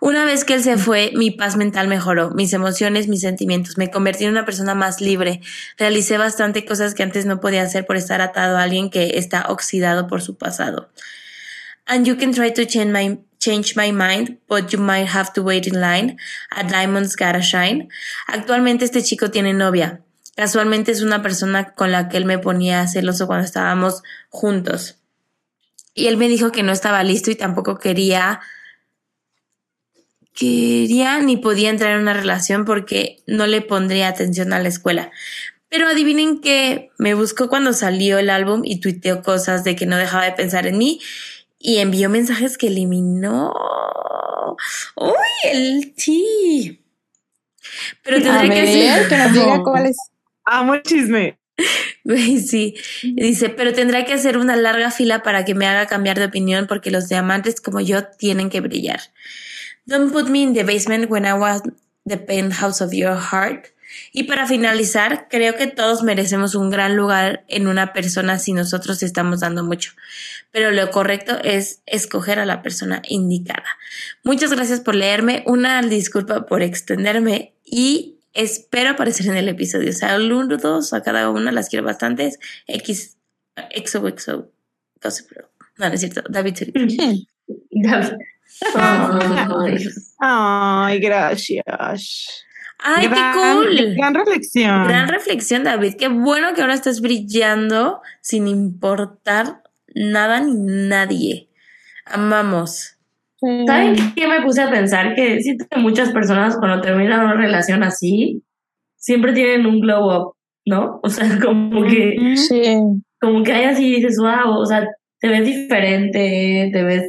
Una vez que él se fue, mi paz mental mejoró, mis emociones, mis sentimientos. Me convertí en una persona más libre. Realicé bastante cosas que antes no podía hacer por estar atado a alguien que está oxidado por su pasado. And you can try to change my, change my mind, but you might have to wait in line. A diamond's gotta shine. Actualmente este chico tiene novia. Casualmente es una persona con la que él me ponía celoso cuando estábamos juntos. Y él me dijo que no estaba listo y tampoco quería quería ni podía entrar en una relación porque no le pondría atención a la escuela. Pero adivinen que me buscó cuando salió el álbum y tuiteó cosas de que no dejaba de pensar en mí y envió mensajes que eliminó. ¡Uy, el sí! Pero tendré que ver, hacer. que nos diga cuál es. Amo el chisme. Sí. Dice, pero tendrá que hacer una larga fila para que me haga cambiar de opinión porque los diamantes como yo tienen que brillar. Don't put me in the basement when I was the penthouse of your heart. Y para finalizar, creo que todos merecemos un gran lugar en una persona si nosotros estamos dando mucho. Pero lo correcto es escoger a la persona indicada. Muchas gracias por leerme. Una disculpa por extenderme y espero aparecer en el episodio. Saludos a cada una, las quiero bastantes. X, XOXO, Gossip Girl. No, no es cierto. David. David. Ay, gracias. ¡Ay, qué cool! Gran reflexión. Gran reflexión, David. Qué bueno que ahora estás brillando sin importar nada ni nadie. Amamos. ¿Saben qué me puse a pensar? Que siento que muchas personas cuando terminan una relación así, siempre tienen un glow up, ¿no? O sea, como que. Sí. como que hay así y dices, wow, o sea, te ves diferente, te ves,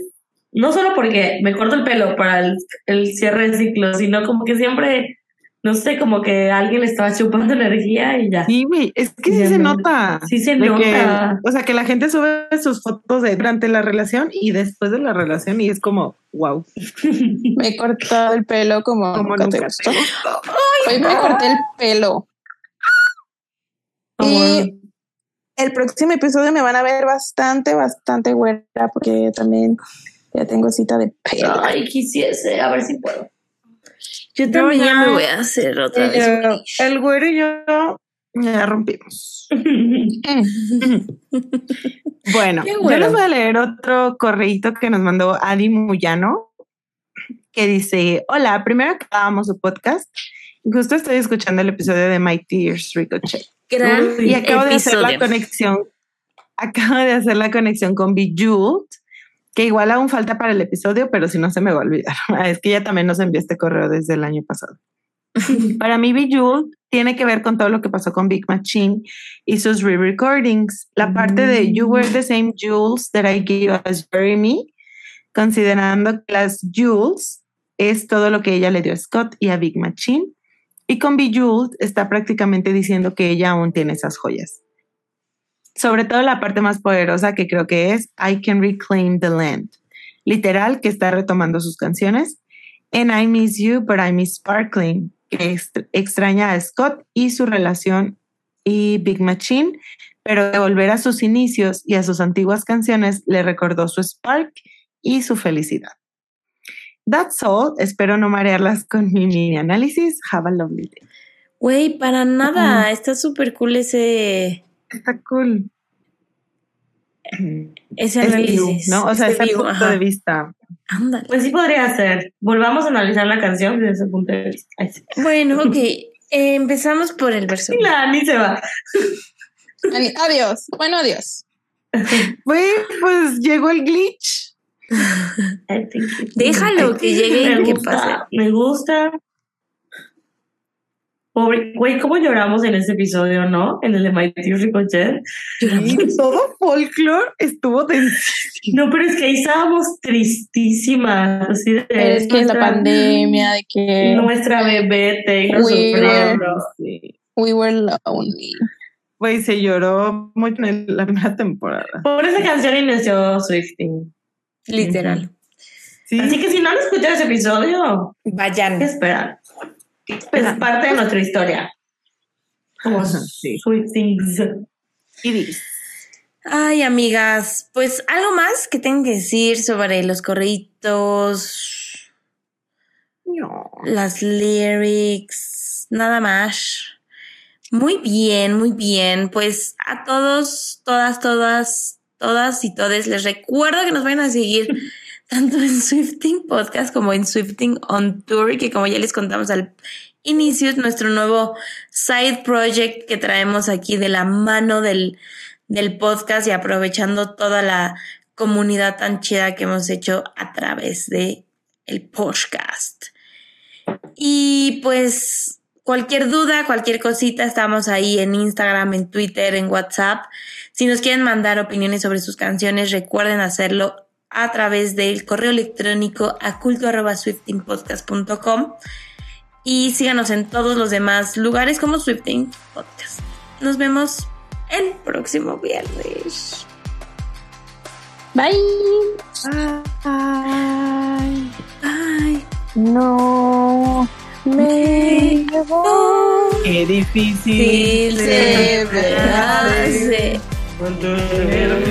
no solo porque me corto el pelo para el, el cierre de ciclo, sino como que siempre, no sé, como que alguien le estaba chupando energía y ya. Sí, güey, es que sí Ya se nota. Sí se que- nota. o sea, que la gente sube sus fotos de durante la relación y después de la relación y es como, wow. Me he cortado el pelo como, Como nunca te gustó. Hoy me corté el pelo. Y el próximo episodio me van a ver bastante, bastante güera porque también ya tengo cita de pelo. Ay, quisiese, a ver si puedo. Yo también ya ya- me voy a hacer otra vez. El güero y yo ya rompimos. Bueno, yo les voy a leer otro correíto que nos mandó Adi Muyano, que dice, hola, primero acabamos su podcast. Justo estoy escuchando el episodio de My Tears Ricochet. Gran Y acabo de hacer la conexión, acabo de hacer la conexión con Bejeweled, que igual aún falta para el episodio, pero si no se me va a olvidar. Es que ella también nos envió este correo desde el año pasado. para mí, Bejeweled tiene que ver con todo lo que pasó con Big Machine y sus re-recordings. La parte de You Were the Same Jewels that I gave as Jeremy, considerando que las Jewels es todo lo que ella le dio a Scott y a Big Machine. Y con Bejeweled está prácticamente diciendo que ella aún tiene esas joyas. Sobre todo la parte más poderosa que creo que es I Can Reclaim the Land. Literal, que está retomando sus canciones. And I Miss You, but I Miss Sparkling, que ext- extraña a Scott y su relación y Big Machine, pero de volver a sus inicios y a sus antiguas canciones le recordó su spark y su felicidad. That's all. Espero no marearlas con mi mini análisis. Have a lovely day. Güey, para nada. Está súper cool ese, Está cool. ese Es análisis. view, ¿no? O sea, Ese view, punto ajá. de vista. Ándale. Pues sí podría ser. Volvamos a analizar la canción desde ese punto de vista. Bueno, ok. Eh, empezamos por el verso. Y la Ani se va. Ani- Adiós. Bueno, adiós. Güey, pues llegó el glitch. Déjalo que llegue y que pase. Me gusta. Pobre, güey, ¿cómo lloramos en ese episodio, no? En el de My Dear Ricochet. Y todo folklore estuvo densísimo. No, pero es que ahí estábamos tristísimas. Así de, Es que es la nuestra- pandemia, de que Nuestra bebé Taylor We sufriendo. We were lonely. Güey, se lloró mucho en la primera temporada. Por esa canción inició Swifting. Literal. Sí. Así que si no han escuchado ese episodio, Vayan. ¿qué esperan? Es parte de nuestra historia. Como. Swiftings. Iris. Ay, amigas, pues algo más que tengo que decir sobre los correitos, No. las lyrics, nada más. Muy bien, muy bien. Pues a todos, todas, todas, todas y todes les recuerdo que nos vayan a seguir tanto en Swifting Podcast como en Swifting on Tour, que como ya les contamos al inicio es nuestro nuevo side project que traemos aquí de la mano del, del podcast y aprovechando toda la comunidad tan chida que hemos hecho a través de el podcast. Y pues cualquier duda, cualquier cosita, estamos ahí en Instagram, en Twitter, en WhatsApp. Si nos quieren mandar opiniones sobre sus canciones, recuerden hacerlo a través del correo electrónico a culto.swiftingpodcast.com Y síganos en todos los demás lugares como Swifting Podcast. Nos vemos el próximo viernes. Bye. Ay. Bye. No me voy. Qué difícil Sí, se me hace. Mantenerme